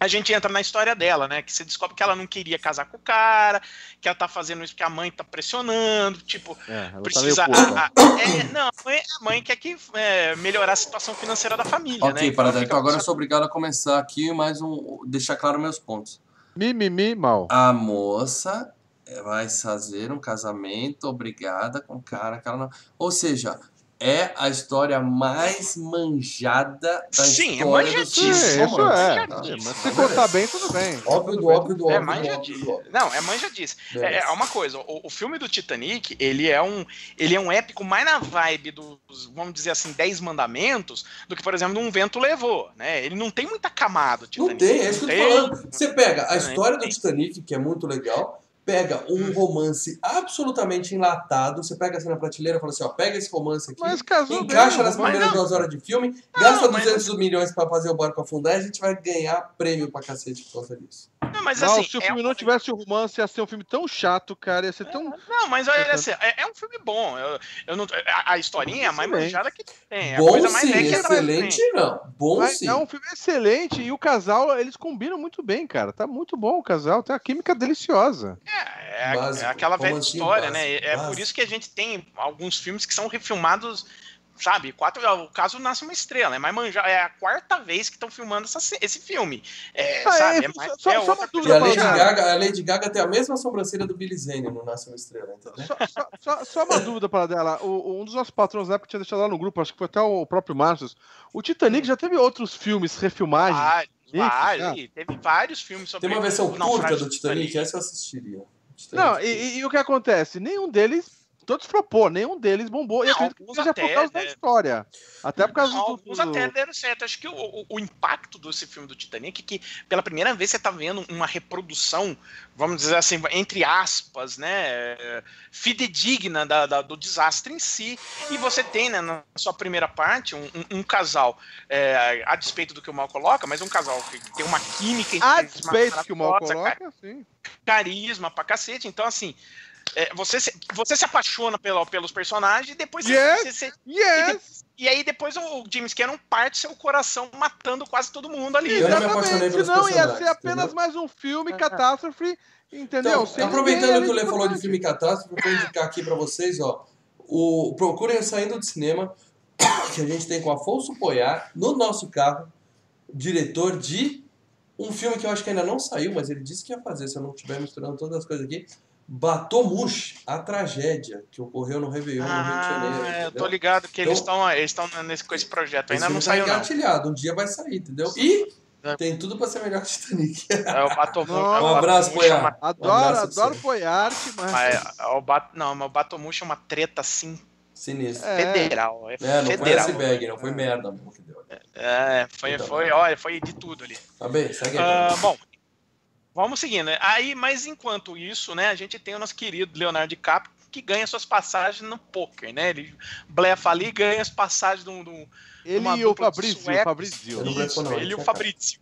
a gente entra na história dela, né? Que você descobre que ela não queria casar com o cara, que ela tá fazendo isso porque a mãe tá pressionando, tipo, É, ela tá precisa. meio puta. a- a- é, não, a mãe, a mãe quer que é, melhorar a situação financeira da família, né? Ok, Então Paradela, fica então agora eu sou obrigado a começar aqui mais um. deixar claro meus pontos. Mimimi mal. A moça eh, vai fazer um casamento obrigada com o cara que ela não. Ou seja, é a história mais manjada da Sim, é história do manjadíssimo. Isso é. Manjadíssimo. Mas se contar bem, tudo bem. Óbvio do óbvio do óbvio. É óbvio, do óbvio. Não, é manja disso. É, é uma coisa, o, o filme do Titanic, ele é um ele é um épico mais na vibe dos, vamos dizer assim, Dez Mandamentos, do que, por exemplo, Um Vento Levou, né? Ele não tem muita camada, o Não Titanic. tem, é isso que eu tô falando. Você pega a Não, história do. Titanic, que é muito legal, pega um romance absolutamente enlatado, você pega assim na prateleira e fala assim, ó, pega esse romance aqui, Mas casou encaixa bem, nas mas primeiras não. duas horas de filme, gasta mas 200 milhões pra fazer o barco afundar e a gente vai ganhar prêmio pra cacete por causa disso. Não, mas Não, assim, se o é filme um- não tivesse o romance, ia ser um filme tão chato, cara. Ia ser tão. Não, mas olha assim, é, é um filme bom. Eu, eu não, a, a historinha é a mais manjada que tem. É a Bom coisa mais sim, vai excelente não. Bom Mas sim. é um filme excelente e o casal, eles combinam muito bem, cara. Tá muito bom o casal, tem uma química deliciosa. É, é, Básico, é aquela velha história, básico, né? É por isso que a gente tem alguns filmes que são refilmados, sabe? Quatro, o caso Nasce uma Estrela, é, mais manja, é a quarta vez que estão filmando essa esse filme. É, Ah, sabe? é, É mais, só- é só outra E dúvida a Lady. Gaga, a Lady Gaga tem a mesma sobrancelha do Billy Zane no Nasce uma Estrela, entendeu? Só, só- só- só uma dúvida para dela. O, um dos nossos patrões na época tinha deixado lá no grupo, acho que foi até o próprio Márcio. O Titanic já teve outros filmes, refilmagens. Ih, vários, e teve vários filmes sobre Tem uma versão curta do Titanic, essa eu assistiria. Não, Titanic. e, e- e o que acontece? Nenhum deles. Todos flopou, nenhum deles bombou. e Não, acredito que seja até, por causa da né? história. Até por causa Não, do. Alguns do- até deram certo. Acho que o, o- o impacto desse filme do Titanic é que pela primeira vez você tá vendo uma reprodução, vamos dizer assim, entre aspas, né, fidedigna da- da- do desastre em si. E você tem, né, na sua primeira parte, um, um- um casal, é, a despeito do que o Mal coloca, mas um casal que tem uma química A despeito que o Mal coloca, sim. carisma pra cacete. Então, assim. É, você, se, você se apaixona pelo, pelos personagens e depois você- Yes. você- você, Yes! e aí depois o James Cameron parte seu coração matando quase todo mundo ali. Eu não me apaixonei Exatamente, senão ia ser personagens, apenas entendeu? mais um filme É. catástrofe, entendeu? Então, aproveitando que o Lê falou de filme catástrofe, eu vou indicar aqui pra vocês, ó. O Procurem Saindo do Cinema, que a gente tem com Afonso Poiar, no nosso carro, diretor de um filme que eu acho que ainda não saiu, mas ele disse que ia fazer, se eu não estiver misturando todas as coisas aqui. Batomush, a tragédia que ocorreu no Réveillon, no Rio de Ah, Janeiro. eu entendeu? tô ligado que eles Então- estão eles estão nesse com esse projeto. Ainda não tá saiu, não. engatilhado, um dia vai sair, entendeu? E É. tem tudo pra ser melhor que Titanic. É o Batomush. Não. é o Um abraço, é Poiar. Adoro, Um adoro. Poiarte, mas. mas é o Bat- Não, mas o Batomush é uma treta assim Sinistro. É. federal. É, É, não foi federal. iceberg, não foi merda mesmo que deu. É, foi, Então. foi, olha, foi de tudo ali. Tá bem, segue aí. Ah, bom, vamos seguindo. né? Aí, mas enquanto isso, né, a gente tem o nosso querido Leonardo DiCaprio que ganha suas passagens no poker, né? Ele blefa ali e ganha as passagens de um. de um- Ele e o Fabrício, o. Fabrício. Ele e o Fabrício.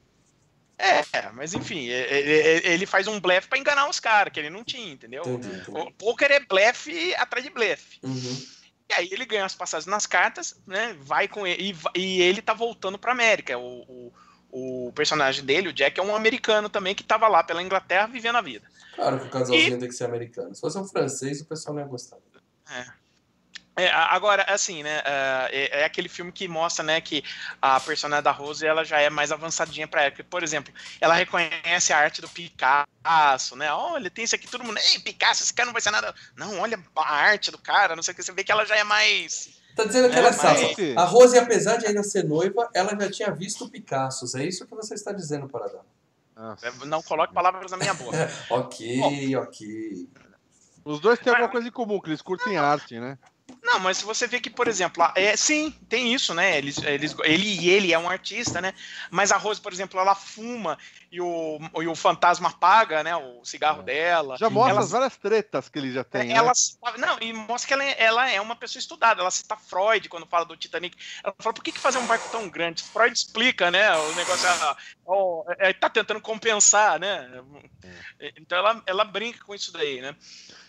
É, mas enfim, ele, ele- ele faz um blefe pra enganar os caras, que ele não tinha, entendeu? Entendi. O poker é blefe atrás de blefe. Uhum. E aí ele ganha as passagens nas cartas, né? Vai com ele. E, e ele tá voltando pra América. O, o, o personagem dele, o Jack, é um americano também que tava lá pela Inglaterra vivendo a vida. Claro que o casalzinho tem que ser americano. Se fosse um francês, o pessoal não ia gostar. É, agora, assim, né? É, é, aquele filme que mostra, né, que a personagem da Rose ela já é mais avançadinha para época. Por exemplo, ela reconhece a arte do Picasso, né? Olha, tem isso aqui, todo mundo. Ei, Picasso, esse cara não vai ser nada. Não, olha a arte do cara, não sei o que. Você vê que ela já é mais. Tá dizendo que É, ela mas- sabe. A Rose, apesar de ainda ser noiva, ela já tinha visto Picassos. É isso que você está dizendo, Paradão. Nossa. Não coloque palavras na minha boca. Ok, ok. Os dois têm alguma coisa em comum, que eles curtem arte, né? Não, mas se você vê que, por exemplo, é, sim, tem isso, né? Eles, eles, ele e ele é um artista, né? Mas a Rose, por exemplo, ela fuma e o, e o fantasma apaga, né? O cigarro dela. Já mostra Ela- as várias tretas que ele já tem, né? ela cita- não, e mostra que ela é, ela é uma pessoa estudada. Ela cita Freud quando fala do Titanic. Ela fala, por que, que fazer um barco tão grande? Freud explica, né? O negócio ah, ó, é, tá tentando compensar, né? Então ela, ela brinca com isso daí, né?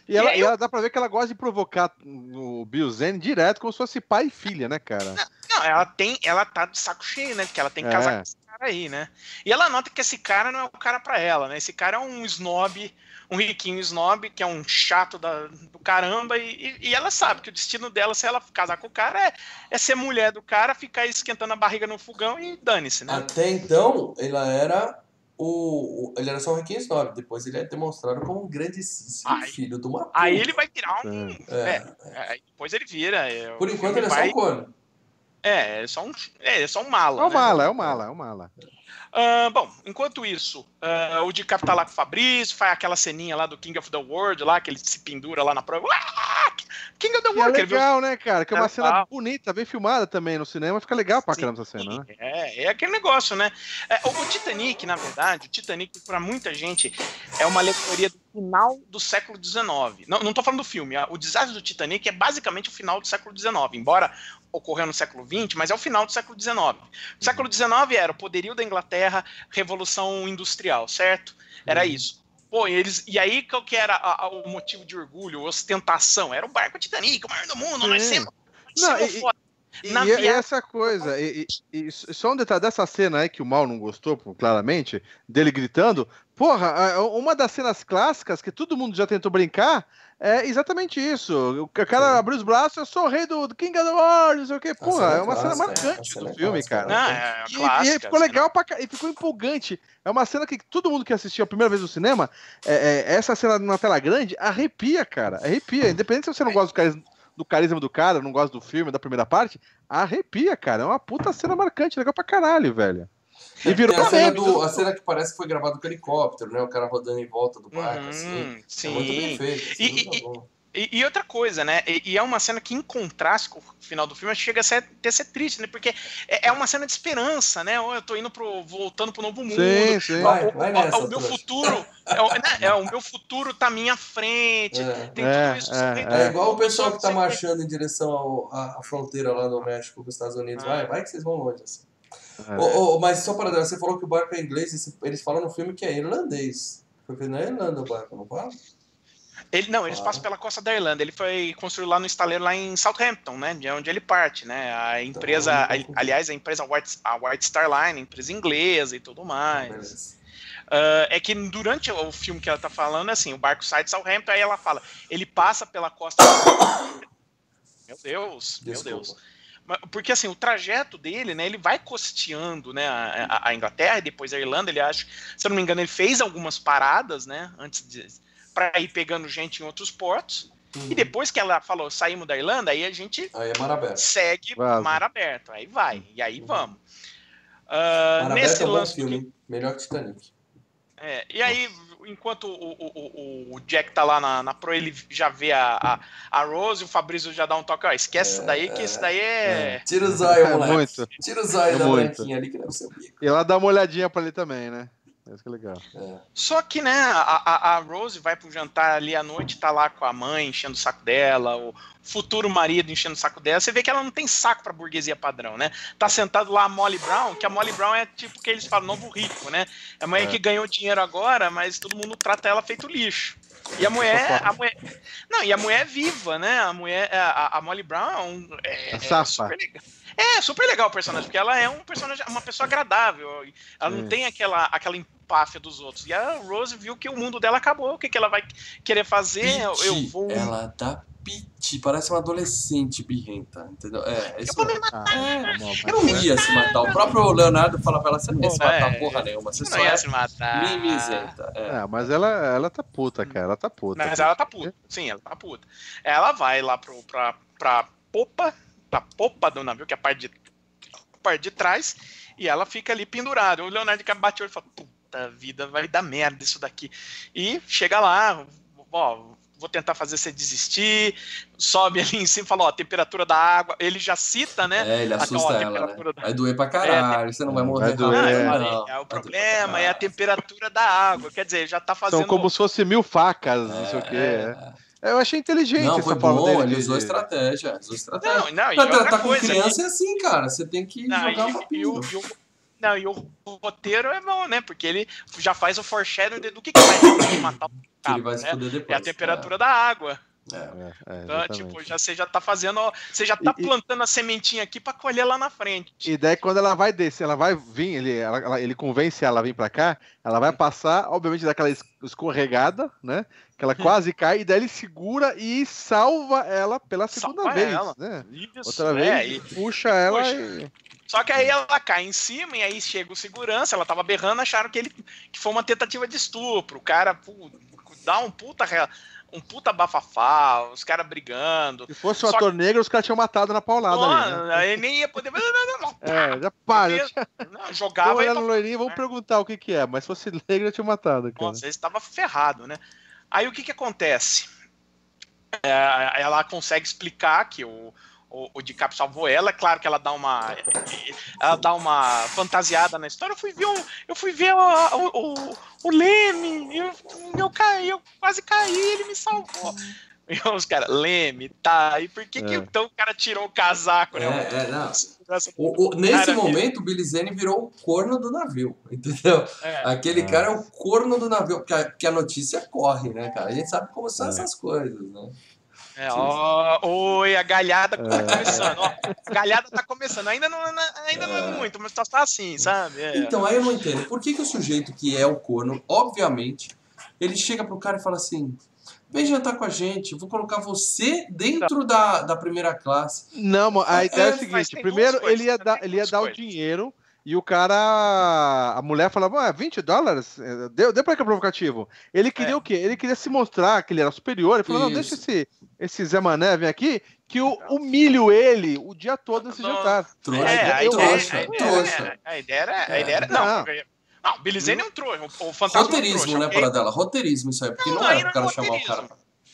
E ela, E aí e ela dá pra ver que ela gosta de provocar o Bill Zane direto como se fosse pai e filha, né, cara? Não, ela tem, ela tá de saco cheio, né? Porque ela tem que É. casar com esse cara aí, né? E ela nota que esse cara não é o cara pra ela, né? Esse cara é um snob, um riquinho snob, que é um chato da, do caramba, e, e- e ela sabe que o destino dela, se ela casar com o cara, é, é ser mulher do cara, ficar esquentando a barriga no fogão e dane-se, né? Até então, ela era o, o- ele era só um riquinho snob. Depois ele é demonstrado como um grandíssimo Ai. filho de uma puta. Aí ele vai virar um. É. É, aí depois ele vira. é, Por o enquanto ele é só vai- um corno. É, é só um, é, é só um mala. É o né? mala, é o mala, é o mala. Ah, bom, enquanto isso, ah, o DiCaprio tá lá com o Fabrício, faz aquela ceninha lá do King of the World, lá, que ele se pendura lá na prova. Ah, King of the é World, que viu legal, né, cara? Que é uma É cena legal. bonita, bem filmada também no cinema. Fica legal pra Sim. caramba essa cena, né? É, é aquele negócio, né? É, o, Titanic, na verdade, o Titanic, pra muita gente, é uma alegoria do final do século XIX. Não, não tô falando do filme, o desastre do Titanic é basicamente o final do século XIX, embora ocorreu no século XX, mas é o final do século XIX. O século XIX era o poderio da Inglaterra, revolução industrial, certo? Era Uhum. isso. Pô, eles, e aí qual que era a- a- o motivo de orgulho, ostentação? Era o barco Titanic, o maior do mundo, nós Sim. sempre, Não, e- foda. E, Na e- via- essa coisa, e, e- e só um detalhe dessa cena aí que o Mal não gostou, claramente, dele gritando. Porra, uma das cenas clássicas que todo mundo já tentou brincar é exatamente isso. O cara Sim. abriu os braços, eu sou o rei do, do King of the World, não sei o quê. Porra, cena é uma cena clássica, é, a marcante cena do filme, clássica, cara. Não, é E, clássica, e ficou legal pra, e ficou empolgante. É uma cena que todo mundo que assistiu a primeira vez no cinema, é, é, essa cena na tela grande, arrepia, cara. Arrepia. Independente se você não gosta do carisma, do carisma do cara, não gosta do filme, da primeira parte, arrepia, cara. É uma puta cena marcante, legal pra caralho, velho. E virou Tem a cena, do, a cena que parece que foi gravada com helicóptero, né? O cara rodando em volta do barco, Uhum, assim. sim. É muito bem feito. assim, E- muito e- bom. E, e outra coisa, né? E, e é uma cena que, em contraste com o final do filme, chega a ser, até ser triste, né? Porque é, é uma cena de esperança, né? Ó, Eu tô indo pro. voltando pro novo mundo. Sim, sim. Vai, O- vai o- nessa, o meu trouxa. futuro. É, o- né, é, o meu futuro tá à minha frente. É. Tem É, tudo isso. é, tem- É igual o pessoal que tá marchando em direção à, fronteira lá do México com os Estados Unidos. Ah. Vai, vai que vocês vão longe. Assim. É. Ô, ô, mas só para dar, você falou que o barco é inglês, eles falam no filme que é irlandês. Porque não é Irlanda o barco, não fala? Ele, não, eles Ah. passam pela costa da Irlanda. Ele foi construído lá no estaleiro lá em Southampton, né? De onde ele parte, né? A empresa, Então, a- aliás, a empresa White, a White Star Line, empresa inglesa e tudo mais. Ah, é que durante o filme que ela tá falando, assim, o barco sai de Southampton, aí ela fala, ele passa pela costa. meu Deus, meu Desculpa. Deus. Porque assim, o trajeto dele, né, ele vai costeando, né, a, a- Inglaterra e depois a Irlanda, ele acha, se eu não me engano, ele fez algumas paradas, né, antes de para ir pegando gente em outros portos. Uhum. E depois que ela falou, saímos da Irlanda, aí a gente Aí é mar aberto. segue Vaza. mar aberto, aí vai, e aí vamos. Ah, Mar nesse aberto é um bom lance filme, hein? Melhor que Titanic. é, e aí, enquanto o, o, o, Jack tá lá na, na pro, ele já vê a, a, a Rose, o Fabrício já dá um toque, ó, esquece isso daí, que isso daí é... Tira o zóio, É moleque. muito. Tira o zóio É da muito. branquinha ali que deve ser o bico. E ela dá uma olhadinha pra ele também, né? Isso que é legal. É. Só que, né, a, a, Rose vai pro jantar ali à noite, tá lá com a mãe enchendo o saco dela, o futuro marido enchendo o saco dela, você vê que ela não tem saco pra burguesia padrão, né? Tá sentado lá a Molly Brown, que a Molly Brown é tipo que eles falam, novo rico, né? É a mulher É. que ganhou dinheiro agora, mas todo mundo trata ela feito lixo. E a mulher, a mulher. Não, e a mulher é viva, né? A mulher, a, a Molly Brown é, um- é, É é super legal. É, super legal o personagem, porque ela é um personagem, uma pessoa agradável. Ela não É. tem aquela, aquela empáfia dos outros. E a Rose viu que o mundo dela acabou. O que, que ela vai querer fazer? Eu, vou. Ela dá piti, parece uma adolescente birrenta, entendeu? É, é Eu vou me mesmo. matar. Ah, não, Eu não ia se matar. O próprio Leonardo fala pra ela: você não ia se matar É, porra nenhuma, você Não só ia é se matar. mimizenta. É. É, mas ela, ela tá puta, cara. Ela tá puta. Mas ela tá puta. Sim, ela tá puta. Ela vai lá pro, pra, pra popa, pra popa do navio, que é a parte de, a parte de trás, e ela fica ali pendurada. O Leonardo DiCaprio bate o olho e fala, puta vida, vai dar merda isso daqui. E chega lá, ó, vou tentar fazer você desistir, sobe ali em cima e fala, ó, a temperatura da água, ele já cita, né? É, ele assusta ó, a ela, né? da- Vai doer pra caralho, você não vai É, morrer vai doer, é. Ah, não. é, o doer pra problema é a temperatura da água. Quer dizer, já tá fazendo. São como se fosse mil facas, não sei o quê. É. é. Eu achei inteligente Não, essa foi forma bom, dele ele de- usou estratégia. Usou estratégia. Não, não, e Pra outra tratar com coisa, criança é assim, cara. Você tem que Não, jogar e- uma e, o, e o- não, e o roteiro é bom, né? Porque ele já faz o foreshadowing do que, que vai matar o ele vai né? fuder É depois. a temperatura da água. É, é. É, é, Então, tipo, já, você já tá fazendo. Você já tá E- e- plantando a sementinha aqui pra colher lá na frente. E daí, quando ela vai descer, ela vai vir, ele, ela- ele convence ela a vir pra cá, ela vai passar, obviamente, daquela es- escorregada, né? Que ela quase cai, e daí ele segura e salva ela pela segunda Salva vez, ela. né? Isso, Outra vez, é, e- puxa ela e... Só que aí ela cai em cima e aí chega o segurança, ela tava berrando, acharam que ele que foi uma tentativa de estupro. O cara pu- dá um puta um puta bafafá, os caras brigando. Se fosse um Só ator negro, os caras tinham matado na paulada ali, né? Não, aí nem ia poder. É, já para, já tinha... Não, Tô jogava olhando loirinho, vamos né? perguntar o que que é, mas se fosse negro, eu tinha matado, cara. Nossa, ele estava ferrado, né? Aí o que que acontece? É, ela consegue explicar que o, o, o DiCaprio salvou ela, é claro que ela dá uma ela dá uma fantasiada na história. Eu fui ver o, eu fui ver o, o, o, Leme, eu, eu caí, eu quase caí, ele me salvou. E os caras, Leme, tá, e por que, que É. então o cara tirou o casaco, né? É, é, não. O- o- nesse Cara, momento, o Billy Zane virou o corno do navio, entendeu? é. Aquele É. cara é o corno do navio, porque a, porque a notícia corre, né, cara? A gente sabe como são É. essas coisas, né? É, ó, oi, a galhada tá É. começando. Ó, a galhada tá começando. Ainda não, ainda não é muito, mas tá, tá assim, sabe? É. Então, aí eu não entendo. Por que, que o sujeito que é o corno, obviamente, ele chega pro cara e fala assim: vem jantar com a gente, vou colocar você dentro da, da primeira classe. Não, mano, a ideia é, É, o mas seguinte: primeiro coisas, ele ia né? dar, ele ia dar o dinheiro e o cara. A mulher falava, ah, 20 dólares? Deu, deu pra que é provocativo. Ele queria É. o quê? Ele queria se mostrar que ele era superior. Ele falou: não, deixa Isso. esse, esse Zé Mané vir aqui, que eu humilho ele o dia todo nesse Não. jantar. Trouxa, É, a ideia, acho, a ideia, trouxa. era- a ideia era. A É. ideia era Não. não, não, o Billy Zane é um trouxa. O, o fantasma Roteirismo, é um trouxa, né, para dela? Roteirismo isso aí, porque Não, não, era não pro é cara chamar o cara.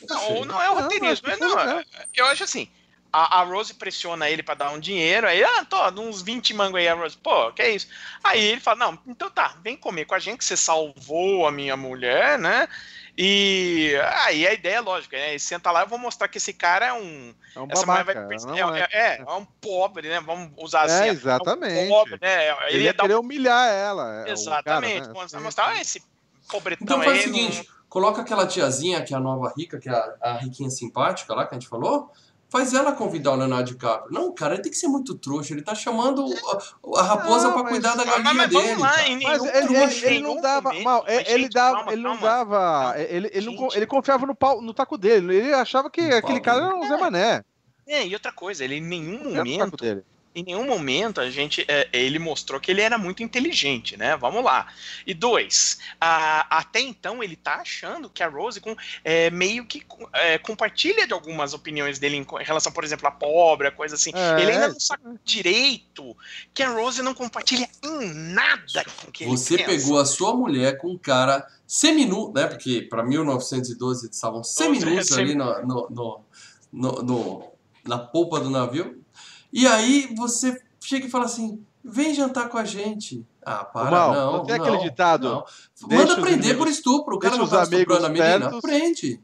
Não, não é o Não, roteirismo. não, foi, é- eu acho assim. A, a Rose pressiona ele pra dar um dinheiro, aí, ah, tô, uns 20 mangos aí, a Rose, pô, que é isso? Aí ele fala, não, então tá, vem comer com a gente, que você salvou a minha mulher, né? E aí a ideia é lógica, né? Ele senta lá, eu vou mostrar que esse cara é um. É um Essa babaca. vai. não é, é. é, é, é um pobre, né? Vamos usar assim. É, é um exatamente. pobre, né? Ele Ele ia ia humilhar ela. é, Exatamente. cara, né? Mostrar, ah, esse pobretão Então faz o seguinte, coloca aquela tiazinha, que é a nova rica, que é a, a riquinha simpática lá, que a gente falou, faz ela convidar o Leonardo DiCaprio. Não, cara, ele tem que ser muito trouxa, ele tá chamando a, a raposa Não, pra mas- cuidar da Mas, galinha mas vamos dele. lá, em Mas ele, ele- trouxa, ele não dava. momento, Mal, mas, ele gente, dava. calma, ele não calma. dava. Ele, ele, não, ele confiava no, pau, no taco dele. Ele achava que No aquele pau cara era um Zé Mané. É, e outra coisa, ele em nenhum momento. Em nenhum momento a gente é, ele mostrou que ele era muito inteligente, né? Vamos lá. E dois, a- até então ele tá achando que a Rose com, é, meio que é, compartilha de algumas opiniões dele em, em relação, por exemplo, a pobre, a coisa assim. É, ele ainda não sabe direito que a Rose não compartilha em nada com que Você ele pegou a sua mulher com um cara seminu, né? Porque pra 1912 eles estavam seminus Sem- ali no, no, no- no- na polpa do navio. E aí você chega e fala assim: vem jantar com a gente. Ah, para, Mal, não. não tem não, aquele ditado, não. Manda os prender por estupro. O cara deixa não os tá amigos a menina? pertos. Prende.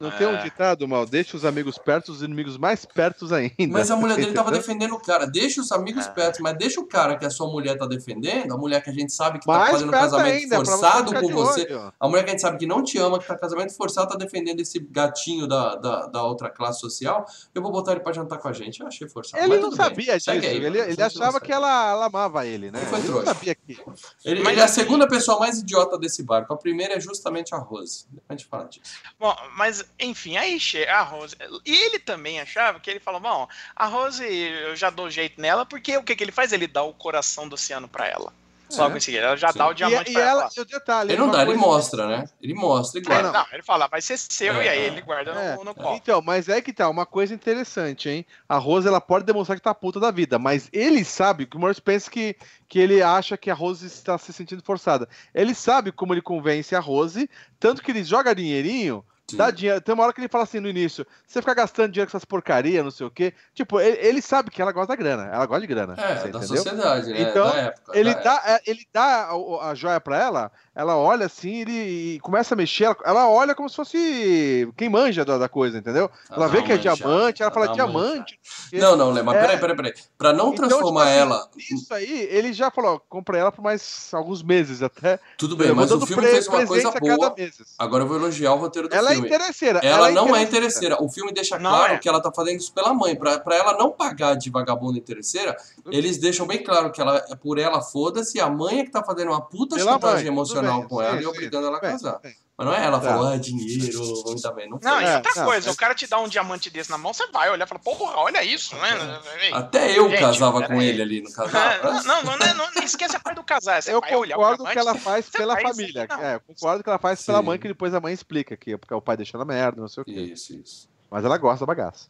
Não tem um É. ditado, mal? Deixa os amigos perto, os inimigos mais perto ainda. Mas a mulher dele tava defendendo o cara. Deixa os amigos Ah. perto, mas deixa o cara que a sua mulher tá defendendo, a mulher que a gente sabe que tá Mais fazendo perto casamento ainda, forçado com você. olho. A mulher que a gente sabe que não te ama, que tá casamento forçado, tá defendendo esse gatinho da, da, da outra classe social. Eu vou botar ele pra jantar com a gente. Eu achei forçado. Ele mas não tudo bem. sabia disso. Aí, ele ele achava que ela, ela amava ele, né? Ele foi Ele trouxa. sabia que. Ele, Mas ele é a assim- segunda pessoa mais idiota desse barco. A primeira é justamente a Rose. Depois a gente fala disso. Bom, mas enfim, aí chega a Rose. E ele também achava que ele falou: bom, a Rose, eu já dou jeito nela, porque o que, que ele faz? Ele dá o coração do oceano pra ela. Logo É. em seguida, ela já Sim. dá o E, diamante e pra ela. ela, e o detalhe. Ele não uma dá, ele mostra, né? Ele mostra e É, guarda. não, ele fala, vai ser seu, É. e aí ele guarda É, no, no colo. Então, mas é que tá, uma coisa interessante, hein? A Rose, ela pode demonstrar que tá puta da vida, mas ele sabe, que o Morris pensa que, que ele acha que a Rose está se sentindo forçada. Ele sabe como ele convence a Rose, tanto que ele joga dinheirinho, Sim. dá dinheiro. Tem uma hora que ele fala assim no início: você fica gastando dinheiro com essas porcaria, não sei o quê. Tipo, ele, ele sabe que ela gosta da grana, ela gosta de grana. É, da entendeu? sociedade, né? Então, época. Ele dá, é, ele dá a, a joia pra ela, ela olha assim ele, e começa a mexer, ela, ela olha como se fosse quem manja da, da coisa, entendeu? época. Ela Dá vê que é diamante, ela fala diamante. Não, não, Lê, mas É. peraí, peraí, peraí. Pra não Então, transformar tipo assim, ela. Isso aí, ele já falou, ó, compra ela por mais alguns meses até. Tudo bem, mas o filme fez uma coisa boa. Agora eu vou elogiar o roteiro do Ela é filme. Interesseira. Ela, não é interesseira. O filme deixa Não claro é. que ela tá fazendo isso pela mãe. Pra, pra ela não pagar de vagabunda interesseira, eles deixam bem claro que ela é por ela, foda-se. A mãe é que tá fazendo uma puta Pela chantagem mãe, emocional bem, com ela sim, e sim, obrigando ela a Bem, casar. bem. Mas não é ela Tá. falou, ah, dinheiro, vamos dar bem. Não. Não, e É, outra não, coisa, é- o cara te dá um diamante desse na mão, você vai olhar e fala, porra, olha isso, né? Até eu Gente, casava com aí. ele ali no É, casal. não, não, não, não, não esquece a parte do casar. Você Eu concordo que ela faz pela família. não. É, eu concordo que ela faz pela mãe, que depois a mãe explica que é porque o pai deixou na merda, não sei o quê. Isso, isso. Mas ela gosta da bagaça.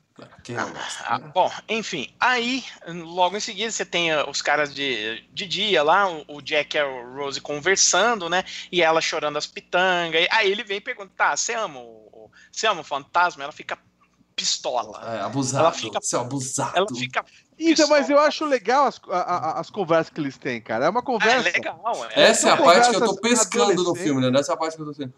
Ah, né? bom, enfim, aí logo em seguida você tem ah, os caras de, de dia lá, o, Jack e a Rose conversando, né? E ela chorando as pitangas. e Aí ele vem e pergunta: tá, você ama o, o- você ama o fantasma? Ela fica pistola. É, abusado. Ela fica- Seu abusado. Ela fica. Então, mas eu acho legal as, a- a- as conversas que eles têm, cara. É uma Ah, é conversa. legal. É, Essa é a parte que eu tô pescando no filme, né? Essa é a parte que eu tô sendo.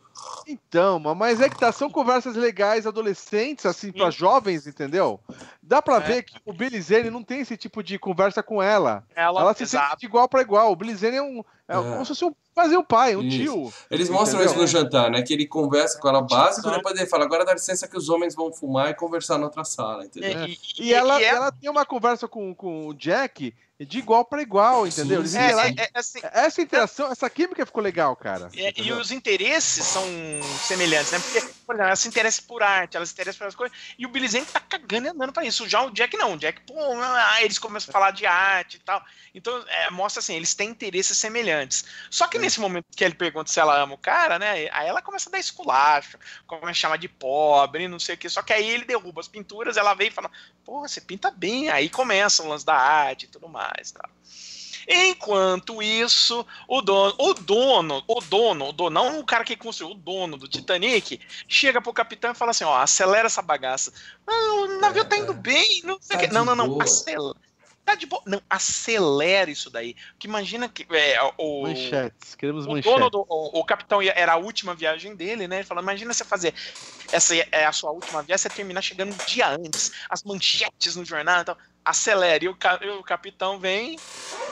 Então, ma- mas é que tá, são conversas legais, adolescentes, assim, pra Sim. jovens, entendeu? Dá pra É. ver que o Billy Zane não tem esse tipo de conversa com ela. ela, Ela se exato. sente de igual pra igual. O Billy Zane é um. É, É. como se fosse um, fazer um pai, um Isso. tio. Eles mostram Entendeu? isso no jantar, né? Que ele conversa com ela básico, Exato. depois ele fala, agora dá licença que os homens vão fumar e conversar na outra sala, entendeu? É. E, E, ela, e é- ela tem uma conversa com, com o Jack de igual pra igual, entendeu? Eles é, interagem- é- é assim, Essa interação, essa química ficou legal, cara. É, e os interesses são semelhantes, né? Porque, por exemplo, ela se interessa por arte, ela se interessa por as coisas, e o Billy Zane tá cagando e andando pra isso. Já o Jack não, o Jack, pô, ah, eles começam a falar de arte e tal. Então, é, mostra assim, eles têm interesses semelhantes. Só É. que nesse momento que ele pergunta se ela ama o cara, né? Aí ela começa a dar esculacho, começa a chamar de pobre, não sei o quê. Só que aí ele derruba as pinturas, ela vem e fala, pô, você pinta bem. Aí começa o lance da arte e tudo mais, tá? Enquanto isso, o dono, o dono, o dono, o dono, não o cara que construiu, o dono do Titanic, chega pro capitão e fala assim: ó, acelera essa bagaça. Não, o navio tá indo bem, não sei o Tá. Não, não, não, boa. acelera. Tá de boa. Não, acelera isso daí. Porque imagina que é, o. Manchetes, queremos O manchetes. dono do. O, o capitão ia- era a última viagem dele, né? Ele falou: imagina você fazer. Essa é a sua última viagem, você terminar chegando um dia antes, as manchetes no jornal e tal. Acelera. E o, ca- e o capitão vem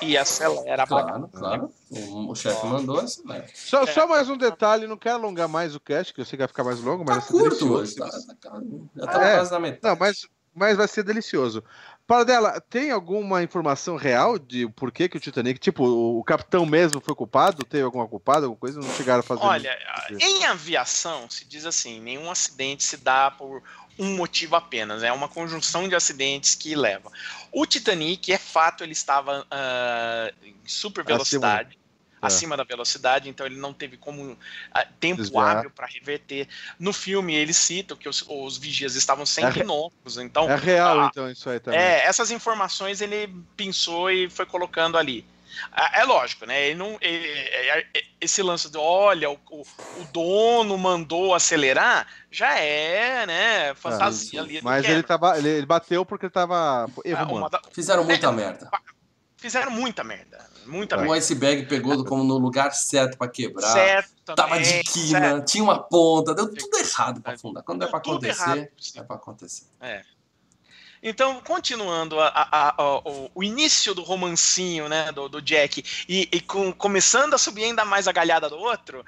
e acelera. Claro, claro. O, o chefe mandou né? Só, É. só mais um detalhe, não quero alongar mais o cast, que eu sei que vai ficar mais longo, mas Tá vai ser curto delicioso. hoje, tá, tá, já tá É. quase na metade. Não, mas, mas vai ser delicioso. Para dela, tem alguma informação real de por que, que o Titanic, tipo, o, capitão mesmo foi culpado? Teve alguma culpada, alguma coisa? Não chegaram a fazer. Olha, em aviação se diz assim: nenhum acidente se dá por um motivo apenas, é uma conjunção de acidentes que leva. O Titanic, é fato, ele estava ah, em super velocidade. É. Acima da velocidade, então ele não teve como ah, tempo Desviar. hábil para reverter. No filme, ele cita que os, os vigias estavam sem É então É real, Ah, então, isso aí também. é, essas informações ele pensou e foi colocando ali. Ah, É lógico, né? Ele não, ele- é- é- esse lance de olha, o, o- dono mandou acelerar, já é, né? Fantasia sim. ali. Mas ele, tava, ele, bateu porque ele tava. Ah, da- Fizeram muita É, merda. Fizeram muita merda. Muita O merda. iceberg pegou como no lugar certo pra quebrar. Certo Tava também, de quina, certo. tinha uma ponta, deu tudo errado pra afundar. Quando é pra Tudo acontecer, errado. é pra acontecer. Então, continuando a- a- a- o, início do romancinho, né, do, do Jack, e, e com- começando a subir ainda mais a galhada do outro,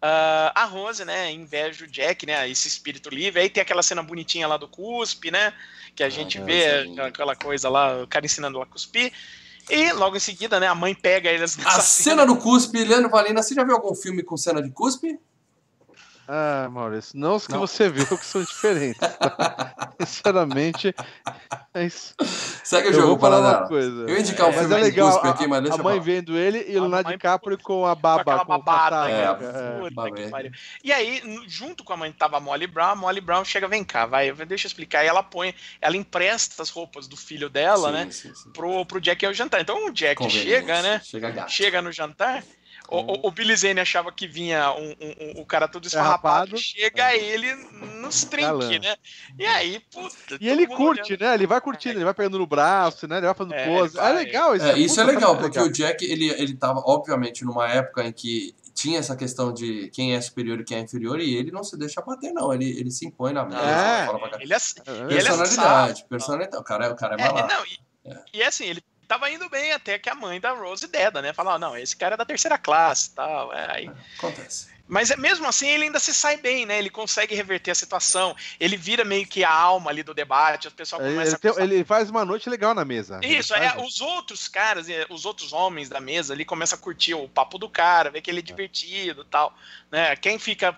ah, a Rose, né, inveja o Jack, né, esse espírito livre, aí tem aquela cena bonitinha lá do cuspe, né, que a gente é, vê é aquela- coisa lá, o cara ensinando a cuspir, e logo em seguida, né, a mãe pega eles A cena do cuspe, Leandro Valina, você já viu algum filme com cena de cuspe? Ah, Maurício, não os que Não. você viu que são diferentes. tá? Sinceramente, é isso. Segue o eu jogo, coisa. Eu ia indicar um É, Mas filme é de legal, cuspe a, aqui, mas deixa a mãe vendo ele e o A Leonardo DiCaprio com a com baba, com o babada. É, É. E aí, junto com a mãe tava a Molly Brown, a Molly Brown chega, vem cá, vai, deixa eu explicar. E ela põe, ela empresta as roupas do filho dela, Sim, né, sim, sim. pro, pro Jack ao jantar. Então o Jack chega, né, Chega chega no jantar, o, o, o Billy Zane achava que vinha um, um- um- o cara todo Esfarrapado. esfarrapado, chega ele nos trinques, né, e aí, puta... E ele curte, olhando. né? Ele vai curtindo, ele vai pegando no braço, né? Ele vai fazendo É, pose. ele É vai. legal isso. É, isso é legal, muito porque o Jack, ele, ele tava, obviamente, numa época em que tinha essa questão de quem é superior e quem é inferior, e ele não se deixa bater, não. Ele, ele se impõe na mesa, É. fala pra. Ele é, É, ele é Personalidade, safo. personalidade. O cara, é- o cara é É, malado. não, e, e assim, ele tava indo bem até que a mãe da Rose deda, né? Falar, não, esse cara é da terceira classe e tal. É, aí. Acontece. Mas é, mesmo assim ele ainda se sai bem, né? Ele consegue reverter a situação. Ele vira meio que a alma ali do debate, o pessoal Ele, começa ele a tem- ele faz uma noite legal na mesa. Isso, é, os outros caras, é, os outros homens da mesa ali começam a curtir o papo do cara, ver que ele é divertido e tal, né? Quem fica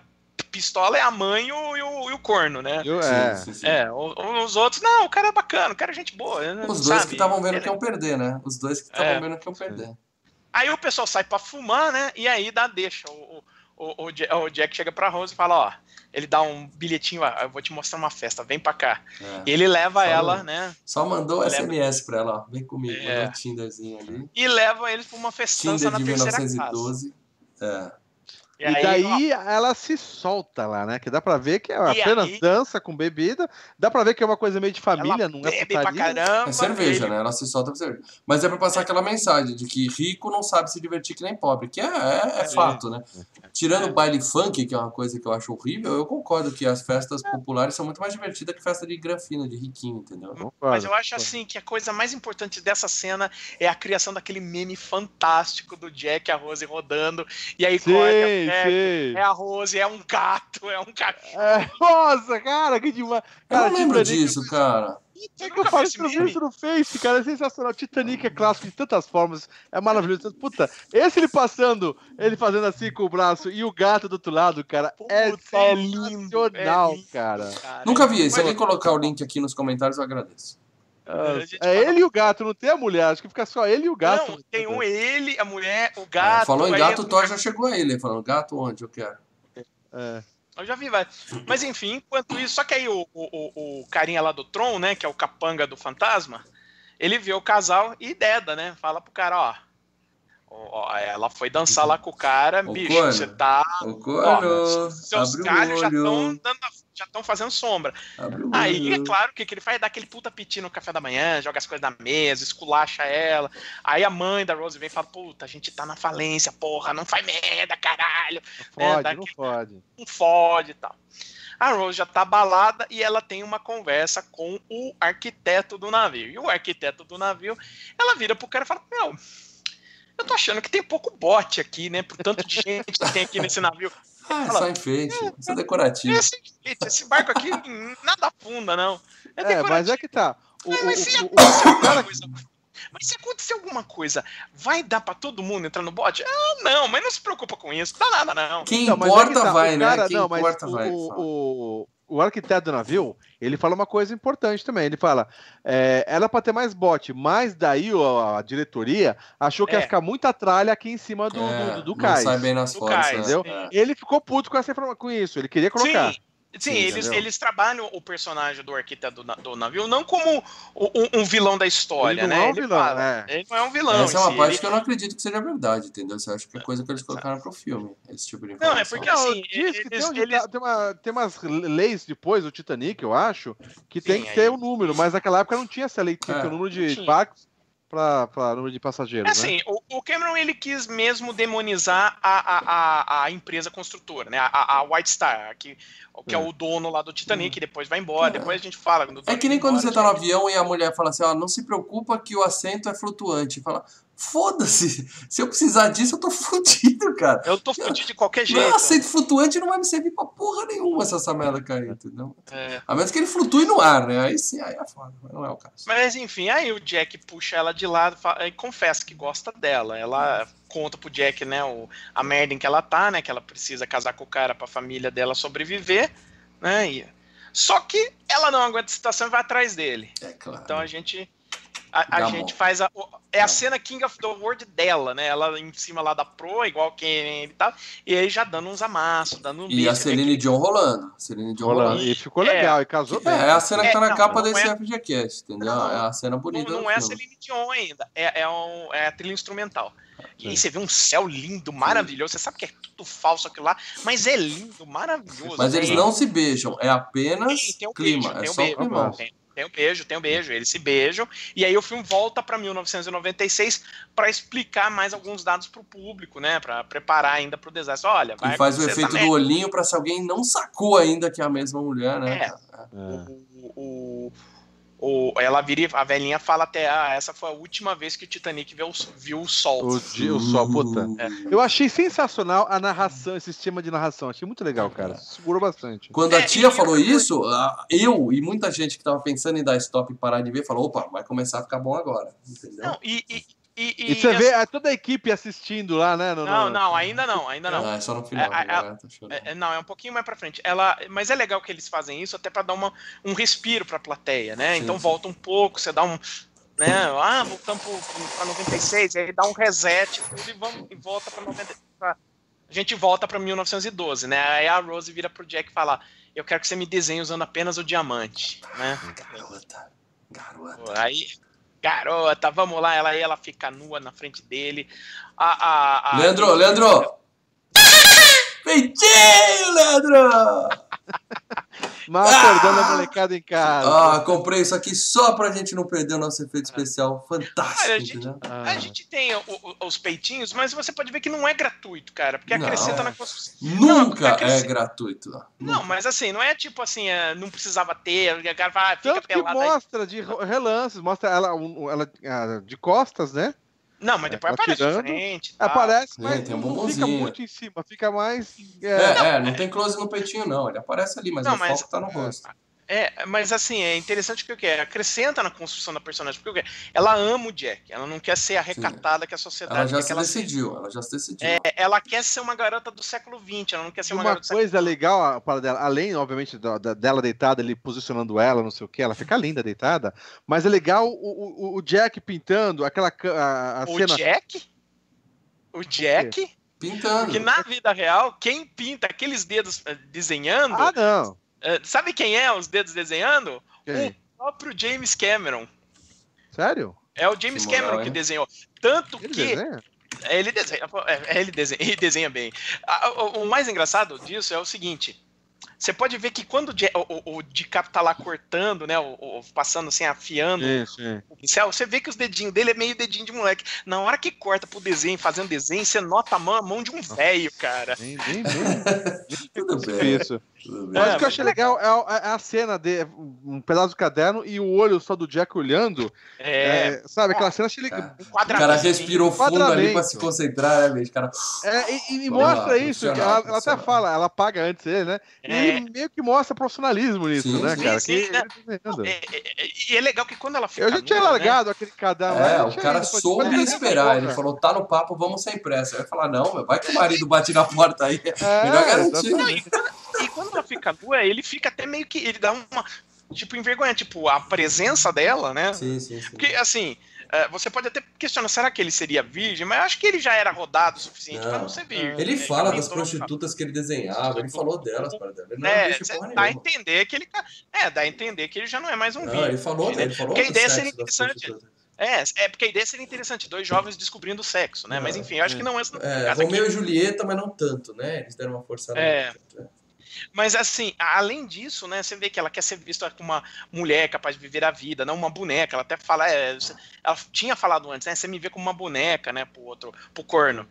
pistola é a mãe e o, e o, e o corno, né? Eu- é. sim, sim. É, o- os outros, não, o cara é bacana, o cara é gente boa. né, Os dois sabe? que estavam vendo Ele- que iam perder, né? Os dois que estavam É. vendo que iam perder. Aí o pessoal sai pra fumar, né? E aí dá deixa. O, o, o, Ja- o Jack chega pra Rose e fala, ó, ele dá um bilhetinho, ó, eu vou te mostrar uma festa, vem pra cá. É. E ele leva Só ela, né? Só mandou Lembra- SMS pra ela, ó. Vem comigo, É. mandou um Tinderzinho ali. E leva eles pra uma festança Tinder na de terceira casa. 1912. É. E daí ela se solta lá, né? Que dá pra ver que é E apenas aí- dança com bebida. Dá pra ver que é uma coisa meio de família, ela não é bebe pra caramba. É cerveja, ele- né? Ela se solta pra cerveja. Mas é pra passar aquela mensagem de que rico não sabe se divertir que nem pobre, que é, é, é fato, né? Tirando É. o baile funk, que é uma coisa que eu acho horrível, eu concordo que as festas populares são muito mais divertidas que festa de granfina, de riquinho, entendeu? Concordo. Mas eu acho assim que a coisa mais importante dessa cena é a criação daquele meme fantástico do Jack e a Rose rodando. E aí Sim, corta, é, sim. é a Rose, é um gato, é um cachorro. É, nossa, cara, que demais. Eu Cara, não lembro Titanic- disso, cara. É que eu esse isso no Face, cara, é sensacional. Titanic é clássico de tantas formas, é maravilhoso. Puta, esse ele passando, ele fazendo assim com o braço e o gato do outro lado, cara, é Puta, é lindo, sensacional, é lindo. cara. Cara, Nunca vi. Se Mas- alguém colocar o link aqui nos comentários, eu agradeço. Ah, É ele e o gato, não tem a mulher, acho que fica só ele e o gato. Não, tem um ele, a mulher, o É, gato. falou em gato, a o Thor já chegou a ele, falando, gato onde eu quero. É. Eu já vi, vai. Mas enfim, enquanto isso, só que aí o, o, o- o carinha lá do Tron, né, que é o capanga do fantasma, ele vê o casal e deda, né? Fala pro cara, ó. Ó, ó, ela foi dançar lá com o cara, O bicho, corno. você tá. O corno, Seus abre o galhos já estão já estão fazendo sombra. Aí, é claro, o que, que ele faz? Dá aquele puta piti no café da manhã, joga as coisas na mesa, esculacha ela. Aí a mãe da Rose vem e fala: Puta, a gente tá na falência, porra, não faz merda, caralho. Não É, fode, daqui- não fode. não fode e tal. A Rose já tá abalada e ela tem uma conversa com o arquiteto do navio. E o arquiteto do navio, ela vira pro cara e fala: Meu, eu tô achando que tem pouco bote aqui, né? Por tanto de gente que tem aqui nesse navio. Ah, é Fala, só enfeite, isso é decorativo. Esse, esse barco aqui nada afunda, não. É, mas é que tá. O, Mas, o- se o- o- cara coisa. Mas se acontecer alguma coisa, vai dar pra todo mundo entrar no bote? Ah, não, mas não se preocupa com isso, dá nada, não. Quem Então, mas é importa que tá, vai, né? cara- Quem não, mas importa o, vai. O. o, arquiteto do navio, ele fala uma coisa importante também. Ele fala, é, era para ter mais bote, mas daí a, a diretoria achou que É. ia ficar muita tralha aqui em cima do, É, do, do não cais. sai bem nas Do fotos. cais, né? entendeu? Ele ficou puto com, essa, com isso, ele queria colocar. Sim, sim, Sim, eles, eles trabalham o personagem do arquiteto do, na- do navio não como um, um vilão da história, Ele não né? é um ele, vilão, fala, é. ele não é um vilão. Essa é uma si, parte ele- que eu não acredito que seja verdade, entendeu? Você acha que é coisa que eles colocaram pro filme, esse tipo de Não, informação. é porque Não, assim, diz que tem, eles- um eles- dita- tem, uma, tem umas leis depois do Titanic, eu acho, que tem Sim, que aí- ter o número, mas naquela época não tinha essa lei, tinha que ter É, o número não de barcos para número de passageiros. É assim, né? o, o, Cameron ele quis mesmo demonizar a, a, a, a empresa construtora, né? A, a White Star, que, que é. é. o dono lá do Titanic, hum. depois vai embora, é. depois a gente fala. É que nem quando você tá no avião e a mulher fala assim, ó, não se preocupa que o assento é flutuante. Fala, Foda-se. Se eu precisar disso, eu tô fudido, cara. Eu tô fudido de qualquer jeito. Não, aceito flutuante não vai me servir pra porra nenhuma se essa merda cair, entendeu? É. A menos que ele flutue no ar, né? Aí sim, aí é foda, mas não é o caso. Mas enfim, aí o Jack puxa ela de lado e confessa que gosta dela. Ela conta pro Jack, né, o, a merda em que ela tá, né? Que ela precisa casar com o cara pra família dela sobreviver, né? E... Só que ela não aguenta a situação e vai atrás dele. É claro. Então a gente a, a gente faz a. É a cena King of the World dela, né? Ela em cima lá da pro, igual quem ele tá. E aí já dando uns amassos, dando um E a Celine Dion rolando. Celine Dion rolando. E ficou legal, é, e casou bem. É, é a cena que tá na não, capa não desse é, FGCast, entendeu? Não, é a cena bonita. Não, não é a Celine Dion ainda. É, é, um, é a trilha instrumental. E aí você vê um céu lindo, maravilhoso. Você sabe que é tudo falso aquilo lá, mas é lindo, maravilhoso. Mas eles não se beijam, é apenas tem, tem um clima. Beijo, é só um clima. Tem, tem um beijo, tem um beijo, eles se beijam, e aí o filme volta para 1996 para explicar mais alguns dados para o público, né, para preparar ainda para o desastre. Olha, vai e faz o efeito do olhinho para se alguém não sacou ainda que é a mesma mulher, né? É. é. O, o, o, ela vira, a velhinha fala até, ah, essa foi a última vez que o Titanic viu, viu o sol. O, dia, o sol, puta. É. Eu achei sensacional a narração, esse sistema de narração. Achei muito legal, cara. Segurou bastante. Quando a é, tia falou isso, eu e muita gente que tava pensando em dar stop e parar de ver, falou, opa, vai começar a ficar bom agora. Entendeu? Não, e, e e, e, e, você vê é toda a equipe assistindo lá, né? No, não, não, ainda não, ainda não. Ah, é só no final. É, né? é, é, não, é um pouquinho mais pra frente. Ela, mas é legal que eles fazem isso até para dar uma, um respiro pra plateia, né? Sim, então sim. volta um pouco, você dá um. Né? Ah, voltamos pra 96, aí dá um reset tudo e, vamos, e volta pra 90. Pra, a gente volta pra 1912, né? Aí a Rose vira pro Jack e fala: Eu quero que você me desenhe usando apenas o diamante, né? Garota, garota. Aí garota, vamos lá, ela ela fica nua na frente dele. A, a, a... Leandro, Leandro! Peitinho, Leandro! Mal acordando ah! a molecada em casa. Ah, comprei isso aqui só pra gente não perder o nosso efeito especial. Fantástico, a, gente, ah. a gente tem o, o, os peitinhos, mas você pode ver que não é gratuito, cara. Porque acrescenta não, na construção. Nunca não, é gratuito. Não, mas assim, não é tipo assim, é, não precisava ter, o cara vai, fica Tanto que mostra aí. de relances, mostra ela, ela ah, de costas, né? Não, mas depois é, aparece tirando, frente. Tá. Aparece, mas tem um não fica muito em cima, fica mais. É, é, não, é, não tem close no peitinho, não. Ele aparece ali, mas não, o mas, foco tá no rosto. É, mas assim, é interessante que o que acrescenta na construção da personagem, porque o que ela ama o Jack, ela não quer ser a recatada Sim. que a sociedade ela já se ela decidiu, se... ela já se decidiu. É, ela quer ser uma garota do século XX, ela não quer ser uma, uma garota do coisa legal para dela, além obviamente da, da, dela deitada, ele posicionando ela, não sei o que, ela fica linda deitada, mas é legal o, o, o Jack pintando aquela a, a o cena. Jack? O Jack? Pintando. Porque na vida real, quem pinta aqueles dedos eh, desenhando. Ah, não sabe quem é os dedos desenhando? Quem? O próprio James Cameron. Sério? É o James Cameron moral, que desenhou. Tanto ele que. Desenha? Ele desenha. É, ele desenha, ele desenha bem. O mais engraçado disso é o seguinte: você pode ver que quando o, o, o DiCaprio tá lá cortando, né? O, o passando assim, afiando o pincel, você vê que os dedinhos dele é meio dedinho de moleque. Na hora que corta pro desenho, fazendo desenho, você nota a mão, a mão de um velho, cara. Bem, bem, bem. Tudo bem. Isso. Mas é, o que eu achei legal é a, é a, cena de um pedaço do caderno e o olho só do Jack olhando. É. é sabe, aquela cena achei legal. Um o cara respirou fundo ali pra se concentrar, né, bicho? Cara... É, e, e mostra lá, isso, ela, ela até fala, ela paga antes ele, né? E é. ele meio que mostra profissionalismo nisso, sim, né, sim, cara? Sim, que, é, e é legal que quando ela fica. Eu já tinha nua, largado né? aquele caderno. É, o cara ido, soube esperar. Ele falou, tá no papo, vamos sem pressa. Eu ia falar, não, vai que o marido bate na porta aí. É, Melhor garantir. E quando ela fica nua, ele fica até meio que. Ele dá uma. Tipo, envergonha, tipo, a presença dela, né? Sim, sim, sim. Porque, assim, é, você pode até questionar, será que ele seria virgem? Mas eu acho que ele já era rodado o suficiente para não ser virgem. Ele né? fala ele das prostitutas que ele desenhava, ele falou delas para dela. Ele não é, dá a entender que ele. É, dá a entender que ele já não é mais um virgem. Ele falou, né? ele falou. Porque a ideia seria interessante. É, é porque a ideia seria interessante, dois jovens descobrindo o sexo, né? mas enfim, eu acho é, que não é. é Romeu aqui. e Julieta, mas não tanto, né? Eles deram uma força. É. Muito, é. Mas assim, além disso, né, você vê que ela quer ser vista como uma mulher capaz de viver a vida, não uma boneca. Ela até fala, é, ela tinha falado antes, né? Você me vê como uma boneca, né, pro outro, pro corno.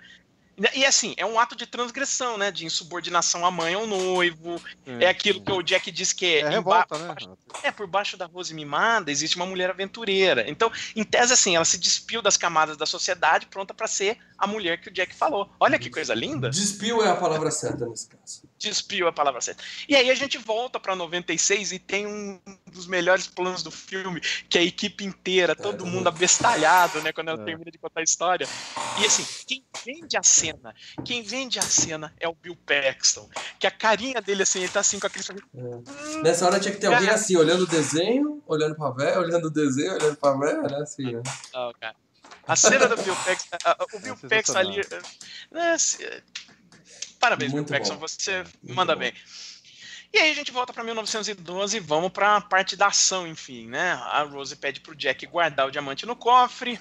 E assim, é um ato de transgressão, né? De insubordinação à mãe ou noivo. É, é aquilo que o Jack diz que é. É revolta, né? É, por baixo da Rose mimada existe uma mulher aventureira. Então, em tese, assim, ela se despiu das camadas da sociedade, pronta para ser a mulher que o Jack falou. Olha que coisa linda. Despiu é a palavra certa nesse caso. Despiu é a palavra certa. E aí a gente volta para 96 e tem um dos melhores planos do filme, que é a equipe inteira, todo é, mundo abestalhado, né, quando ela é. termina de contar a história. E assim, quem vende a cena, quem vende a cena é o Bill Paxton, que a carinha dele assim, ele tá assim com aquele é. Nessa hora tinha que ter alguém assim, olhando o desenho, olhando pra véia, olhando o desenho, olhando pra véia, né, assim, né? Oh, cara. A cena do Bill Paxton, o Bill é Paxton ali. Né, parabéns, Muito Bill Paxton, bom. você Muito manda bom. bem. E aí a gente volta para 1912 e vamos para a parte da ação, enfim, né? A Rose pede pro Jack guardar o diamante no cofre.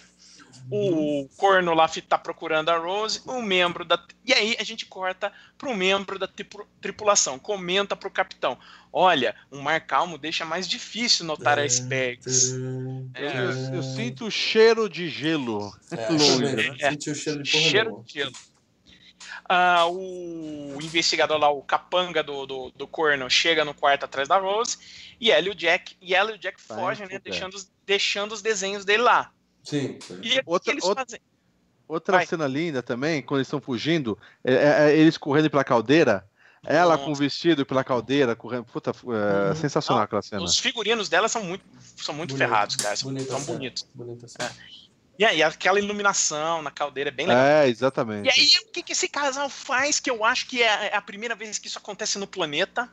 O corno lá tá procurando a Rose, um membro da. E aí a gente corta para um membro da tripulação. Comenta pro capitão: Olha, um mar calmo deixa mais difícil notar é, icebergs. É. Eu, eu, sinto o cheiro de gelo. É, longe. É, o cheiro de, cheiro de gelo. Uh, o investigador lá, o capanga do, do, do, corno, chega no quarto atrás da Rose e ela e o Jack, e ela e o Jack fogem, né? Deixando os, deixando os desenhos dele lá. Sim. E outra, eles outra, fazem? Outra Vai. cena linda também, quando eles estão fugindo, é, é, é, eles correndo pela caldeira. Ela Nossa. com o vestido pela caldeira, correndo. Puta, é, uhum. sensacional Não, aquela cena. Os figurinos dela são muito, são muito Bonito. ferrados, cara. Bonita são bonitos. Bonita é. E aí, aquela iluminação na caldeira é bem legal. É, exatamente. E aí, o que, que esse casal faz, que eu acho que é, é a primeira vez que isso acontece no planeta?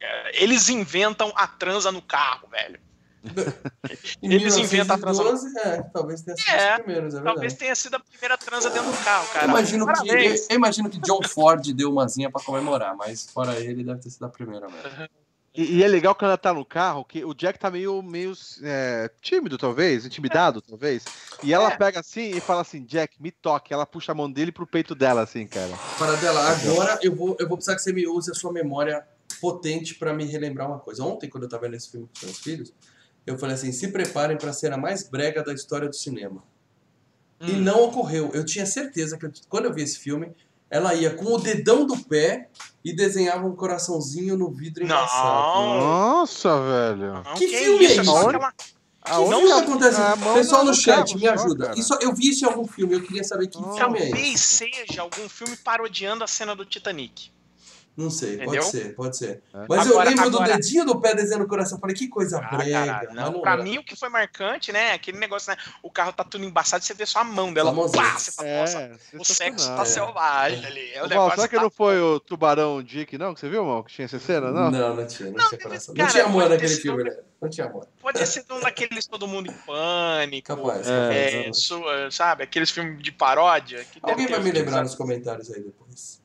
É, eles inventam a transa no carro, velho. Eles inventam a transa. É, talvez tenha sido é, os primeiros, é Talvez tenha sido a primeira transa dentro do carro, cara. Eu imagino, que, eu, eu imagino que John Ford deu umazinha pra comemorar, mas fora ele deve ter sido a primeira mesmo. E, e, é legal quando ela tá no carro, que o Jack tá meio, meio é, tímido, talvez, intimidado, é. talvez. E ela é. pega assim e fala assim, Jack, me toque. Ela puxa a mão dele pro peito dela, assim, cara. Para dela, agora eu vou, eu vou precisar que você me use a sua memória potente para me relembrar uma coisa. Ontem, quando eu tava vendo esse filme com os meus filhos, eu falei assim: se preparem para a cena mais brega da história do cinema. Hum. E não ocorreu. Eu tinha certeza que eu, quando eu vi esse filme, ela ia com o dedão do pé e desenhava um coraçãozinho no vidro embaçado. Nossa, velho. Não, que, que, filme é isso? Aquela... Não que acontece? Pessoal no chat, me ajuda. Isso, eu vi isso em algum filme, eu queria saber que filme é esse. Talvez seja algum filme parodiando a cena do Titanic. Não sei, Entendeu? pode ser, pode ser. É. Mas agora, eu lembro agora... do dedinho do pé desenhando o coração. Falei, que coisa ah, brega. Não, não, pra mim, o que foi marcante, né? Aquele negócio, né? O carro tá tudo embaçado e você vê só a mão dela. Pá, você fala, nossa, é, o sexo tá é. selvagem ali. É, Ô, será que tá... não foi o Tubarão Dick, não? Que você viu, mal? Que tinha essa cena, não? Não, não tinha. Não, não tinha coração. Cara, não tinha amor naquele filme, né? Não tinha amor. Pode ser um daqueles Todo Mundo em Pânico. Capaz. É, sua, sabe? Aqueles filmes de paródia. Alguém vai me lembrar nos comentários aí depois.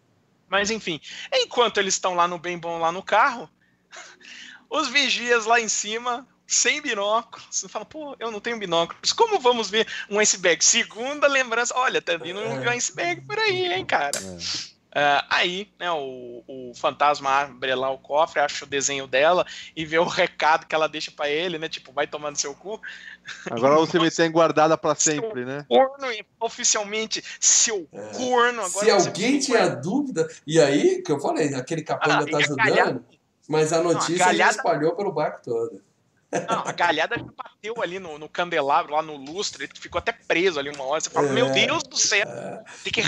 Mas enfim, enquanto eles estão lá no bem bom lá no carro, os vigias lá em cima, sem binóculos, você fala, pô, eu não tenho binóculos, como vamos ver um iceberg? Segunda lembrança, olha, tá vindo um é. iceberg por aí, hein, cara. É. Uh, aí, né, o, o fantasma abre lá o cofre, acha o desenho dela e vê o recado que ela deixa para ele, né? Tipo, vai tomando seu cu. Agora você me tem guardada para sempre, né? Corno, oficialmente, seu é. corno. Agora Se alguém tinha corno. dúvida, e aí, que eu falei, aquele capanga ah, tá ajudando, galhada... mas a notícia não, a galhada... espalhou pelo barco todo. Não, a galhada já bateu ali no, no, candelabro, lá no lustre, ele ficou até preso ali uma hora. Você fala, é, meu Deus do céu, é. tem que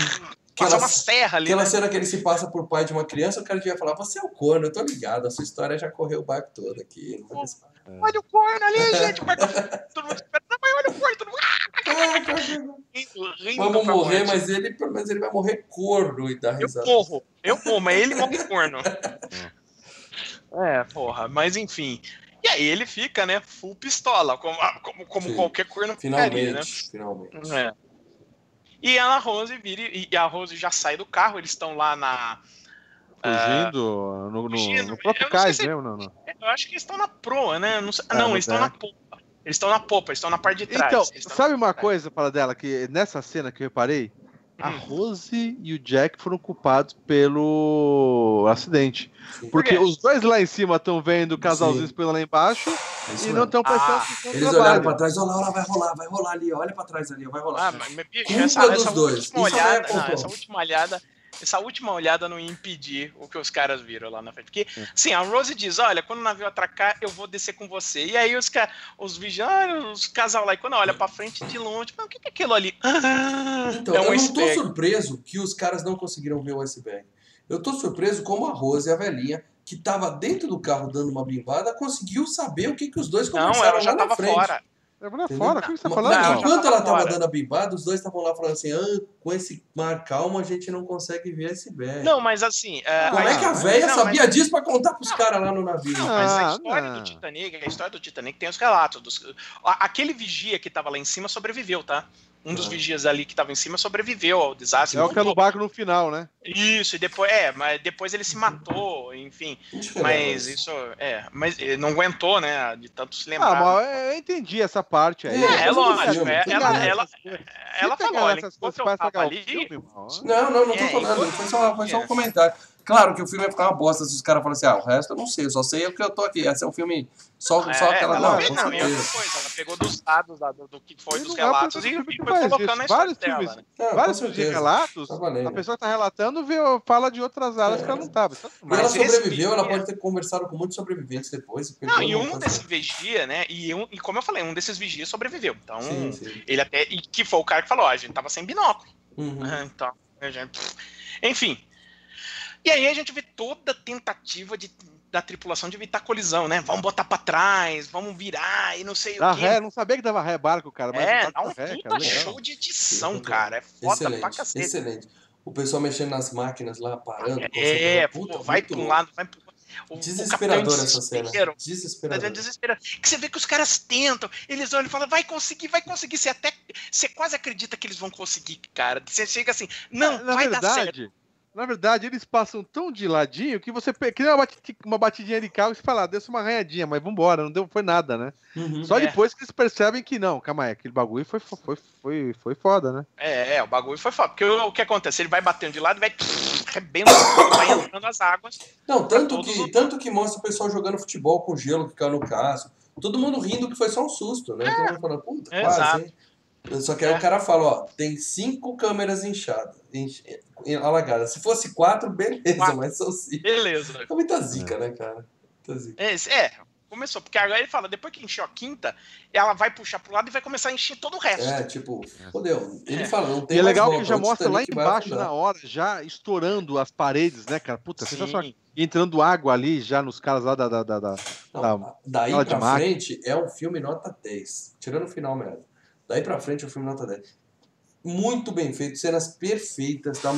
Passar uma serra ali. Aquela né? cena que ele se passa por pai de uma criança, o cara devia falar: Você é o corno, eu tô ligado, a sua história já correu o barco todo aqui. Pô, olha o corno ali, gente. todo mundo espera. Não, olha o corno, todo mundo. Ah, Vamos morrer, mas ele, pelo menos ele vai morrer corno e dar risada. Eu morro, eu morro, mas ele morre corno. é, porra, mas enfim. E aí ele fica, né, full pistola, como, como, como qualquer corno finalmente, ficaria, né? Finalmente. É. E a Rose vira e a Rose já sai do carro, eles estão lá na. Fugindo uh, no, no, fugindo. no próprio cais mesmo, não, não. Eu acho que eles estão na proa, né? Não, ah, não eles estão é. na popa. Eles estão na popa, eles estão na parte de trás. Então, sabe uma coisa, para dela, que nessa cena que eu reparei, a Rose e o Jack foram culpados pelo acidente. Sim. Porque os dois lá em cima estão vendo o casalzinho pelo lá embaixo É isso e não estão prestando Ah, atenção Eles trabalho. olharam pra trás, olha lá, olha lá, vai rolar, vai rolar ali, olha pra trás ali, vai rolar. Ah, mas, bicho, Culpa essa, dos essa dois. última Isso não é olhada, essa última olhada, essa última olhada não ia impedir o que os caras viram lá na frente. Porque, É. sim, a Rose diz, olha, quando o navio atracar, eu vou descer com você. E aí os, ca- os vigianos, os casal lá, e quando olha pra frente de longe, mas o que que é aquilo ali? Ah, Então, é um eu não tô iceberg. surpreso que os caras não conseguiram ver o iceberg. Eu tô surpreso como a Rose, a velhinha, que tava dentro do carro dando uma bimbada, conseguiu saber o que, que os dois Não, conversaram ela já lá tava frente. fora. Eu falei, Entendeu? fora, o que você tá falando? Não, enquanto ela tava fora. dando a bimbada, os dois estavam lá falando assim: ah, com esse mar calmo a gente não consegue ver iceberg. Não, mas assim. é, Como é que a velha sabia mas- disso pra contar pros caras lá no navio? Não, mas a Ah, história não. do Titanic, a história do Titanic tem os relatos. Dos, aquele vigia que tava lá em cima sobreviveu, tá? Um dos Ah. vigias ali que tava em cima sobreviveu ao desastre. É o que é no barco no final, né? Isso, e depois, é, mas depois ele se matou, enfim. Mas isso, é, mas ele não aguentou, né, de tanto se lembrar. Ah, mas eu entendi essa parte aí. É, é, é lógico, é, ela, ela, ela falou, olha, enquanto eu tava ali, Não, não, não tô É, falando. Foi só, foi só um é. comentário. Claro que o filme ia ficar uma bosta se os caras falassem, ah, o resto eu não sei, eu só sei o que eu tô aqui. Esse é um filme só, só é, aquela. ela Não, fez com também outra certeza. coisa, ela pegou dos dados lá, do, do que foi E dos não é relatos e, e foi colocando isso. na história Vários dela, filmes. né? Não, com Vários filmes de relatos, Tá a pessoa que tá relatando vê, fala de outras áreas É. que ela não tava. É E ela Mas esse sobreviveu, ela vigia- pode ter conversado com muitos sobreviventes depois. Não, e um desses vigias, né, e, um, e como eu falei, um desses vigias sobreviveu, então... Sim, sim. Ele até. E que foi o cara que falou, ó, a gente tava sem binóculo. Uhum. Então, a gente- enfim. E aí a gente vê toda a tentativa de, da tripulação de evitar colisão, né? Vamos botar pra trás, vamos virar e não sei Dá o quê. ré, não sabia que dava ré barco, cara. Mas é, dá um ré, puta cara, show de edição, Sim, cara. É foda pra Excelente, cacete. excelente. O pessoal mexendo nas máquinas lá, parando. É, puta, pô, vai pra um lado, vai pro. O- o Desesperador capitão essa cena. Desesperador. É desesperado. Que você vê que os caras tentam, eles olham e falam, vai conseguir, vai conseguir. Você até. Você quase acredita que eles vão conseguir, cara. Você chega assim, não, na vai dar certo. Na verdade, eles passam tão de ladinho que você nem uma, bati- uma batidinha de carro e você fala, ah, deu uma arranhadinha, mas vambora, não deu, foi nada, né? Uhum. Só É. depois que eles percebem que não, calma aí, aquele bagulho foi, foi, foi, foi foda, né? É, é, o bagulho foi foda. Porque o, o que acontece? Ele vai batendo de lado e vai rebenta, vai entrando as águas. Não, tanto que, os- tanto que mostra o pessoal jogando futebol com gelo que caiu no caso. Todo mundo rindo que foi só um susto, né? Todo mundo falando, puta, É, quase, exato. hein? Só que aí É. o cara fala, ó, tem cinco câmeras inchadas, ench- alagadas. Se fosse quatro, beleza, Quatro. mas são cinco. Beleza. É muita zica, né, cara? Muita zica. É, é, começou. Porque agora ele fala, depois que encheu a quinta, ela vai puxar pro lado e vai começar a encher todo o resto. É, tipo, fodeu. Ele É. fala, não tem E é legal que já mostra lá embaixo na hora, já estourando as paredes, né, cara? Puta. Sim. E entrando água ali já nos caras lá da. da, da, da- Não, da- daí pra frente é um filme nota 10. Tirando o final mesmo. Daí pra frente é um filme nota 10. Muito bem feito, cenas perfeitas, tá?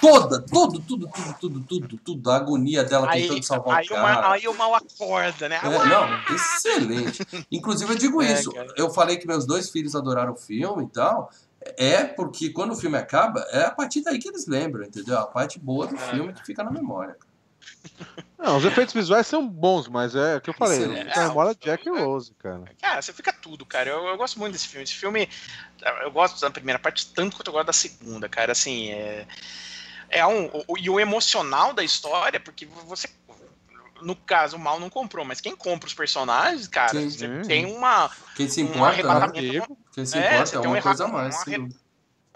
Toda, tudo, tudo, tudo, tudo, tudo, tudo. A agonia dela Aí, tentando salvar aí, o cara. mal, aí o mal acorda, né? É, não, excelente. Inclusive, eu digo É, isso. cara. Eu falei que meus dois filhos adoraram o filme e tal. É porque quando o filme acaba, é a partir daí que eles lembram, entendeu? A parte boa do É. filme que fica na memória. Não, os efeitos visuais são bons, mas é o que eu falei. Fica na memória É, Jack e é. Rose, cara. Cara, você fica tudo, cara. Eu, eu gosto muito desse filme. Esse filme, eu gosto da primeira parte tanto quanto eu gosto da segunda, cara. Assim, é. É um. o- e o emocional da história, porque você. No caso, o mal não comprou, mas quem compra os personagens, cara, Sim. você Sim. tem uma, Quem se um importa, né? arrebatamento. Quem se É, importa é um uma coisa a mais. um.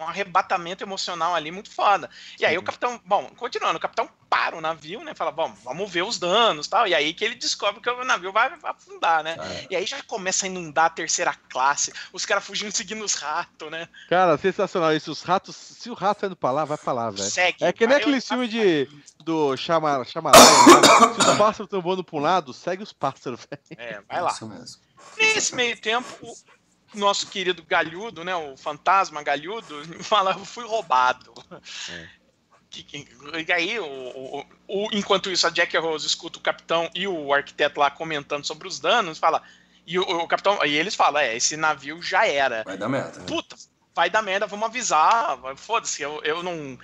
Um arrebatamento emocional ali muito foda. E aí o capitão, bom, continuando, o capitão para o navio, né? Fala, vamos, vamos ver os danos tal. E aí que ele descobre que o navio vai afundar, né? Ah, é. E aí já começa a inundar a terceira classe, os caras fugindo seguindo os ratos, né? Cara, sensacional isso. Os ratos, se o rato tá indo pra lá, vai pra lá, velho. Segue. É que nem aquele eu- filme de, do Chama- Chamalaya, né? Se os pássaros estão voando pra um lado, segue os pássaros, velho. É, vai lá. Isso mesmo. Nesse meio tempo, o nosso querido Galhudo, né? O fantasma Galhudo, fala, eu fui roubado. Que- E aí, o, o- o- enquanto isso, a Jack Rose escuta o capitão e o arquiteto lá comentando sobre os danos, fala. E o, o capitão. E eles falam, é, esse navio já era. Vai dar merda. né? Puta, vai dar merda, vamos avisar. Foda-se, eu, eu não.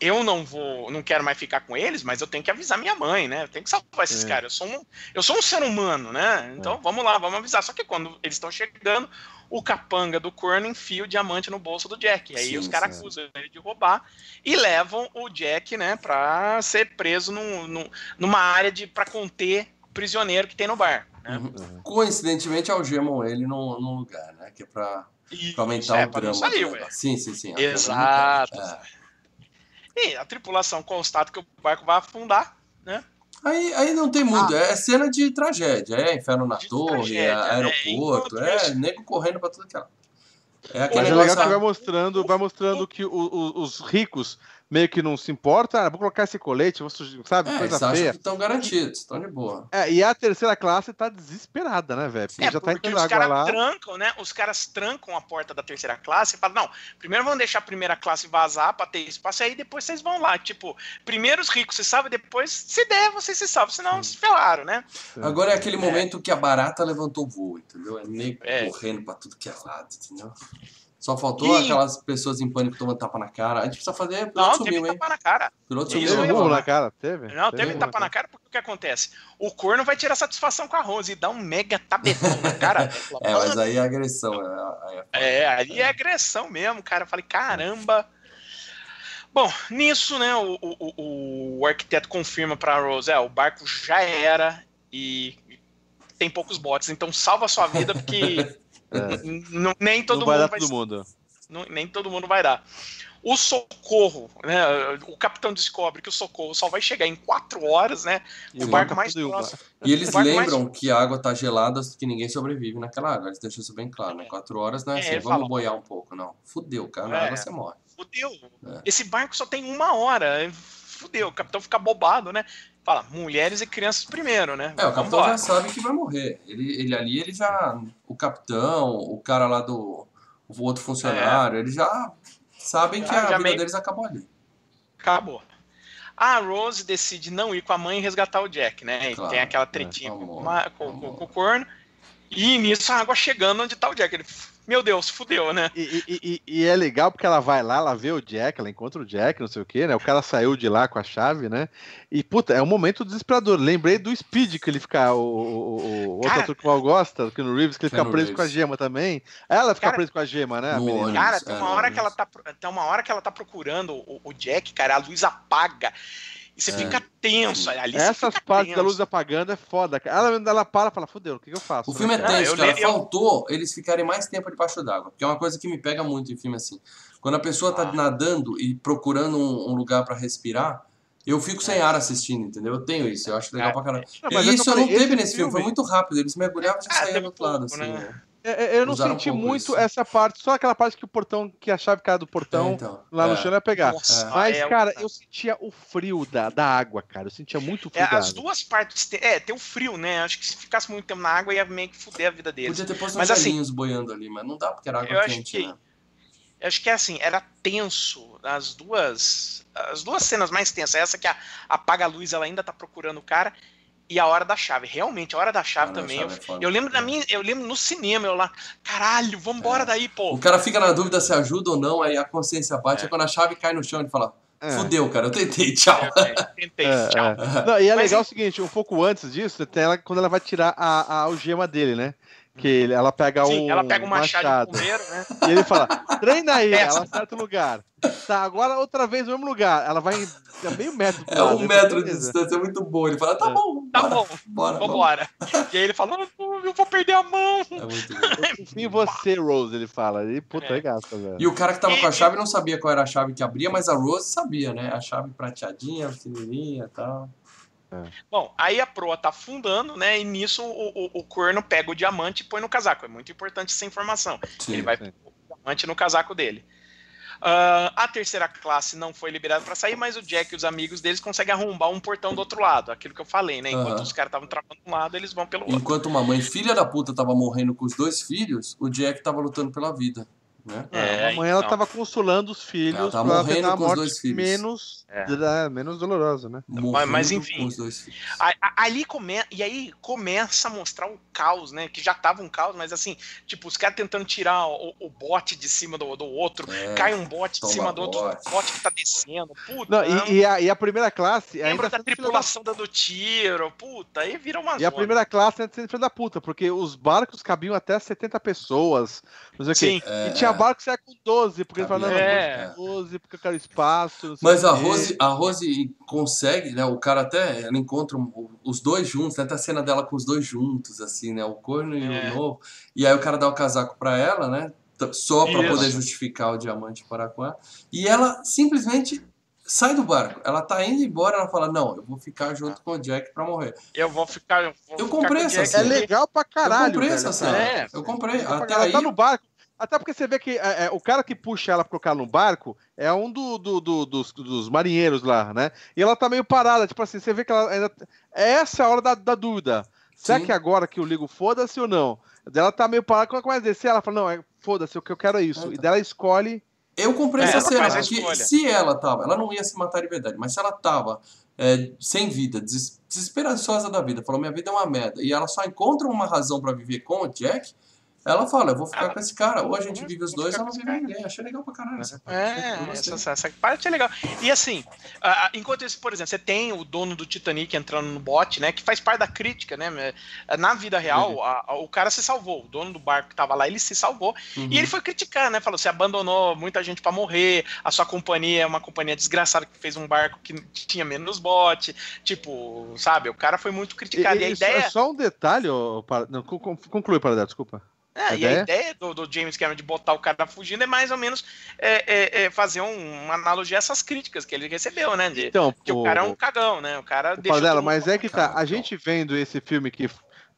Eu não vou, não quero mais ficar com eles, mas eu tenho que avisar minha mãe, né? Eu tenho que salvar esses É. caras. Eu sou, um, eu sou um ser humano, né? Então É. vamos lá, vamos avisar. Só que quando eles estão chegando, o capanga do corno enfia o diamante no bolso do Jack. E aí Sim, os caras acusam ele de roubar e levam o Jack, né, pra ser preso num- num- numa área de para conter o prisioneiro que tem no bar. Né? Uhum. Coincidentemente, algemam ele num, num lugar, né? Que é pra, pra aumentar é, o não drama. sair. Sim, sim, sim. Exato. É. E a tripulação constata que o barco vai afundar. Aí, aí não tem muito, é cena de tragédia, é inferno na Ah. Torre, tragédia, é né? aeroporto, é isso- nego correndo pra tudo é. É Mas aquele é legal que vai mostrando, vai mostrando que o- o- os ricos meio que não se importam. Ah, vou colocar esse colete, vou sujar, sabe? É, eles Coisa acham feia. que estão garantidos, estão de boa. É, e a terceira classe tá desesperada, né, velho? Porque É, já tá porque os caras lá. trancam, né? Os caras trancam a porta da terceira classe e falam, não, primeiro vamos deixar a primeira classe vazar pra ter espaço, aí depois vocês vão lá. Tipo, primeiro os ricos se salvam, depois, se der, vocês se salvam, senão se ferraram, né? Agora é aquele momento que a barata levantou o voo, entendeu? É nego É. correndo pra tudo que é lado, entendeu? Só faltou E- aquelas pessoas em pânico tomando tapa na cara. A gente precisa fazer. Piloto Não, sumiu, teve hein? tapa na cara. Piloto sumiu. Teve aí, na cara? Teve? Não, teve murro tapa na cara porque o que acontece? O corno vai tirar satisfação com a Rose e dá um mega tabetão na cara. É, mas aí é agressão. É, é- É, ali é agressão mesmo, cara. Eu falei, caramba. Bom, nisso, né, o, o, o, o arquiteto confirma pra Rose, é, o barco já era e tem poucos botes, então salva a sua vida, porque n- n- nem todo não vai mundo dar vai, todo mundo. não- nem todo mundo vai dar. O socorro, né? O capitão descobre que o socorro só vai chegar em quatro horas, né? E o barco mais próximo. E eles barco mais- lembram que a água tá gelada, que ninguém sobrevive naquela água. Eles deixam isso bem claro, né? Quatro horas não é É, assim, vamos fala- boiar um pouco, não. Fudeu, cara, na É. água você morre. Fudeu. É. Esse barco só tem uma hora. Fudeu. O capitão fica bobado, né? Fala, mulheres e crianças primeiro, né? É, o capitão Vambora. já sabe que vai morrer. Ele, ele ali, ele já. O capitão, o cara lá do. O outro funcionário, eles já sabem que Já- a já vida meio- deles acabou ali. Acabou. A Rose decide não ir com a mãe e resgatar o Jack, né? Claro, tem aquela é, tretinha com, ma- com- amor. com- com o corno. E nisso a água chegando onde tá o Jack. Ele, meu Deus, fudeu, né? E, e- e- e é legal porque ela vai lá, ela vê o Jack, ela encontra o Jack, não sei o que, né? O cara saiu de lá com a chave, né? E, puta, é um momento desesperador. Lembrei do Speed que ele fica, o, o, o- o outro ator que mal gosta, do Keanu Reeves, que ele fica preso Reeves. com a gema também. Ela fica Cara- presa com a gema, né? a No. Cara, tem é, uma não, hora que ela tá. Tem uma hora que ela tá procurando o, o Jack, cara, a luz apaga. E você É. fica tenso. Ali Essas partes da luz apagando é foda. Ela, ela para e fala, fudeu, o que, que eu faço? O filme é né, Ah, tenso, eu cara. eu- Faltou eles ficarem mais tempo debaixo d'água. Porque é uma coisa que me pega muito em filme assim. Quando a pessoa tá Ah. nadando e procurando um, um lugar pra respirar, eu fico sem ar assistindo, entendeu? Eu tenho isso, eu acho legal É. pra caramba. Não, E mas é que eu isso não teve esse nesse filme, foi muito rápido. Eles mergulhavam e já Ah, saíam do outro lado, pouco, assim. né? É, é, eu não Usaram um senti pouco muito isso. essa parte, só aquela parte que o portão, que a chave caiu do portão É, então, lá no é. chão ia pegar. Nossa, Mas, é, cara, eu sentia o frio da, da água, cara. Eu sentia muito frio É, da as água. duas partes. te- É, tem o frio, né? Acho que se ficasse muito tempo na água ia meio que fuder a vida deles. Podia ter posto uns Mas, assim, velhinhos boiando ali, mas não dá porque era água eu acho quente, que- né? Eu acho que é assim, era tenso. As duas. As duas cenas mais tensas. Essa que a, apaga a luz, ela ainda tá procurando o cara. E a hora da chave. Realmente, a hora da chave também. chave eu, é eu lembro da É. minha. Eu lembro no cinema, eu lá, caralho, vambora É. daí, pô. O cara fica na dúvida se ajuda ou não, aí a consciência bate, É. aí quando a chave cai no chão, ele fala, É. fudeu, cara, eu tentei, tchau. É, é, tentei, É, tchau. é. Não, e é Mas legal em- o seguinte, um pouco antes disso, tem ela, quando ela vai tirar a, a algema dele, né? Que ele- ela pega Sim, um ela pega um machado, de bombeiro, né? e ele fala, treina aí, Essa. ela acerta o lugar. Tá, agora outra vez no mesmo lugar. Ela vai a meio metro. É um eu metro de distância, é muito bom. Ele fala, tá É. bom, Tá bora, bom, bora, vambora. E aí ele fala, "Ah, eu vou perder a mão. É muito bom. Enfim, você, Rose, ele fala. E puta, É. é gasta, velho. E o cara que tava com a E- chave não sabia qual era a chave que abria, mas a Rose sabia, né? A chave prateadinha, pequenininha e tal. Bom, aí a proa tá afundando, né? E nisso o, o, o corno pega o diamante e põe no casaco. É muito importante essa informação. Sim. Ele vai sim. pôr o diamante no casaco dele. Ah, a terceira classe não foi liberada para sair, mas o Jack e os amigos deles conseguem arrombar um portão do outro lado. Aquilo que eu falei, né? Enquanto Aham. os caras estavam travando um lado, eles vão pelo outro. Enquanto uma mãe filha da puta tava morrendo com os dois filhos, o Jack tava lutando pela vida. Né? É, a mãe ela então. tava consolando os filhos Ela pra morrendo tentar a morte dois filhos. menos, É. menos dolorosa, né? Morrendo mas enfim. com os dois filhos. A- a- Ali começa. E aí começa a mostrar o caos, né? Que já tava um caos, mas assim, tipo, os caras tentando tirar o, o bote de cima do, do outro. É, Cai um bote de cima do outro bote. bote que tá descendo. Puta. Não, e, e a, e a primeira classe Lembra da sendo filha tripulação dando tiro. Puta, aí vira uma E a zona. primeira classe ainda sendo filha da puta, porque os barcos cabiam até 70 pessoas. Não sei o quê. Sim. É, E tinha barco que saia com 12, porque ele não, não, É. ter 12, porque eu quero espaço. não sei Mas o a. Rose, a Rose consegue, né? O cara até ela encontra o- os dois juntos, né? Tem a cena dela com os dois juntos, assim, né? O corno e É. o novo. E aí o cara dá o casaco pra ela, né? Só pra Isso. poder justificar o diamante parar com ela. E ela simplesmente sai do barco. Ela tá indo embora, ela fala: Não, eu vou ficar junto com o Jack pra morrer. Eu vou ficar. Eu, vou Eu ficar comprei com o essa Jack cena. É legal pra caralho. eu comprei velho, essa cara. cena. É. Eu comprei. Ela Até ela aí. tá no barco. Até porque você vê que é, é, o cara que puxa ela pra colocar no barco é um do, do- do- dos, dos marinheiros lá, né? E ela tá meio parada, tipo assim, você vê que ela ainda. Essa é a hora da, da dúvida. Será Sim. que agora que eu ligo foda-se ou não? Ela tá meio parada, quando ela começa a descer, ela fala, não, é, foda-se, o que eu quero é isso. E tá. dela escolhe. Eu comprei É, essa cena, porque se ela tava, ela não ia se matar de verdade, mas se ela tava é, sem vida, des- desesperançosa da vida, falou, minha vida é uma merda, e ela só encontra uma razão pra viver com o Jack, ela fala, eu vou ficar Ela- com esse cara, ou a gente vive os dois, ou não vive ninguém. Achei legal pra caralho essa parte. É, gostei. essa, essa parte é legal. E assim, ah, ah, enquanto isso, por exemplo, você tem o dono do Titanic entrando no bote, né? Que faz parte da crítica, né? Na vida real, Uhum. a- a- o cara se salvou. O dono do barco que tava lá, ele se salvou. Uhum. E ele foi criticar, né? Falou: você abandonou muita gente pra morrer, a sua companhia é uma companhia desgraçada que fez um barco que tinha menos bote. Tipo, sabe? O cara foi muito criticado. E, a E- e só- ideia. É só um detalhe, ó, para- não, con- con- conclui, Paradelo, desculpa. É, e a ideia? ideia do, do James Cameron de botar o cara fugindo é mais ou menos é, é, é fazer um- uma analogia a essas críticas que ele recebeu, né? De, Então, que o cara é um cagão, né? O cara todo mundo mas é que tá. A gente vendo esse filme que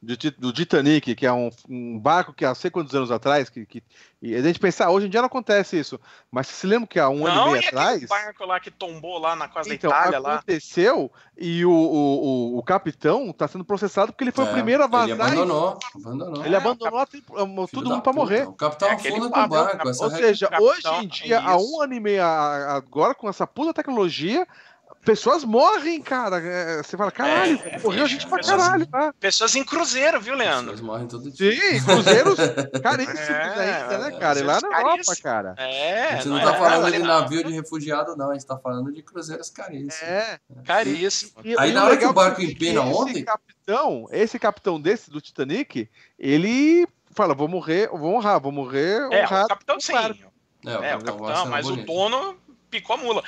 do, do Titanic, que é um, um barco que há sei quantos anos atrás, que, que e a gente pensar, hoje em dia não acontece isso, mas você se lembra que há um ano Não, e e meio aquele atrás barco lá que tombou lá na costa então, da Itália lá. aconteceu e o, o, o, o capitão está sendo processado porque ele foi É, o primeiro a vazar. Ele e- abandonou, abandonou. Ele É, abandonou a tri- todo mundo para morrer. O capitão É afunda com o barco. cap- Ou seja, capitão, hoje em dia, há um ano e meio agora, com essa puta tecnologia, pessoas morrem, cara. É, Você fala, caralho, É, morreu é, gente pra pessoas- caralho, tá? Pessoas em cruzeiro, viu, Leandro? pessoas morrem todo dia. Sim, cruzeiros caríssimos É, ainda, né, cara? E lá na Europa, cara. É, A gente não é tá falando ali de não. navio de refugiado, não. A gente tá falando de cruzeiros caríssimos. É. Caríssimo. E- Aí e na hora que o barco é empena esse ontem- capitão, esse capitão desse do Titanic, ele fala, vou morrer, vou honrar, vou morrer É, honrado. o capitão sim. É, o É, o capitão mas o bonito. dono picou a mula.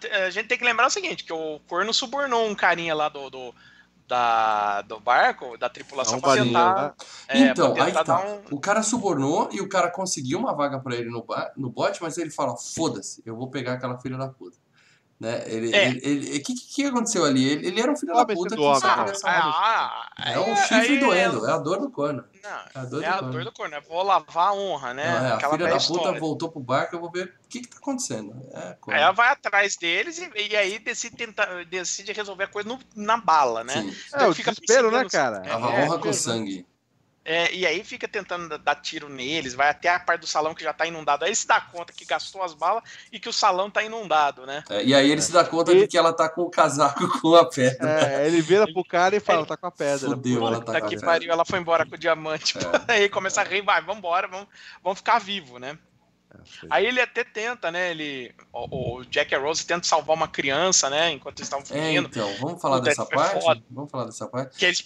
T- a gente tem que lembrar o seguinte, que o Corno subornou um carinha lá do, do, da, do barco, da tripulação, tentar, né? é, Então, pra aí tentar tá. um... O cara subornou e o cara conseguiu uma vaga pra ele no, ba- no bote, mas ele fala: foda-se, eu vou pegar aquela filha da puta. Né? Ele, É. ele, ele- que, que aconteceu ali? Ele, ele era um filho da puta que homem, né? a Ah, É o aí- chifre aí doendo, é a dor do corno. Não, É a dor é do a corno. dor do corno, é vou lavar a honra, né? Não, é, a filha da velha puta história. voltou pro barco, eu vou ver o que que tá acontecendo. É, corno. Aí ela vai atrás deles e, e aí decide, tentar, decide resolver a coisa no- na bala, né? Sim, É, o Fica desespero, né, cara? tava É, honra com é, sangue. É, e aí fica tentando dar tiro neles, vai até a parte do salão que já tá inundado. Aí ele se dá conta que gastou as balas e que o salão tá inundado, né? É, e aí ele se dá conta E- de que ela tá com o casaco com a pedra. É, ele vira pro cara e fala, tá com a pedra. Fudeu, ela tá a que pedra. pariu, ela foi embora com o diamante. É. Aí começa a rir, vai, vambora, vamos, vamos ficar vivo, né? Aí ele até tenta, né? Ele, o, o Jack e a Rose tentam salvar uma criança, né? Enquanto eles estavam É, fugindo. então, vamos falar dessa foi parte? foda. Vamos falar dessa parte? Que eles,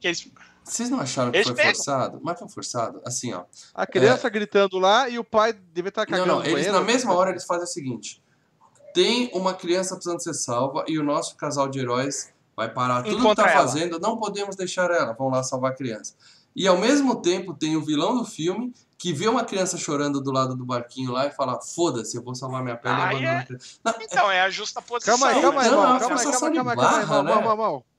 que eles Vocês não acharam que Eles foi pegam. forçado? Mas foi forçado? Assim, ó. A criança gritando lá e o pai deve estar Não, cagando não, no eles banheiro. na mesma hora eles fazem o seguinte: tem uma criança precisando ser salva e o nosso casal de heróis vai parar tudo que Encontra tá ela. fazendo, não podemos deixar ela, vão lá salvar a criança. E ao mesmo tempo tem o vilão do filme que vê uma criança chorando do lado do barquinho lá e fala: foda-se, eu vou salvar minha pele e Ah, abandonar é? a criança. Não, Então, é a justa posição. Calma aí, calma aí, mal, é uma calma aí, calma forçação aí, de calma aí, calma aí, barra, mal, né? mal, mal, mal. Não. Calma aí,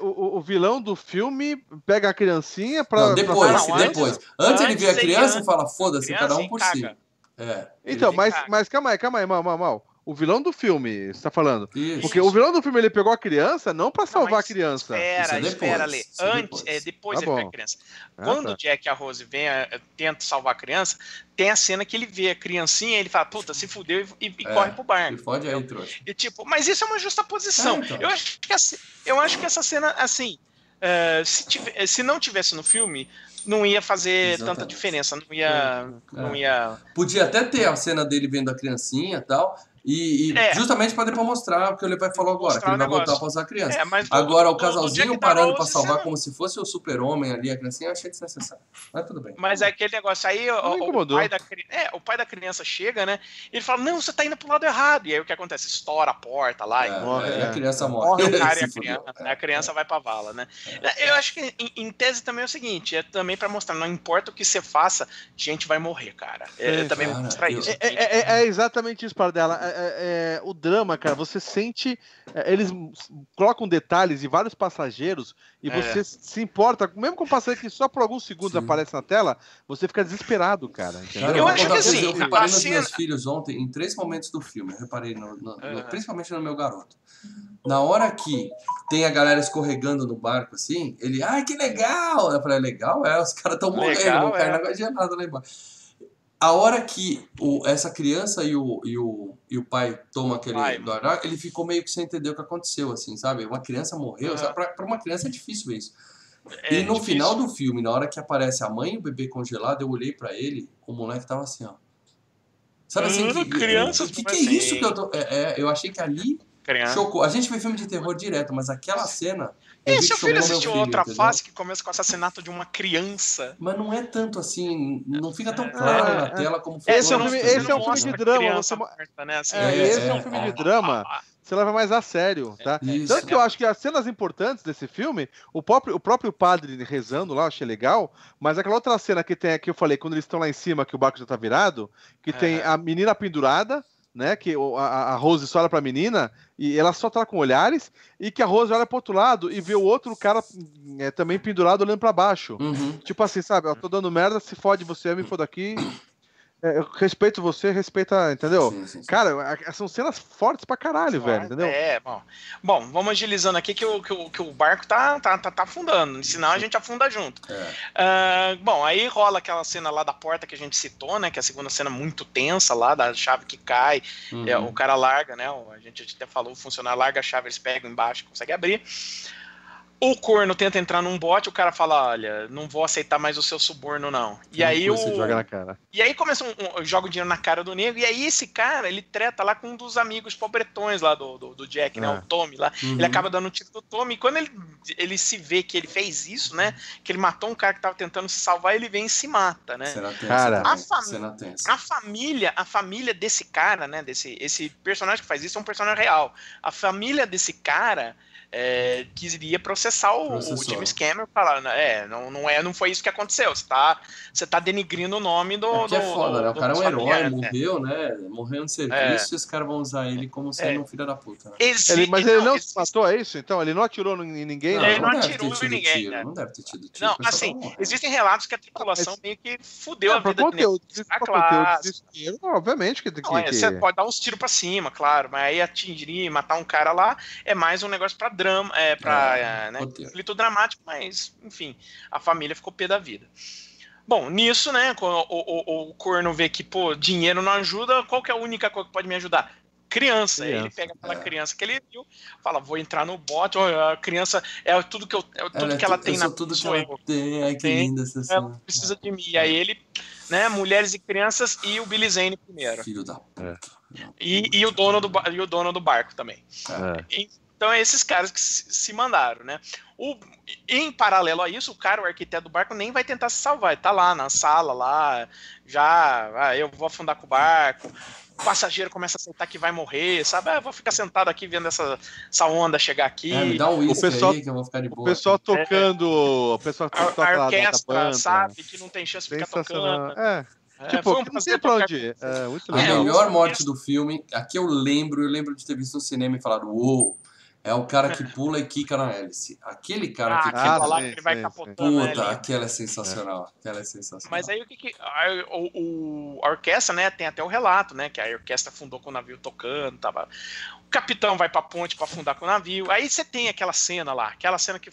o, o- o vilão do filme pega a criancinha pra. não, pra depois, salvar a não, depois. Antes, ele antes vê a ele criança an- e fala: foda-se, cada um por caga. si. É. Então, Ele mas, mas calma aí, calma aí, mal, mal, mal. O vilão do filme, você tá falando. Isso. Porque o vilão do filme ele pegou a criança não pra Não, salvar mas a criança. Isso Espera, é depois, espera, Lê. isso é Antes, depois. é, depois Tá ele pega bom. a criança. Ah, Quando tá. o Jack e a Rose vem, eh, tenta salvar a criança, tem a cena que ele vê a criancinha e ele fala, puta, se fudeu e, e É, corre pro E barco. fode aí, trouxa. E tipo, mas isso é uma justa posição. É, então. eu, acho que essa, eu acho que essa cena, assim, eh, se, tive- se não tivesse no filme, não ia fazer tanta Exatamente. diferença, não ia. Não É. ia. Podia até ter a cena dele vendo a criancinha e tal. E, e É. justamente para depois mostrar o que ele vai falar agora, Mostrar que ele vai voltar negócio. pra usar a criança. É, Agora, do- o casalzinho parando pra Rose, salvar não- como se fosse o super-homem ali, a criancinha, eu achei desnecessário. Mas tudo bem. Mas é aquele negócio aí, o, o pai da, é, o pai da criança chega, né? E ele fala: Não, você tá indo pro lado errado. E aí o que acontece? Estoura a porta lá. É, e morre, aí é. a criança morre. morre o cara e a criança, É. a criança vai pra vala, né? Eu acho que em, em tese também é o seguinte, é também pra mostrar, não importa o que você faça, gente vai morrer, cara. É, É, também cara, mostrar isso. É, é- é- é exatamente isso, para dela. É, é- é o drama, cara. Você sente. é, eles colocam detalhes e vários passageiros e É. você se importa, mesmo com um passageiro que só por alguns segundos Sim. aparece na tela, você fica desesperado, cara. Entendeu? Eu acho que assim, Eu reparei nos cena- meus filhos ontem, em três momentos do filme. Eu reparei, no- no- no- Aham. principalmente no meu garoto. Na hora que tem a galera escorregando no barco assim, ele, ai, que legal! Eu falei, legal? É, os caras estão morrendo, Legal, vão cair é. na água gelada lá embaixo. A hora que o, essa criança e o, e o, e o pai tomam aquele Pai. do ele ficou meio que sem entender o que aconteceu, assim, sabe? Uma criança morreu? Pra, pra uma criança é difícil isso. É e no difícil. final do filme, na hora que aparece a mãe e o bebê congelado, eu olhei pra ele, o moleque tava assim, ó. Sabe assim, Ah, que, crianças, o que, que como é assim? isso que eu tô. É, é, eu achei que ali Criança. chocou. A gente vê filme de terror direto, mas aquela cena. E vi seu filho assistiu filho, outra entendeu? face que começa com o assassinato de uma criança? Mas não é tanto assim, não fica tão É, claro é, na é. tela como foi. Esse é um entendeu? esse é um filme de drama, você mo- morta, né? Assim, É, É, esse é um é, filme é. de drama. Você leva mais a sério, tá? Isso. Tanto que eu acho que as cenas importantes desse filme, o próprio, o próprio padre rezando lá, eu achei legal, mas aquela outra cena que tem aqui, eu falei, quando eles estão lá em cima, que o barco já tá virado, que tem É. a menina pendurada, né? Que a, a Rose só olha pra menina e ela só tá com olhares, e que a Rose olha pro outro lado e vê o outro cara é, também pendurado olhando pra baixo. Uhum. Tipo assim, sabe? Eu tô dando merda, se fode você, eu me foda aqui. É, eu respeito você, respeita, entendeu? Sim, sim, sim. Cara, são cenas fortes pra caralho, velho, entendeu? É, bom. Bom, vamos agilizando aqui que o, que o, que o barco tá, tá, tá, tá afundando, senão a gente afunda junto. É. Ah, bom, aí rola aquela cena lá da porta que a gente citou, né? Que é a segunda cena muito tensa lá, da chave que cai, Uhum. é, o cara larga, né? A gente até falou, o funcionário larga a chave, eles pegam embaixo, consegue abrir. O corno tenta entrar num bote, o cara fala: Olha, não vou aceitar mais o seu suborno, não. E aí o. você Joga na cara. E aí começa um, um, joga o dinheiro na cara do negro, e aí esse cara, ele treta lá com um dos amigos pobretões lá do, do, do Jack, né? É. O Tommy lá. Uhum. Ele acaba dando um tiro do Tommy, e quando ele, ele se vê que ele fez isso, né? Que ele matou um cara que tava tentando se salvar, ele vem e se mata, né? Tensa Cara. A fam-. A família, a família desse cara, né? Desse esse personagem que faz isso é um personagem real. A família desse cara é, queria processar o, o Processou. James Cameron, falando, é, não, não é, não foi isso que aconteceu. Você tá, você tá denigrindo o nome do. É que é foda, do- né? O cara é um herói, familiares, né? morreu, né? Morreu no serviço e os caras vão usar ele como sendo É. um filho da puta, né? Exi- Ele, mas ele não se existe- matou, é isso? Então, ele não atirou em ninguém? Ele não deve atirou em ninguém, tiro, né? Não deve ter tido tiro. Não, o assim, existem relatos que a tripulação Mas- meio que fudeu Não, a pra vida dele. conteúdo, se Tá for conteúdo claro. de isqueiro, obviamente que tem que. Não, é, que- Você pode dar uns tiros pra cima, claro, mas aí atingir e matar um cara lá é mais um negócio pra drama, é pra É, é, né, conflito dramático, mas enfim, a família ficou pé da vida. Bom, nisso, né, quando o, o, o corno vê que, pô, dinheiro não ajuda, qual que é a única coisa que pode me ajudar? Criança. Aí Ele Criança, pega aquela é. criança que ele viu, fala, vou entrar no bote, a criança é tudo que, eu, é tudo Ela que ela tu- tem eu na tudo que ela eu. tem. Ai, que Tem. linda essa Ela cena. precisa de mim. E aí ele, né, mulheres e crianças e o Billy Zane primeiro. Filho da puta. E, e o dono do, e o dono do barco também. É. Então é esses caras que se mandaram, né? O, em paralelo a isso, o cara, o arquiteto do barco, nem vai tentar se salvar. Ele tá lá na sala, lá, já, ah, eu vou afundar com o barco. O passageiro começa a aceitar que vai morrer, sabe? Ah, eu vou ficar sentado aqui vendo essa, essa onda chegar aqui. É, me dá um uísque pessoal- aí que eu vou ficar de O boa. pessoal aqui. tocando. O pessoal que A, toca a orquestra, banda. sabe? Que não tem chance de ficar tocando. É, É, tipo, um não tem pra onde É, muito A É, melhor morte do filme, aqui eu lembro, eu lembro de ter visto no cinema e falado, uou, É o cara que pula e quica na hélice. Aquele cara Ah, que aquele Ah, quica. lá sim, que ele vai sim, capotando, Puta, aquela é sensacional. Aquela é sensacional. Mas aí o que que. a- o, o- a orquestra, né? Tem até o relato, né? Que a orquestra fundou com o navio tocando, tava. O capitão vai pra ponte pra afundar com o navio. Aí você tem aquela cena lá, aquela cena que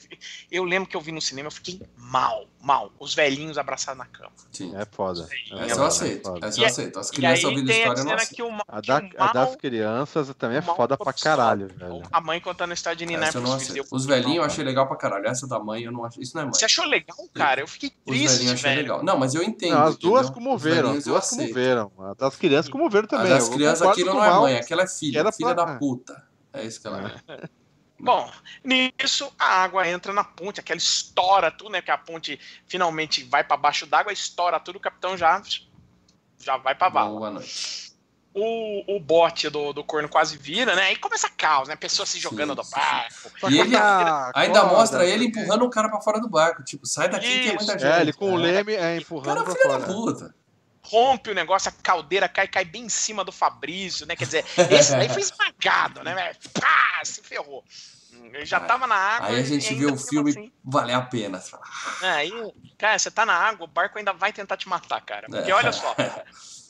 eu, lembro que eu vi no cinema, eu fiquei mal, mal. Os velhinhos abraçados na cama. Sim. É foda. É Essa eu é aceito. Essa eu aceito. As E aí crianças ouvindo tem a história não cena aceitam. que o, ma- A, da, o a das crianças também é foda pra caralho, velho. a mãe contando de Essa eu não pros filhos. aceito. Os velhinhos eu achei legal pra caralho. Essa da mãe eu não acho. Isso não é mãe. Você achou legal, cara? Eu fiquei Os triste, velhinhos eu achei velho. legal. Não, mas eu entendo. Não, as duas entendeu? comoveram, Os as velhinhos eu duas comoveram. A das crianças comoveram A também. das eu crianças aquilo não é Mal. mãe, aquela é filha. Era filha pra- da puta. É isso que ela é. Bom, nisso a água entra na ponte, aquela estoura tudo, né? Que a ponte finalmente vai pra baixo d'água, estoura tudo, o capitão já já vai pra vala. Boa noite. O, o bote do, do corno quase vira, né? Aí começa caos, né? Pessoas se jogando Sim, do sim. barco. E ele a Ainda corda, mostra ele empurrando o cara pra fora do barco. Tipo, sai daqui que tem muita Isso. gente. É, ele com o É. leme é Cara, empurrando pra filho da puta. Rompe o negócio, a caldeira cai, cai bem em cima do Fabrício, né? Quer dizer, esse daí foi esmagado, né? Pá, se ferrou. Ele já tava na água. Aí a gente vê o filme assim- valer a pena. É, aí, cara, você tá na água, o barco ainda vai tentar te matar, cara. Porque É. olha só.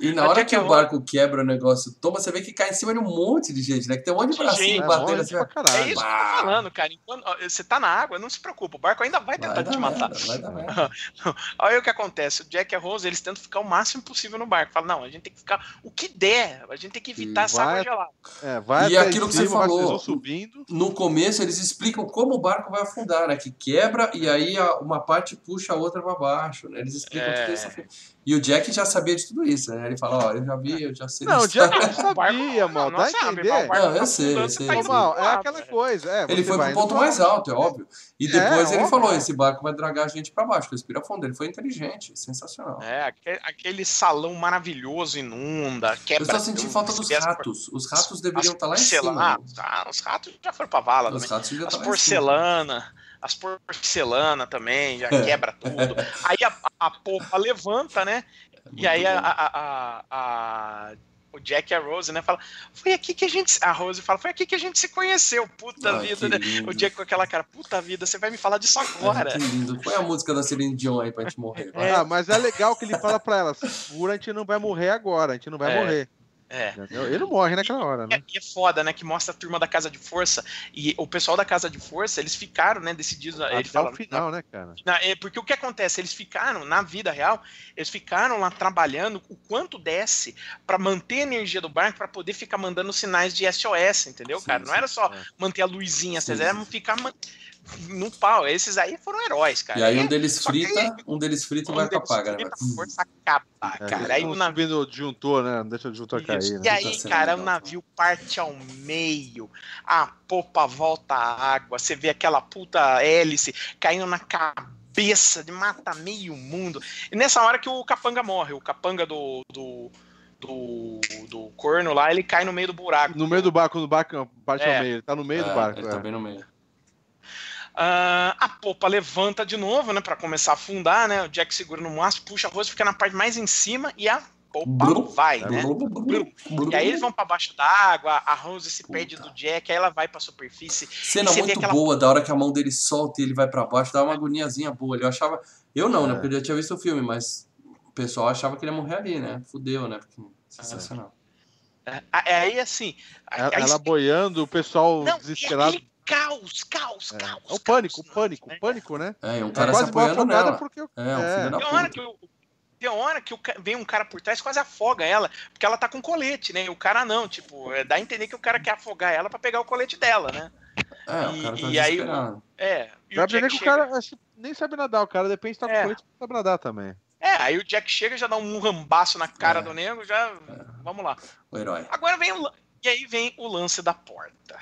E, e na hora Jack que o barco quebra o negócio, toma, você vê que cai em cima de um monte de gente, né? Que tem um monte de bracinho gente, É, batendo assim. É isso que eu tô falando, cara. Enquanto ó, você tá na água, não se preocupa, o barco ainda vai Vai tentar dar te matar. merda, vai dar merda. Olha o que acontece, o Jack e a Rose, eles tentam ficar o máximo possível no barco. Falam, não, a gente tem que ficar o que der, a gente tem que evitar E essa água vai- gelada. É, vai E aquilo que você cima, vai- falou, subindo. No começo eles explicam como o barco vai afundar, né? Que quebra e aí a- uma parte puxa a outra pra baixo, né? Eles explicam É. tudo isso. E o Jack já sabia de tudo isso, né? Ele fala, ó, eu já vi, eu já sei Não, o. Jack não sabia, mal. não Dá a sabe, entender. Não, eu tá sei, eu sei, tá eu pro é aquela coisa. É, Ele foi pro ponto mais alto, é óbvio. E É, depois ele óbvio, falou, é. esse barco vai dragar a gente pra baixo, respira fundo. Ele foi inteligente, sensacional. É, aquele, salão maravilhoso inunda, Eu quebra. só senti falta dos ratos. Os ratos deveriam estar lá em cima. Ah, os ratos já foram pra vala Os também. ratos deviam As estar lá em cima. porcelana, as porcelana também, já quebra tudo. Aí a, a polpa levanta, né? E Muito aí a, a- a- a- o Jack e a Rose, né, fala, foi aqui que a gente, a Rose fala, foi aqui que a gente se conheceu, puta Ai, vida, né? lindo. O Jack com aquela cara, puta vida, você vai me falar disso agora. que lindo. Põe a música da Celine Dion aí pra gente morrer. vai. Ah, mas é legal que ele fala pra ela, segura, a gente não vai morrer agora, a gente não vai É. morrer. É. Ele morre naquela hora, né? E é foda, né? Que mostra a turma da Casa de Força. E o pessoal da Casa de Força, eles ficaram, né, decididos. Ele Até fala, o final, né, cara? Na- é, porque o que acontece? Eles ficaram, na vida real, eles ficaram lá trabalhando o quanto desce pra manter a energia do barco pra poder ficar mandando sinais de SOS, entendeu, Sim, cara? Não sim, era só é. manter a luzinha, Sim, vocês eram ficar no pau. Esses aí foram heróis, cara. E aí um É, deles só que frita, um deles frita e um vai deles apaga, né? frita, força acaba, É, cara. Aí o navio o disjuntor, né? Não deixa o isso. cair, E né? aí, Tá cara, o legal, navio parte ao meio, a popa volta à água, você vê aquela puta hélice caindo na cabeça, de mata meio mundo. E nessa hora que o capanga morre, o capanga do. do do, do corno lá, ele cai no meio do buraco. No meio do barco, no barco, parte É. ao meio. Ele tá no meio do É, barco. Ele é. tá bem no meio. Ah, a popa levanta de novo, né, Pra começar a afundar, né? O Jack segura no mastro, puxa a rosa, fica na parte mais em cima e a popa Brum. vai, né? E aí eles vão pra baixo d'água, a Rose se Puta. perde do Jack, aí ela vai pra superfície. Cena muito aquela- boa, da hora que a mão dele solta e ele vai pra baixo, dá uma agoniazinha boa. ali. Eu achava. Eu não, né? É. Porque eu já tinha visto o filme, mas o pessoal achava que ele ia morrer ali, né? Fudeu, né? Porque... Sensacional. É, Aí, assim. Ela, aí- boiando, o pessoal não, desesperado. É aquele caos, caos, É, caos. é o pânico, caos, o pânico, né? o pânico, né? É, e um É cara se quase uma apoiando afogada nela. porque. o- É, um é. filho da Tem hora puta. que o- tem hora que o ca- vem um cara por trás e quase afoga ela, porque ela tá com colete, né? E o cara não, tipo, é, dá a entender que o cara quer afogar ela pra pegar o colete dela, né? É, o E- cara tá e aí o-. É. E Dá o Jack que o chega, cara acho, nem sabe nadar, o cara depende de estar com É. colete, não sabe nadar também. É, aí o Jack chega, já dá um rambaço na cara É. do nego, já. Vamos lá. O herói. Agora vem o. E aí vem o lance da porta.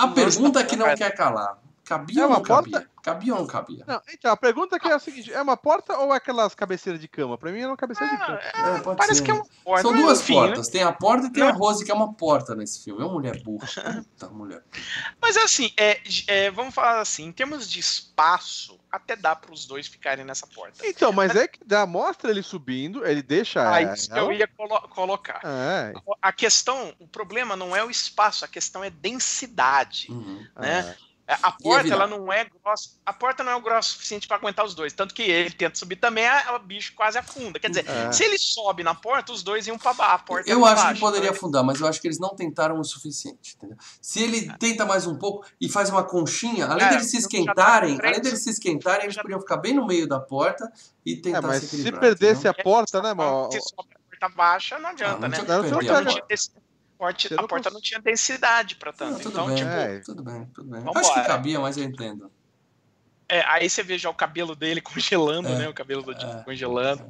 A Nossa, pergunta que não quer calar. Cabia É ou não uma porta? cabia? Cabia ou não cabia? Não, então, a pergunta aqui é a seguinte: é uma porta ou é aquelas cabeceiras de cama? Pra mim é uma cabeceira de cama. Ah, É, pode parece ser. que é uma porta. São duas enfim, né? portas. Tem a porta e tem Não. a Rose, que é uma porta nesse filme. É uma mulher burra. Puta mulher. Mas assim, é, é, vamos falar assim, em termos de espaço, até dá para os dois ficarem nessa porta. Então, mas é que dá, mostra ele subindo, ele deixa. Ah, ela- isso que eu ia colo- colocar. É, A questão, o problema não é o espaço, a questão é densidade. Uhum. Né? é. A porta, virar? ela não é grossa. A porta não é grossa o suficiente para aguentar os dois. Tanto que ele tenta subir também, a- o bicho quase afunda. Quer dizer, É. se ele sobe na porta, os dois iam para a porta. Eu acho baixo. que poderia afundar, mas eu acho que eles não tentaram o suficiente, entendeu? Se ele tenta mais um pouco e faz uma conchinha, além É, deles se tá esquentarem, além deles se esquentarem, eles Já- podiam ficar bem no meio da porta e tentar É, mas se se perdesse a entendeu? porta, né, mano? Se sobe a porta baixa, não Ah, adianta, não né? Não, não a não porte- a não porta cons- não tinha densidade para tanto. Não, tudo então, bem, tipo, É. tudo bem, tudo bem. Vambora. Acho que cabia, mas eu entendo. é, aí você vê já o cabelo dele congelando, É. né? O cabelo do Jim É. congelando.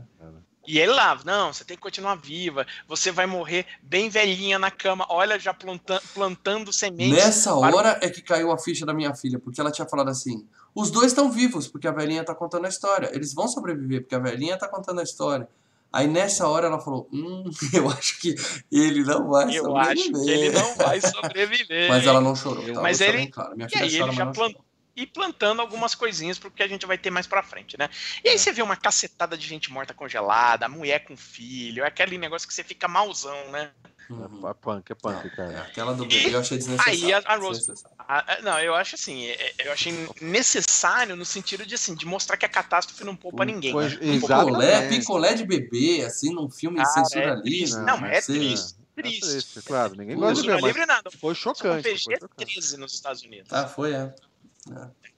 E ele lá, não, você tem que continuar viva, você vai morrer bem velhinha na cama, olha, já planta- plantando sementes. Nessa para- hora é que caiu a ficha da minha filha, porque ela tinha falado assim: os dois estão vivos, porque a velhinha tá contando a história. Eles vão sobreviver, porque a velhinha tá contando a história. Aí nessa hora ela falou: Hum, eu acho que ele não vai Eu sobreviver. acho que ele não vai sobreviver. Mas ela não chorou. Eu- Tá? Mas ele- claro. Minha E filha aí chora, ele já plantou. E plantando algumas coisinhas porque a gente vai ter mais pra frente, né? E aí É. você vê uma cacetada de gente morta congelada, a mulher com filho, é aquele negócio que você fica malzão, né? Uhum. É punk, é punk, É, cara. aquela do bebê eu achei desnecessário. Aí a- a Rose- Desnecessário. Ah, ah, não, eu acho assim, é- é- eu achei necessário no sentido de assim, de mostrar que a catástrofe não poupa ninguém. Pois- né? Picolé, picolé de bebê, assim, num filme Cara, censura é livre. triste. Não, é sei. triste. É Triste. triste, claro. Ninguém gosta de Não é ver, mas nada. foi chocante. Foi PG chocante. 13 nos Estados Unidos. Ah, foi, é.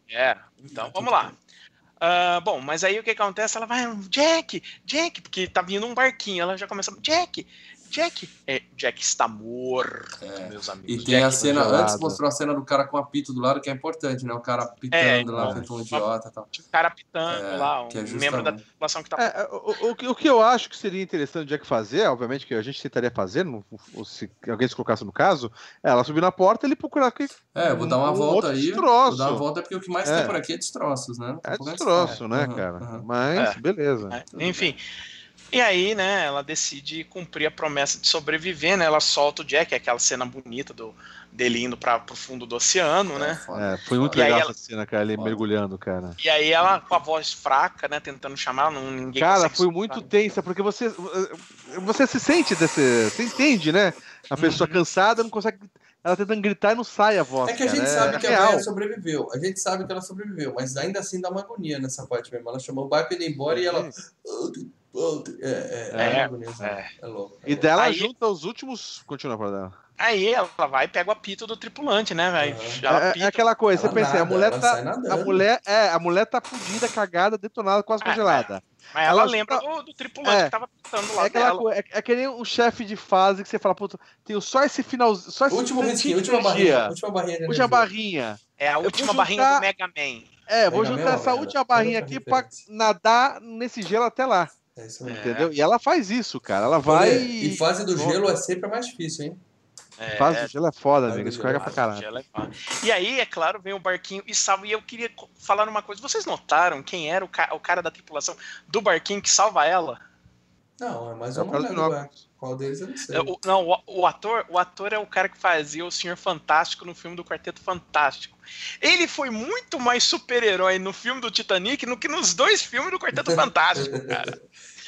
É, então vamos lá. Ah, bom, mas aí o que acontece? Ela vai, Jack, Jack, porque tá vindo um barquinho. Ela já começa, Jack, Jack. É, Jack está morto, É. meus E amigos. tem a Jack cena, congelado. antes mostrou a cena do cara com apito do lado, que é importante, né? O cara pitando É, lá, é. feito um idiota e tal. um cara pitando É, lá, um é membro da população que tá. É, o, o, que- o que eu acho que seria interessante o Jack fazer, obviamente que a gente tentaria fazer, se alguém se colocasse no caso, é ela subir na porta e ele procurar que É, vou dar uma Um volta aí. destroço. Vou dar uma volta porque o que mais É. tem por aqui é destroços, né? É destroço, né, Aham, cara? aham. Mas, É. beleza. Enfim. E aí, né, ela decide cumprir a promessa de sobreviver, né? Ela solta o Jack, aquela cena bonita do, dele indo para pro fundo do oceano, É, né? É, foi muito E legal ela- essa cena, cara, ele Foda. mergulhando, cara. E aí ela com a voz fraca, né, tentando chamar, não, ninguém Cara, foi escutar. muito tensa, porque você você se sente desse, você entende, né? A pessoa Uhum. cansada não consegue, ela tentando gritar e não sai a voz. É que a cara, gente sabe que a real. velha sobreviveu. A gente sabe que ela sobreviveu, mas ainda assim dá uma agonia nessa parte mesmo. Ela chamou o barco indo embora e ela. É, é, é, É, é. é louco. é E dela Aí- junta os últimos. Continua pra dar. Aí ela vai e pega o apito do tripulante, né, velho? É, é aquela coisa, você pensa, a mulher tá. A mulher, é, a mulher tá fudida, cagada, detonada, quase É, congelada. mas ela ela lembra só- do, do tripulante É. que tava pitando É, lá aquela dela. coisa, é, é que nem um chefe de fase que você fala, puta, tenho só esse final. Só esse Último risquinho, última barrinha. Última barrinha de Última barrinha. É a última barrinha juntar- do Mega Man. É, vou Mega juntar Man, essa última barrinha aqui pra nadar nesse gelo até lá. É isso mesmo. É. Entendeu? E ela faz isso, cara. Ela vai. E fase do gelo é sempre a mais difícil, hein? É, Fase do gelo é foda, amigo. Escorrega gelo. pra caralho. É. E aí, é claro, vem o barquinho e salva. E eu queria falar uma coisa. Vocês notaram quem era o, ca- o cara da tripulação do barquinho que salva ela? Não, é mais É Qual deles eu não sei. É, o- não, o, o ator, o ator é o cara que fazia o Senhor Fantástico no filme do Quarteto Fantástico. Ele foi muito mais super-herói no filme do Titanic do que nos dois filmes do Quarteto Fantástico, cara.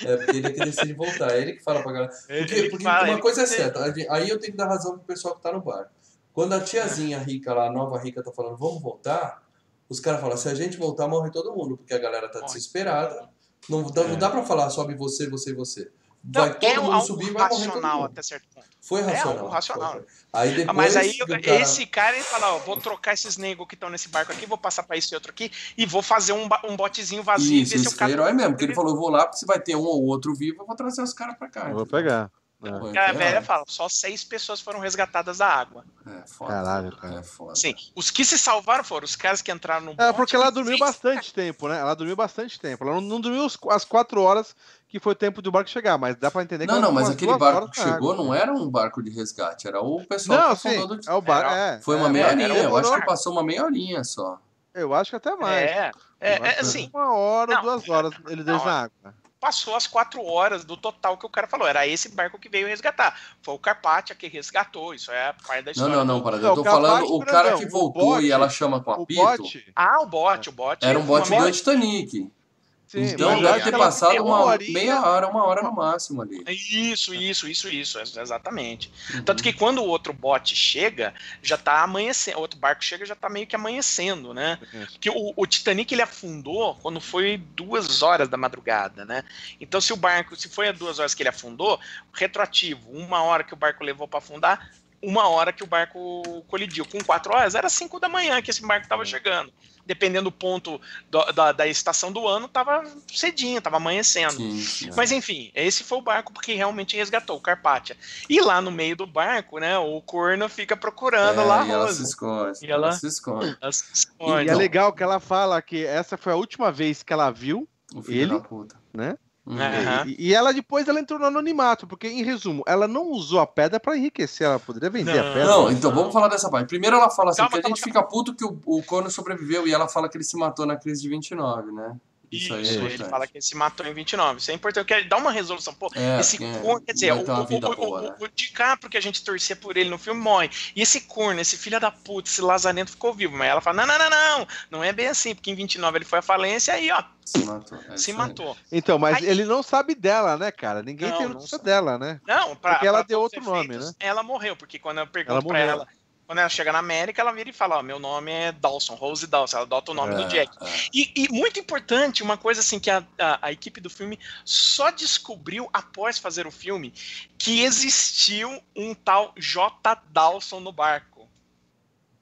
É porque ele é que decide voltar. É ele que fala pra galera. Porque, que porque fala, uma coisa é certa, aí eu tenho que dar razão pro pessoal que tá no bar. Quando a tiazinha rica lá, a nova rica, tá falando, vamos voltar, os caras falam, se a gente voltar, morre todo mundo, porque a galera tá desesperada. Não, dá- não É. dá pra falar, sobe você, você e você. Não, Vai todo é mundo algo subir e vai morrer todo racional mundo. até certo ponto. Foi É racional. algo racional. foi. Aí Ah, depois Mas aí o cara- esse cara ele fala, ó, vou trocar esses negros que estão nesse barco aqui, vou passar pra esse outro aqui e vou fazer um, um botezinho vazio Isso, e ver se esse o foi cara. herói mesmo, porque ele falou, eu vou lá, porque se vai ter um ou outro vivo, eu vou trazer os caras pra cá. Eu vou pegar. É. Foi, E a velha fala, só seis pessoas foram resgatadas da água. É, foda. Caralho, cara. É foda. Sim, os que se salvaram foram os caras que entraram no É, bote porque ela dormiu seis- bastante tempo, né? Ela dormiu bastante tempo. Ela não, não dormiu as quatro horas que foi o tempo do barco chegar, mas dá pra entender que Não, não, mas aquele barco que chegou água. não era um barco de resgate, era o pessoal Não, que sim, do é o barco. Era- É, Foi é, uma meia é, horinha, eu acho que passou uma meia horinha só. Eu acho que até mais. É, é, é assim, Uma hora, Não, duas horas ele desce na água. passou as quatro horas do total que o cara falou. Era esse barco que veio resgatar. Foi o Carpathia que resgatou. Isso é a parte da Não, história. não, não, para. Não, Eu tô falando o cara que voltou bote- e ela chama com O apito. bote. Ah, o bote, o bote. Era um bote do Titanic. Sim, então deve ter passado uma horinha. meia hora, uma hora no máximo ali. Isso, isso, isso, isso, ex- exatamente. Uhum. Tanto que quando o outro bote chega, já tá amanhecendo, o outro barco chega, já tá meio que amanhecendo, né? Que o, o Titanic ele afundou quando foi duas horas da madrugada, né? Então se o barco, se foi a duas horas que ele afundou, retroativo, uma hora que o barco levou para afundar, uma hora que o barco colidiu. Com quatro horas, era cinco da manhã que esse barco tava chegando. Dependendo do ponto do- da, da estação do ano, tava cedinho, tava amanhecendo. Sim, sim. Mas enfim, esse foi o barco porque realmente resgatou o Carpathia. E lá no meio do barco, né, o corno fica procurando É, lá a e ela se esconde. E ela... ela- se esconde. Ela se E esconde. é legal que ela fala que essa foi a última vez que ela viu, O filho Ele? da puta. né? Uhum. E, e ela depois ela entrou no anonimato, porque em resumo, ela não usou a pedra pra enriquecer, ela poderia vender Não. a pedra. Não, então vamos falar dessa parte. Primeiro ela fala assim, Calma, que a calma, gente fica puto que o, o Corno sobreviveu e ela fala que ele se matou na crise de 29, né? Isso, aí é ele fala que ele se matou em 29. Isso é importante, porque ele dá uma resolução. Pô, É, esse porque corno, quer dizer, o, o, o, o, o DiCaprio que a gente torcia por ele no filme morre. E esse corno, esse filho da puta, esse lazarento ficou vivo. Mas ela fala: não, não, não, não, não é bem assim, porque em 29 ele foi à falência e ó, Se matou. é se isso aí. matou. Então, mas Aí- ele não sabe dela, né, cara? Ninguém Não, tem notícia dela, né? Não, pra, Porque ela pra deu outro nome, né? Ela morreu, porque quando eu pergunto Ela pra morreu. ela, quando ela chega na América, ela vira e fala: Ó, meu nome é Dawson, Rose Dawson. Ela adota o nome do É, Jack. é. E, e muito importante, uma coisa assim que a, a, a equipe do filme só descobriu após fazer o filme que existiu um tal J. Dawson no barco.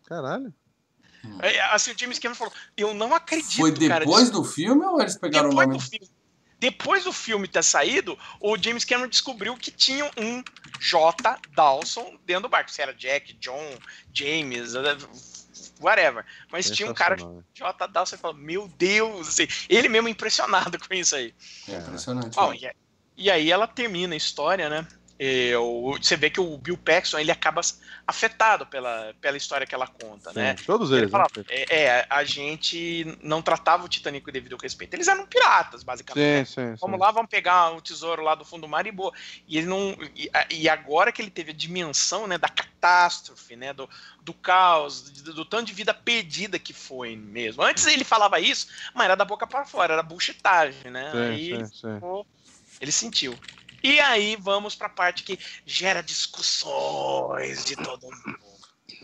Caralho. É, assim, o James Cameron falou: Eu não acredito, Foi cara. depois disso- do filme ou eles pegaram depois o nome? do filme. Depois do filme ter saído, o James Cameron descobriu que tinha um J. Dawson dentro do barco. Se era Jack, John, James, whatever. Mas tinha um cara Sensacional. J. Dawson e falou: Meu Deus, assim, ele mesmo impressionado com isso aí. É impressionante. Bom, né? e, e aí ela termina a história, né? O- você vê que o Bill Paxton ele acaba afetado pela, pela história que ela conta, Sim, né? Todos Ele eles. fala, né? é, é, a gente não tratava o Titanic com devido respeito. Eles eram piratas, basicamente. Sim, sim, sim. Vamos lá, vamos pegar o tesouro lá do fundo do mar e boa. E ele não. E, e agora que ele teve a dimensão né, da catástrofe, né? Do, do caos, do, do tanto de vida perdida que foi mesmo. Antes ele falava isso, mas era da boca para fora, era bullshitagem, né? Sim, Aí sim, sim. ficou- ele sentiu. E aí vamos para a parte que gera discussões de todo mundo.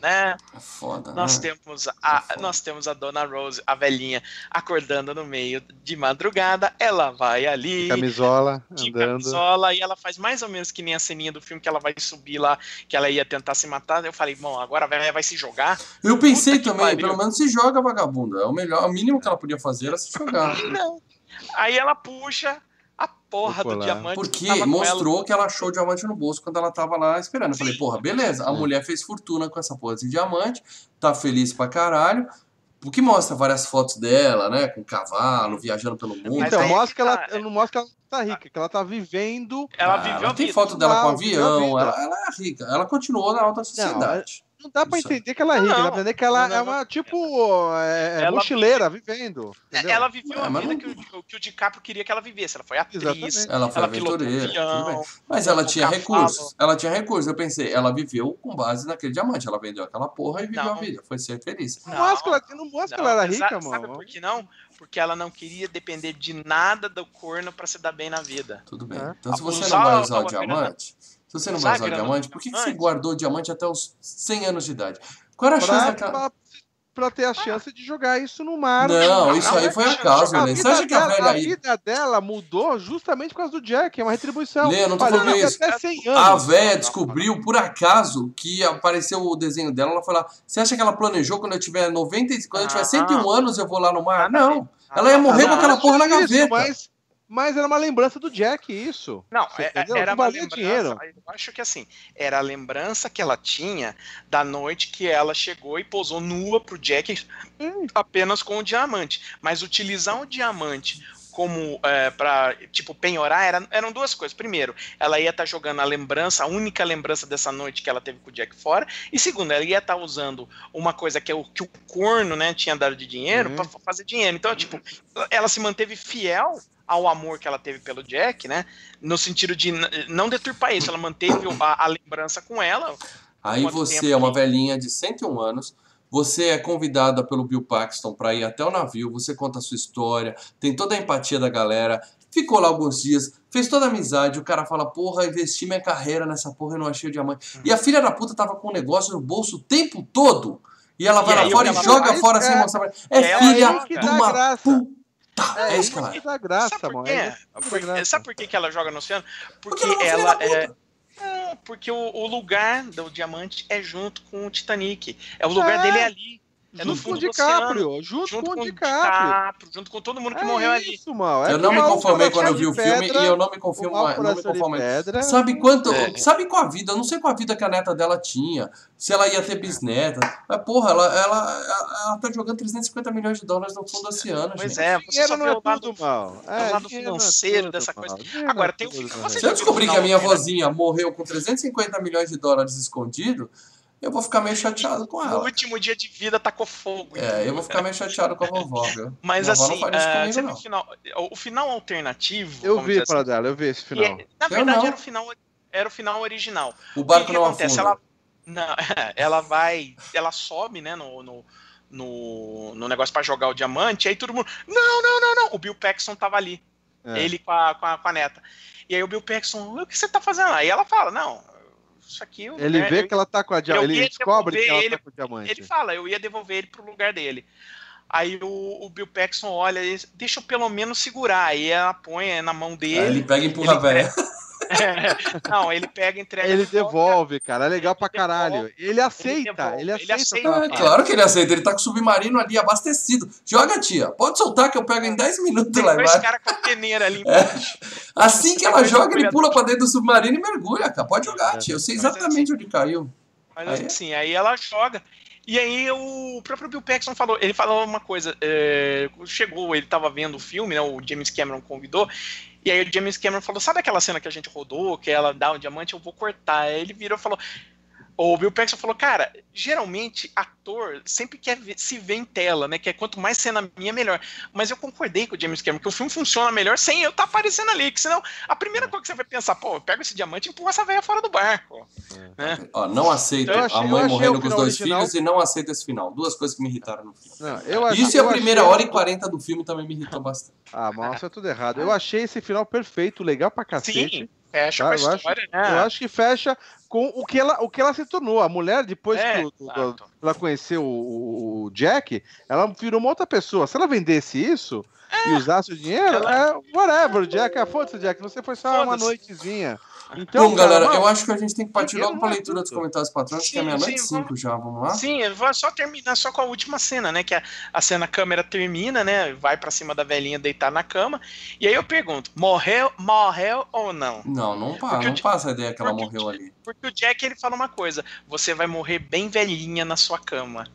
Né? É foda, Nós né? temos, a, É foda. nós temos a Dona Rose, a velhinha, acordando no meio de madrugada. Ela vai ali, Camisola, de andando. camisola, e ela faz mais ou menos que nem a ceninha do filme que ela vai subir lá, que ela ia tentar se matar. Eu falei, bom, agora a velha vai se jogar. Eu pensei Puta que também, pelo menos se joga, vagabunda. É o melhor, o mínimo que ela podia fazer era se jogar. Não. Aí ela puxa porra do diamante. que Porque mostrou que ela achou o diamante no bolso quando ela tava lá esperando. Eu falei, porra, beleza, a Sim. mulher fez fortuna com essa porra desse diamante, tá feliz pra caralho. O que mostra várias fotos dela, né? Com cavalo, viajando pelo mundo. Então, aí é mostra que ela, é. não mostra que ela tá rica, que ela tá vivendo. Ela Ah, viveu ela tem vida. foto dela com Ah, avião, ela, ela é rica. Ela continuou na alta sociedade. Não dá pra Isso. entender que ela é rica, Não, dá pra entender que ela não, é não, uma, tipo, é, é Ela- mochileira, vivendo. entendeu? Ela viveu É, a vida não- que, o, que o DiCaprio queria que ela vivesse. Ela foi atriz, Exatamente. Ela foi ela aventureira, avião. Mas ela tinha cavalo. recursos. Ela tinha recursos. Eu pensei, ela viveu com base naquele diamante. Ela vendeu aquela porra e viveu Não. a vida. Foi ser feliz. Não mostra que ela, não mostra que ela era rica, Sabe mano. por que não? Porque ela não queria depender de nada do corno pra se dar bem na vida. Tudo bem. É. Então, se você não vai usar o diamante, se você não vai a usar diamante, por que, que você guardou o diamante até os 100 anos de idade? Qual era a chance daquela. pra, pra ter a chance de jogar isso no mar. Não, não, isso aí é foi acaso. A Você acha que a dela, velha a aí. vida dela mudou justamente por causa do Jack, é uma retribuição. Lê, eu não tô falando isso. até 100 A véia descobriu por acaso que apareceu o desenho dela. Ela falou: Você acha que ela planejou quando eu tiver 90, e- quando eu tiver Ah. 101 anos eu vou lá no mar? Nada a Não. Ela ia morrer Ah, com aquela porra na isso, gaveta. Mas, mas era uma lembrança do Jack, isso. Não, é- entendeu? era uma lembrança. dinheiro. Eu acho que assim, era a lembrança que ela tinha da noite que ela chegou e posou nua pro Jack apenas com o diamante. Mas utilizar o diamante como é, para tipo penhorar era, eram duas coisas. Primeiro, ela ia estar tá jogando a lembrança, a única lembrança dessa noite que ela teve com o Jack fora. E segundo, ela ia estar tá usando uma coisa que, é o, que o corno né, tinha dado de dinheiro uhum. para fazer dinheiro. Então, tipo, ela se manteve fiel ao amor que ela teve pelo Jack, né? No sentido de não deturpar isso, ela manteve a, a lembrança com ela. Aí você é uma velhinha de 101 anos você é convidada pelo Bill Paxton para ir até o navio, você conta a sua história, tem toda a empatia da galera, ficou lá alguns dias, fez toda a amizade, o cara fala, porra, investi minha carreira nessa porra e não achei o diamante. E a filha da puta tava com um negócio no bolso o tempo todo. E ela vai lá fora e joga fora sem mostrar. É, é filha de uma graça. puta. É, é isso que ela é. Graça, sabe por quê? É, sabe por que ela joga no oceano? Porque, Porque ela é não, porque o, o, lugar do diamante é junto com o Titanic. É o lugar é. dele é ali. É junto com o DiCaprio, junto, junto com o DiCaprio. DiCaprio. Junto com todo mundo que é morreu isso, ali. Mal. É eu não me conformei quando eu vi o filme pedra, e eu não me conformo mais. Não me conformei. Sabe quanto. É. Sabe qual a vida? Eu não sei qual a vida que a neta dela tinha. Se ela ia ter bisneta. Mas, porra, ela, ela, ela, ela tá jogando 350 milhões de dólares no fundo do oceano. Pois gente. é, você só vê o lado, mal. É, o lado financeiro dessa coisa. Agora, tem o. Se eu descobrir que a minha vozinha morreu com 350 milhões de dólares escondido eu vou ficar meio chateado com ela. No último dia de vida tacou fogo. É, eu vou ficar meio chateado com a vovó, viu? Mas assim, uh, comigo, o, final, o final alternativo. Eu vi para assim, dela, eu vi esse final. É, na verdade, era o final, era o final original. O barco o que, que não acontece? Ela, não, ela vai. Ela sobe, né, no, no, no, no negócio para jogar o diamante, aí todo mundo. Não, não, não, não. O Bill Paxton tava ali. É. Ele com a, com a, com a neta. E aí o Bill Paxton, o que você tá fazendo? Aí ela fala, não, isso aqui. Ele né, vê eu, que ela tá com a diamante. Ele descobre que ela ele, tá com o diamante. Ele fala, eu ia devolver ele pro lugar dele. Aí o, o Bill Paxton olha, deixa eu pelo menos segurar. Aí ela põe na mão dele. Aí ele pega e empurra a velha. É, não, ele pega, entrega. Ele devolve, cara. É legal pra caralho. Ele aceita. Ele, ele aceita. Ele aceita é, claro que ele aceita. Ele tá com o submarino ali abastecido. Joga, tia. Pode soltar que eu pego em 10 minutos Tem lá embaixo. cara com a peneira ali É. Assim que ela joga, ele pula pra dentro do submarino e mergulha, cara. Pode jogar, tia. Eu sei exatamente onde caiu. Mas aí, assim, aí ela joga. E aí o próprio Bill Paxton falou, ele falou uma coisa, é, chegou, ele tava vendo o filme, né, o James Cameron convidou, e aí o James Cameron falou: Sabe aquela cena que a gente rodou, que ela dá um diamante, eu vou cortar. Aí ele virou e falou: o Bill Paxton falou, cara, geralmente ator sempre quer ver, se ver em tela, né? Que é quanto mais cena minha, melhor. Mas eu concordei com o James Cameron que o filme funciona melhor sem eu estar tá aparecendo ali. Que senão, a primeira é. coisa que você vai pensar, pô, eu pego esse diamante e empurro essa velha fora do barco. É. Né? Ó, não aceito então, achei, a mãe morrendo com os dois original... filhos e não aceito esse final. Duas coisas que me irritaram no filme. Não, eu achei, Isso e a primeira hora e 40 do filme também me irritou bastante. Ah, mas é tudo errado. Eu achei esse final perfeito, legal pra cacete. Sim. Fecha tá, com a eu história, acho, né? Eu acho que fecha com o que ela, o que ela se tornou. A mulher, depois é, que o, ela conheceu o, o, Jack, ela virou uma outra pessoa. Se ela vendesse isso é. e usasse o dinheiro, ela... é whatever, Jack. É, Foda-se, Jack. Você foi só uma noitezinha. Então, Bom, galera, eu acho que a gente tem que partir logo para a leitura dos comentários patrões, que é meia-noite cinco já, vamos lá? Sim, eu vou só terminar só com a última cena, né? Que a, a cena a câmera termina, né? Vai para cima da velhinha deitar na cama. E aí eu pergunto: morreu, morreu ou não? Não, não, pá, não passa a ideia que ela morreu ali. Porque o Jack ele fala uma coisa: você vai morrer bem velhinha na sua cama.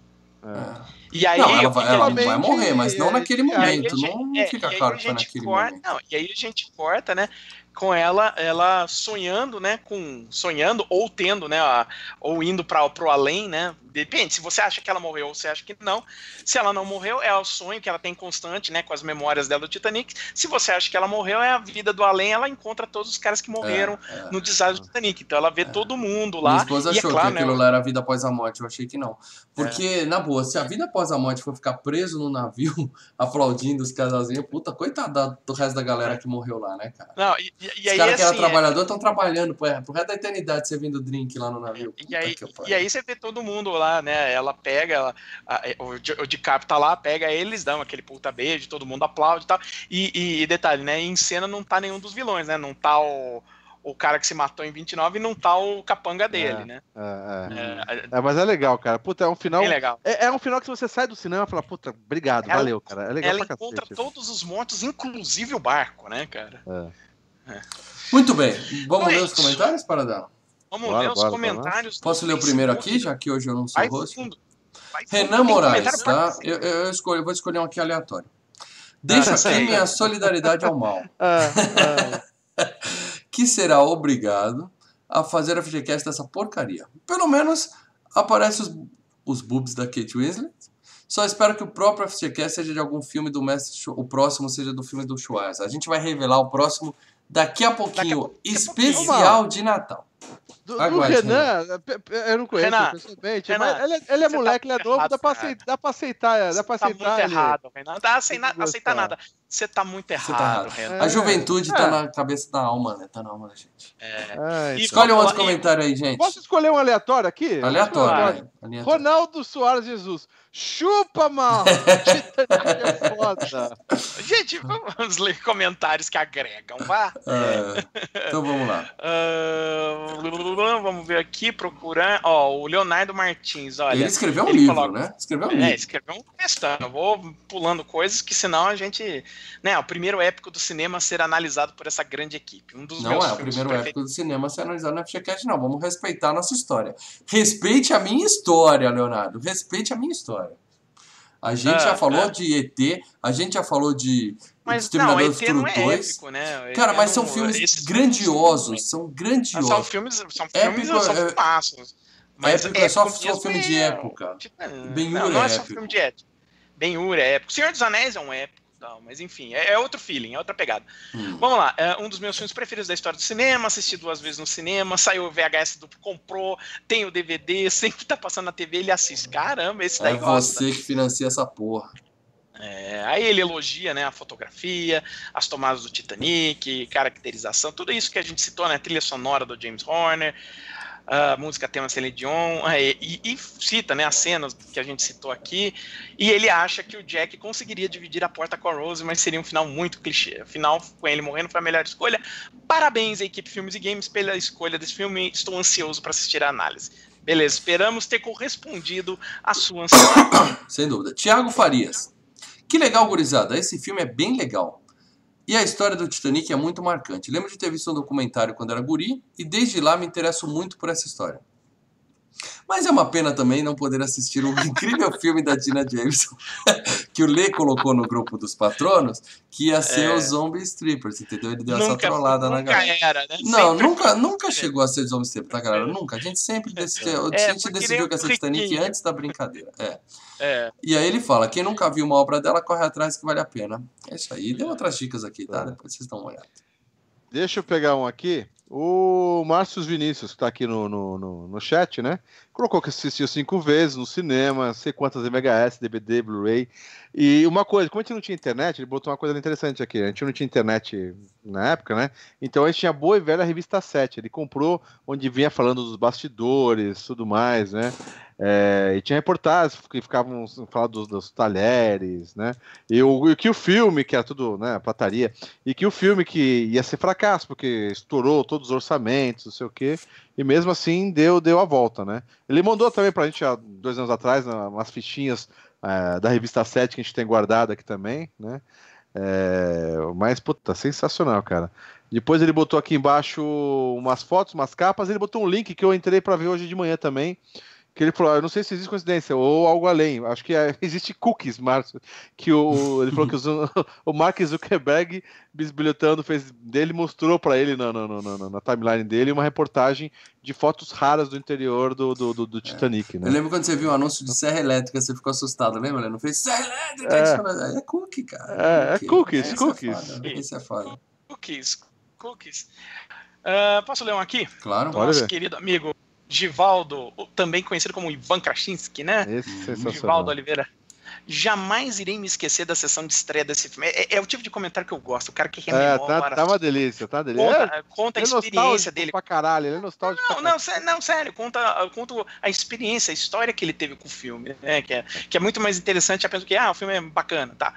É. E aí, não, ela, vai, ela não vai morrer, mas não naquele momento. Gente, não é, fica claro que foi naquele corta, momento. Não, e aí a gente corta, né? Com ela, ela sonhando, né, com sonhando ou tendo, né, a, ou indo para o além, né? Depende, se você acha que ela morreu ou você acha que não. Se ela não morreu, é o sonho que ela tem constante, né, com as memórias dela do Titanic. Se você acha que ela morreu, é a vida do além, ela encontra todos os caras que morreram é, é, no desastre do Titanic. Então ela vê é. todo mundo lá. Minha esposa é achou é claro, que aquilo né, lá era a vida após a morte, eu achei que não. Porque, na boa, se a vida após a morte for ficar preso no navio, aplaudindo os casalzinhos, puta, coitada do resto da galera que morreu lá, né, cara? Não, e, e os caras que eram trabalhadores estão trabalhando pro, pro resto da eternidade servindo drink lá no navio. E aí, e aí você vê todo mundo lá lá, né? Ela pega, ela, a, o, o DiCaprio tá lá, pega eles, dão aquele puta beijo, todo mundo aplaude e tal. E, e, detalhe, né? Em cena não tá nenhum dos vilões, né? Não tá o, o cara que se matou em 29 e não tá o capanga dele, é, né? É, é. é, mas é legal, cara. Puta, é um final. legal. É, é, um final que você sai do cinema e fala, puta, obrigado, ela, valeu, cara. É legal ela encontra cacete. todos os mortos, inclusive o barco, né, cara? É. Muito bem. Vamos ler os comentários, para dar. Vamos bora, ler os bora, comentários. Posso ler o primeiro aqui, já que hoje eu não sou rosto? Renan Moraes, tá? Eu, eu, escolho, eu vou escolher um aqui aleatório. Deixo Ah, aqui sei. minha solidariedade ao mal, Ah, ah. que será obrigado a fazer a FGCast dessa porcaria. Pelo menos aparece os, os boobs da Kate Winslet. Só espero que o próprio FGCast seja de algum filme do Mestre o próximo seja do filme do Schwarza. A gente vai revelar o próximo daqui a pouquinho, pouquinho. especial de Natal. Do, do Renan, pe- eu não conheço Renan, pessoalmente, Renan, mas ele, é- ele é tá moleque, ele é novo, errado, dá pra, aceitar, dá pra aceitar, dá pra Você tá aceitar. muito ele. errado, Renan. Não dá aceitar, que aceitar nada. Você tá muito Você errado, tá errado. Renan. A É, juventude é. tá na cabeça da alma, né? Tá na alma da gente. É. E então. Escolhe um outro comentário aí, gente. Posso escolher um aleatório aqui? Aleatório, né? Aleatório. Ronaldo Soares Jesus. Chupa, mal! Titanic é foda. Gente, vamos ler comentários que agregam, vá. É, então vamos lá. Ah, vamos ver aqui, procurar. Ó, o Leonardo Martins, olha. Ele escreveu um ele livro, coloca- né? Escreveu um É, livro. escreveu um textão. Eu vou pulando coisas que senão a gente. Né, o primeiro épico do cinema a ser analisado por essa grande equipe. Um dos Não meus é o primeiro preferidos. épico do cinema a ser analisado no FGCast, não. Vamos respeitar a nossa história. Respeite a minha história, Leonardo. Respeite a minha história. A gente Ah, já falou ah. de ET, a gente já falou de Mas não, Exterminador do ET não Futuro é 2. épico, né? Cara, mas não- são filmes esses grandiosos. São Ah, São grandiosos. filmes, são Épico filmes, são é- filmaços. Mas épico é só- épico só filme de é- época. tipo, não, não é é só épico. filme de época. Ben-Hur é épico. Senhor dos Anéis é um épico. Não, mas enfim, é, é outro feeling, é outra pegada. Hum. Vamos lá, é um dos meus filmes preferidos da história do cinema, assisti duas vezes no cinema, saiu o VHS duplo, comprou, tem o DVD, sempre tá passando na TV, ele assiste. Caramba, esse daí É gosta. você que financia essa porra. É, aí ele elogia né, a fotografia, as tomadas do Titanic, caracterização, tudo isso que a gente citou, né? Trilha sonora do James Horner, a música tema Celine Dion, e, e cita né, as cenas que a gente citou aqui, e ele acha que o Jack conseguiria dividir a porta com a Rose, mas seria um final muito clichê. O final, com ele morrendo, foi a melhor escolha. Parabéns, equipe Filmes e Games, pela escolha desse filme. Estou ansioso para assistir a análise. Beleza, esperamos ter correspondido à sua ansiedade. Sem dúvida. Tiago Farias. Que legal, gurizada. Esse filme é bem legal. E a história do Titanic é muito marcante. Lembro de ter visto um documentário quando era guri e desde lá me interesso muito por essa história. Mas é uma pena também não poder assistir o incrível filme da Dina Jameson que o Lê colocou no grupo dos patronos, que ia ser É. os Zombie Strippers, entendeu? Ele deu essa nunca, trollada na nunca galera. era, né? Não, Sempre nunca, nunca chegou a ser Zombie Strippers, tá, galera? Nunca. A gente sempre decidiu, a É, gente porque decidiu que ia ser o Titanic antes da brincadeira. É. É, E aí ele fala, quem nunca viu uma obra dela, corre atrás que vale a pena. É isso aí. Deu outras dicas aqui, tá? É. Depois vocês dão uma olhada. Deixa eu pegar um aqui. O Márcio Vinícius, que tá aqui no, no, no, no chat, né? Colocou que assistiu cinco vezes no cinema, não sei quantas VHS, DVD, Blu-ray. E uma coisa, como a gente não tinha internet, ele botou uma coisa interessante aqui. A gente não tinha internet na época, né? Então a gente tinha boa e velha revista 7. Ele comprou onde vinha falando dos bastidores, tudo mais, né? É, e tinha reportagens que ficavam falando dos, dos talheres, né? E, o, e que o filme, que era tudo, né, plataria, e que o filme que ia ser fracasso, porque estourou todos os orçamentos, não sei o quê, e mesmo assim deu, deu a volta, né? Ele mandou também pra gente há dois anos atrás umas fichinhas eh, da revista 7 que a gente tem guardado aqui também, né? É, mas, puta, sensacional, cara. Depois ele botou aqui embaixo umas fotos, umas capas, ele botou um link que eu entrei pra ver hoje de manhã também. Que ele falou, "Ah, eu não sei se existe coincidência ou algo além. Acho que é, existe cookies, Márcio. Que o, ele falou que os- o Mark Zuckerberg, bisbilhotando, fez dele, mostrou pra ele na, na, na- na- na timeline dele uma reportagem de fotos raras do interior do, do, do- do Titanic, né? Eu lembro quando você viu o anúncio de serra elétrica, você ficou assustado, lembra? Não fez serra elétrica? É. É, é cookie, cara. É, é cookies, Esse cookies. foda, Esse é foda. cookies. Cookies. Ah, posso ler um aqui? Claro. Do Pode nosso ver. querido amigo Givaldo, também conhecido como Ivan Krasinski, né? Esse é. Givaldo Oliveira. Jamais irei me esquecer da sessão de estreia desse filme. É, é o tipo de comentário que eu gosto, o cara que É, rememora. tá, tá uma delícia, tá uma delícia. É, conta, conta a ele é experiência dele. pra caralho, ele é nostálgico Não, não, sé- não, sério, conta, conta a experiência, a história que ele teve com o filme, né? Que é, que é muito mais interessante apenas que, ah, o filme é bacana, tá.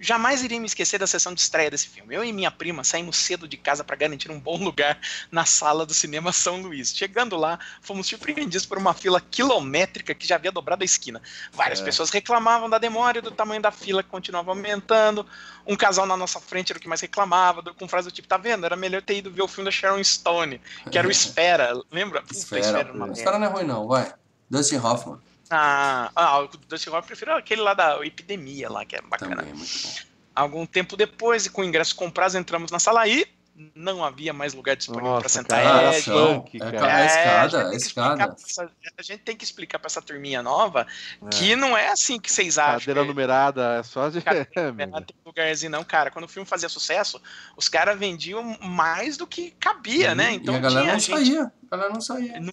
Jamais irei me esquecer da sessão de estreia desse filme. Eu e minha prima saímos cedo de casa para garantir um bom lugar na sala do cinema São Luís. Chegando lá, fomos surpreendidos por uma fila quilométrica que já havia dobrado a esquina. Várias É. pessoas reclamavam da demora e do tamanho da fila que continuava aumentando. Um casal na nossa frente era o que mais reclamava, com frase do tipo: tá vendo? Era melhor ter ido ver o filme da Sharon Stone, que era o Espera. Lembra? Puta, Esfera. era uma merda. Esfera não é ruim, não, vai. Dustin Hoffman Ah, ah, o Dustin Hoffman, eu prefiro aquele lá da Epidemia lá, que é bacana. também, é muito bom. Algum tempo depois, e com o ingresso comprado, entramos na sala e não havia mais lugar disponível para sentar. Cara, é, punk, é, cara. a escada, a a gente tem que escada. explicar pra essa- a gente tem que explicar para essa turminha nova É. que não é assim que vocês acham. Cadeira que- numerada, é só de. Cara, É, não tem lugarzinho não, cara. Quando o filme fazia sucesso, os caras vendiam mais do que cabia, né? Então e a galera tinha não gente... saía. A galera não saía. Não-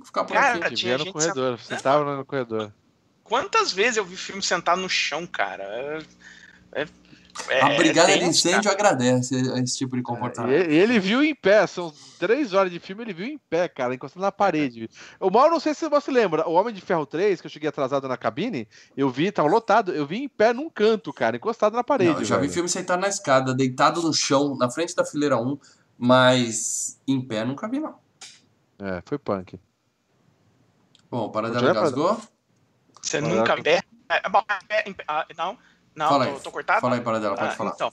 Tem que ficar por Cara, aqui. Tinha via no corredor, sentava no corredor. Quantas vezes eu vi filme sentado no chão, cara? É, é- A brigada é de incêndio agradece esse tipo de comportamento. e ele viu em pé, são três horas de filme, ele viu em pé, cara, encostado na parede. O mal, não sei se você lembra, o Homem de Ferro 3, que eu cheguei atrasado na cabine, eu vi, tava lotado, eu vi em pé num canto, cara, encostado na parede. Não, eu já vi velho. filme sentado na escada, deitado no chão, na frente da fileira 1, mas em pé nunca vi, não. É, foi punk. Bom, o Paradela gasgou? Você Olha, nunca vê. É, é, é, ah, não, não, Fala tô, aí. tô cortado. Fala aí, Paradela, pode Ah, falar. Então.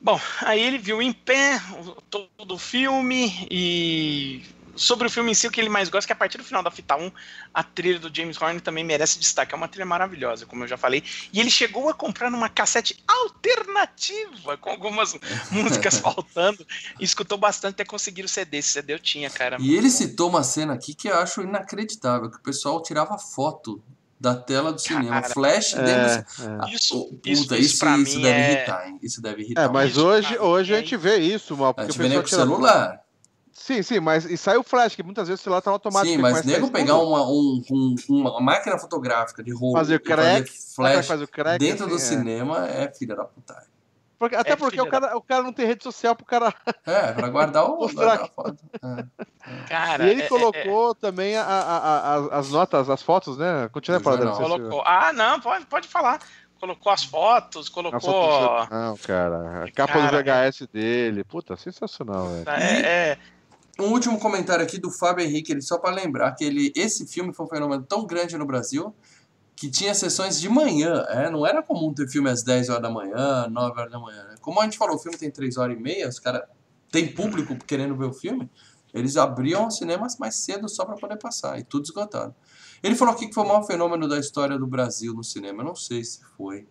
Bom, aí ele viu em pé todo o filme e sobre o filme em si, o que ele mais gosta é que a partir do final da fita 1, a trilha do James Horner também merece destaque. É uma trilha maravilhosa, como eu já falei. E ele chegou a comprar numa cassete alternativa, com algumas músicas faltando, e escutou bastante até conseguir o CD. Esse CD eu tinha, cara. E ele citou uma cena aqui que eu acho inacreditável, que o pessoal tirava foto da tela do cinema, Cara, flash dentro É, cinema. é. Isso, Oh, puta, isso, isso, isso, isso, deve é... irritar, hein? Isso deve irritar. É, mas Isso, hoje, hoje a é gente vê isso, mal, A porque o gente vê com tira... celular. Sim, sim, mas e sai o flash, que muitas vezes o celular tá automático. Sim, mas a nego pegar uma, um, um- uma máquina fotográfica de rolo Fazer e crack, é que flash faz o crack, dentro do assim, é. cinema é filha da puta. Porque- até É, porque o cara, o cara não tem rede social pro cara. É, pra guardar o guardar a foto. É. Cara, e ele é- é- colocou também a- a- a- as, as notas, as fotos, né? Continua Do não sei se- Colocou. Ah, não, pode, pode falar. Colocou as fotos, a colocou. foto do jornal, cara. A capa Cara, do VHS dele. Puta, sensacional, velho. É, é, Um último comentário aqui do Fábio Henrique, ele só para lembrar que ele, esse filme foi um fenômeno tão grande no Brasil que tinha sessões de manhã, é, não era comum ter filme às 10 horas da manhã, 9 horas da manhã. né? Como a gente falou, o filme tem 3 horas e meia, os caras tem público querendo ver o filme, eles abriam cinemas mais cedo só para poder passar, e tudo esgotado. Ele falou aqui que foi o maior fenômeno da história do Brasil no cinema, eu não sei se foi.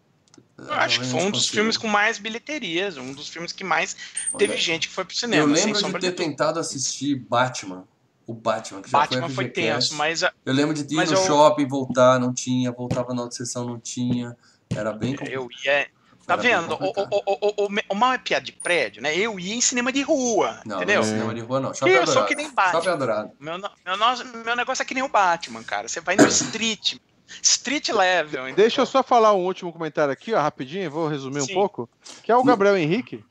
Eu acho que foi um dos filmes com mais bilheterias, um dos filmes que mais teve gente que foi pro cinema. Eu sem lembro de ter tentado assistir Batman, o Batman, que já Batman foi foi FGCast. tenso, mas a- Eu lembro de ir Mas no eu- shopping, voltar, não tinha, voltava na outra sessão, não tinha. Era bem complicado. eu ia. Tá Era vendo? O, o, o, o, o, o mal é piada de prédio, né? Eu ia em cinema de rua, Não, entendeu? não é cinema de rua não. Shopping Eu sou Adorado. que nem Batman. Shopping Adorado. Meu, meu, meu negócio é que nem o Batman, cara. Você vai no street, street level. entendeu? Deixa eu só falar um último comentário aqui, ó, rapidinho, vou resumir Sim. um pouco. Que é o Gabriel Henrique.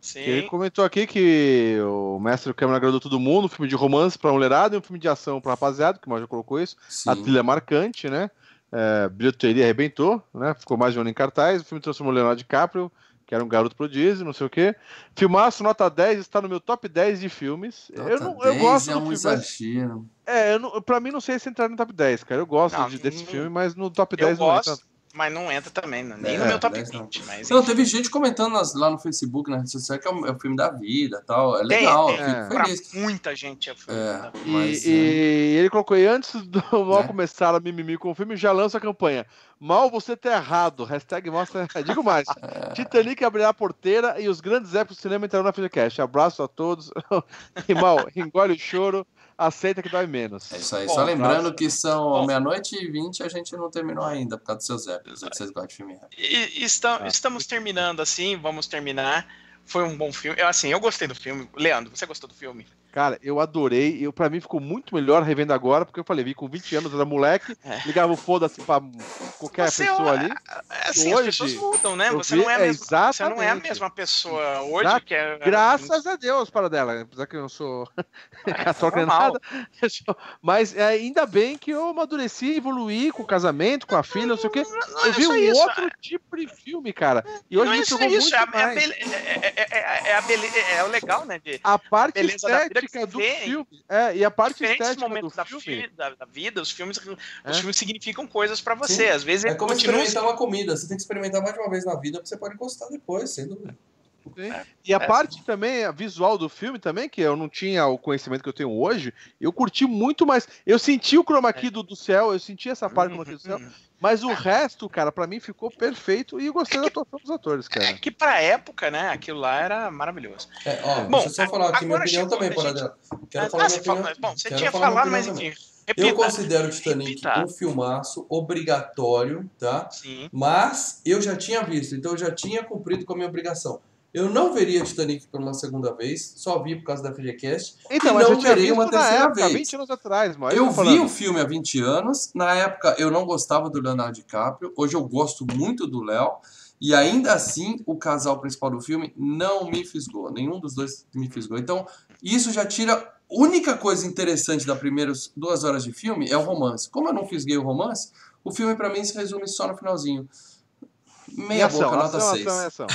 Sim. que Ele comentou aqui que o Mestre do Câmara agradou todo mundo, um filme de romance pra mulherada e um filme de ação pra rapaziada, que o já colocou isso. Sim. A trilha marcante, né? É, bilheteria arrebentou, né? Ficou mais de um ano em cartaz. O filme transformou o Leonardo DiCaprio, que era um garoto prodígio, não sei o quê. Filmaço, nota 10, está no meu top 10 de filmes. eu, Nota não, eu 10 gosto é um filme, mas, exagero. é, eu não, pra mim não sei se entrar no top 10, cara. Eu gosto Não, de- desse não- filme, mas no top Eu 10 não gosto, entra. Mas não entra também, né? nem É, no meu top 10 não. 20. Mas, Não, teve gente comentando nas- lá no Facebook, na rede social, que é o, é o filme da vida tal. É Tem, legal, tem. fico É. Pra muita gente é o filme. É. da- E, Mas, e ele colocou aí, antes do mal Né? começar a mimimi com o filme, já lança a campanha. Mal você tá errado. Hashtag mostra. Digo mais. É. Titanic abrirá a porteira e os grandes épicos do cinema entrarão na FGCast. Abraço a todos. E mal, engole o choro, aceita que dói menos. É isso aí. Bom, Só lembrando que são meia-noite e vinte a gente não terminou ainda por causa dos seus épicos. é que Vocês gostam de filme. E, e estam- Ah. Estamos terminando assim, vamos terminar. Foi um bom filme. Eu, assim, eu gostei do filme. Leandro, você gostou do filme? Cara, eu adorei. Eu, pra mim ficou muito melhor revendo agora, porque eu falei, vi com 20 anos, era moleque, É. ligava o foda-se pra qualquer Você pessoa é- ali. É, Assim, Hoje, as pessoas mudam, né? Você vi- não é, a é, mesma, você não é a mesma pessoa hoje Gra- que é. Graças a Deus para dela, apesar que eu não sou católico nem normal. nada. Mas é, ainda bem que eu amadureci, evoluí com o casamento, com a filha, não sei o quê. Não Eu é vi um isso. outro tipo de filme, cara. E hoje Não é me isso, é isso. muito É, a- é, a é, é- é- é a é o legal, né? De A parte beleza estética do filme. É, e a parte diferentes estética do momentos da, filme. fi- da- da vida, os filmes, É. os filmes significam coisas pra você. Sim. Às vezes É como continua. experimentar uma comida. Você tem que experimentar mais de uma vez na vida pra você pode gostar depois, sem dúvida. É. E a É. parte também, a visual do filme também, que eu não tinha o conhecimento que eu tenho hoje, eu curti muito mais. Eu senti o chroma key do, do céu, eu senti essa parte do chroma key do céu, mas o resto, cara, pra mim ficou perfeito e eu gostei da atuação dos atores, É cara. que pra época, né, aquilo lá era maravilhoso. É, ó, Bom, deixa eu só falar aqui minha opinião chegou também, a gente- Paradela. Quero Ah, falar minha você opinião. bom, você quero tinha falar minha falado, mas enfim. Eu Repita. considero o Titanic Repita. um filmaço obrigatório, tá? Sim. Mas eu já tinha visto, então eu já tinha cumprido com a minha obrigação. Eu não veria Titanic por uma segunda vez, só vi por causa da FGCast. Então, E não verei uma terceira época, vez. 20 anos atrás, mas Eu vi o filme há 20 anos. Na época eu não gostava do Leonardo DiCaprio. Hoje eu gosto muito do Léo. E ainda assim, o casal principal do filme não me fisgou. Nenhum dos dois me fisgou. Então, isso já tira. A única coisa interessante das primeiras duas horas de filme é o romance. Como eu não fisguei o romance, o filme pra mim se resume só no finalzinho. E Meia ação, boca, nota ação, 6. ação, ação.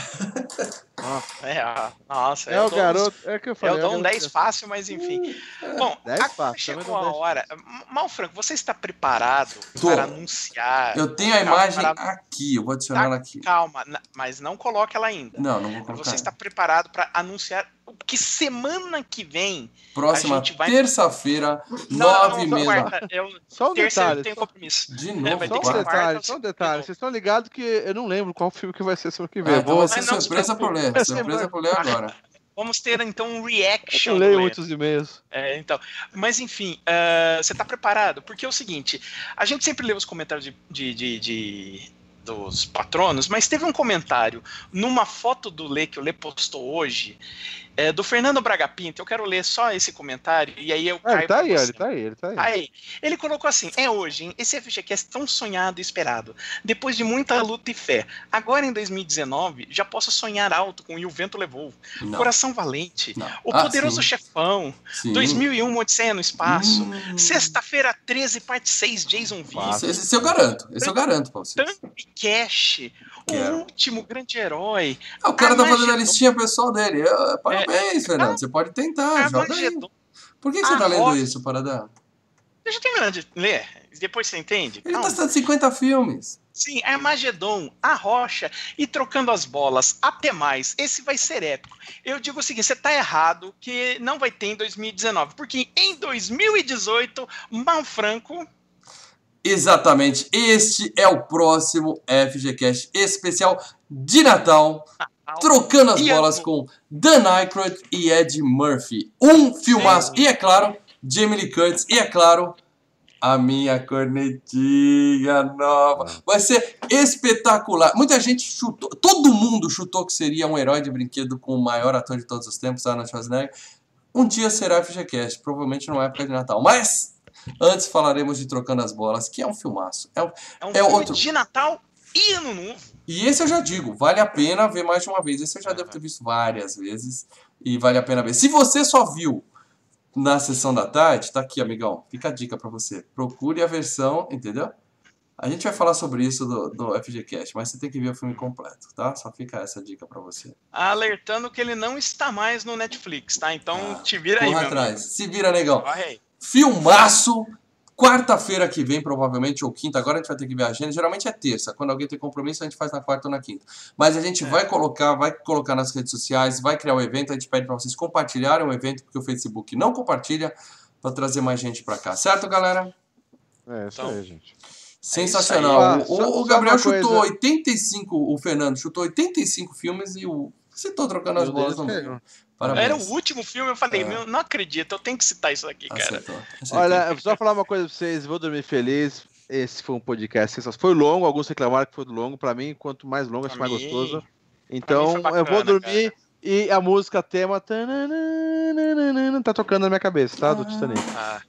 É, ah, nossa, É eu o garoto, é que eu falei. Eu dou é um garoto 10 fácil, mas enfim. Bom, 10 agora fácil, chegou a 10 hora. Malfranco, você está preparado Tô. para anunciar? Eu tenho a Calma, imagem para- aqui, eu vou adicionar ela aqui. Calma, mas não coloque ela ainda. Não, não vou colocar. Você está preparado para anunciar que semana que vem? Próxima vai- terça-feira, nove e não, meia. eu Só um eu detalhe, compromisso. De É, novo, só um detalhe, só um detalhe. Vocês estão ligados que eu não lembro qual filme que vai ser semana que vem. Eu então vou- ser surpresa pro Lê. preocupe. Surpresa pro Lê agora. Vamos ter então um Eu reaction. do leio muitos e-mails. É, então. Mas enfim, eh, você tá preparado? Porque é o seguinte: a gente sempre lê os comentários de, de- de- de- dos patronos, mas teve um comentário numa foto do Lê que o Lê postou hoje, eh, do Fernando Braga Pinto. Eu quero ler só esse comentário e aí eu Ah, ele caio tá pra aí, ele tá aí, ele tá aí. Aí, ele colocou assim: é hoje, hein? Esse FGCast tão sonhado e esperado. Depois de muita luta e fé. Agora em 2019, já posso sonhar alto com E o Vento Levou. Não. Coração Valente. não. O Ah, Poderoso sim, Chefão. sim. 2001, Odisseia no Espaço. Hum. Sexta-feira 13, parte 6, Jason V. Esse, esse eu garanto. Esse eu garanto vocês. Thumb Cash. O último grande herói. Ah, o cara tá fazendo a listinha pessoal dele. Eu- parabéns, Fernando. Você pode tentar. Joga aí. Por que, que você tá lendo isso, Paradão? Deixa eu terminar de ler. Depois você entende. Ele Calma. tá citando 50 filmes. Sim, Armagedon, A Rocha e Trocando as Bolas. Até mais. Esse vai ser épico. Eu digo o seguinte: você tá errado que não vai ter em 2019. Porque em 2018, Manfranco. Exatamente. Este é o próximo FGCast especial de Natal. Trocando as E bolas com Dan Aykroyd e Ed Murphy. Um filmaço. E é claro, Jamie Lee Curtis. E é claro, a minha cornetinha nova. Vai ser espetacular. Muita gente chutou, todo mundo chutou que seria um herói de brinquedo com o maior ator de todos os tempos, Arnold Schwarzenegger. Um dia será FGCast, provavelmente numa época de Natal. Mas antes falaremos de Trocando as Bolas, que é um filmaço. É um- É um É filme outro. de Natal e Ano Novo. E esse eu já digo, vale a pena ver mais de uma vez. Esse eu já devo ter visto várias vezes e vale a pena ver. Se você só viu na sessão da tarde, tá aqui, amigão. Fica a dica pra você. Procure a versão, entendeu? A gente vai falar sobre isso do, do FGCast, mas você tem que ver o filme completo, tá? Só fica essa dica pra você. Alertando que ele não está mais no Netflix, tá? Então Ah, te vira aí, atrás. amigo. Se vira, negão. Corre aí. Filmaço. Quarta-feira que vem, provavelmente, ou quinta. Agora a gente vai ter que ver a agenda. Geralmente é terça. Quando alguém tem compromisso, a gente faz na quarta ou na quinta. Mas a gente É. vai colocar, vai colocar nas redes sociais, vai criar o evento. A gente pede para vocês compartilharem o evento, porque o Facebook não compartilha, para trazer mais gente para cá. Certo, galera? É, isso Então, aí, gente. Sensacional. aí. O- só- o, Gabriel uma coisa. chutou 85, o Fernando chutou 85 filmes e o. Você tô trocando as Meu bolas Deus, no meio. Parabéns. Era o último filme, eu falei, É. meu, não acredito, eu tenho que citar isso aqui, cara. Acertou. acertou. Olha, eu vou só falar uma coisa pra vocês, vou dormir feliz. Esse foi um podcast sensacional. Foi longo, alguns reclamaram que foi longo. Pra mim, quanto mais longo, acho mais gostoso. Então, mim foi eu vou bacana, dormir e a música tema tá tocando na minha cabeça, tá? Do Titanic. Ah,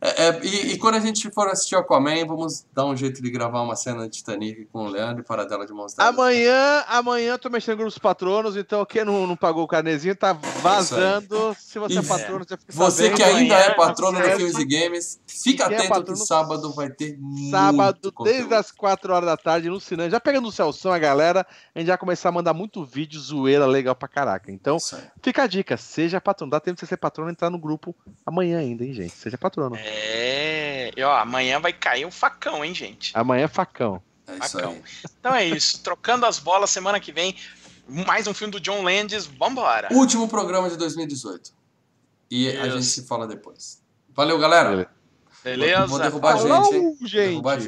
É, é, e, e quando a gente for assistir Aquaman, vamos dar um jeito de gravar uma cena de Titanic com o Leandro e Paradela de mãos. Amanhã, amanhã eu tô mexendo com os patronos, então quem não, não pagou o carnezinho tá vazando. Se você é E patrono, já fica Você sabendo. que ainda é amanhã, patrono do. Filmes e Games, fica é atento patrono, que sábado vai ter muito Sábado, conteúdo. desde as 4 horas da tarde, no cinema. Já pegando o Celção, a galera, a gente vai começar a mandar muito vídeo, zoeira legal pra caraca. Então, fica a dica, seja patrono. Dá tempo de você ser patrono e entrar no grupo amanhã ainda, hein, gente? Seja patrono. é. E ó, amanhã vai cair um facão, hein, gente? Amanhã é facão. É isso Facão. aí. Então é isso. Trocando as bolas semana que vem. Mais um filme do John Landis, vambora. Último programa de 2018. E a Isso. gente se fala depois. Valeu, galera. Beleza. Vou derrubar a Falou, gente, hein? gente. Derrubar a gente.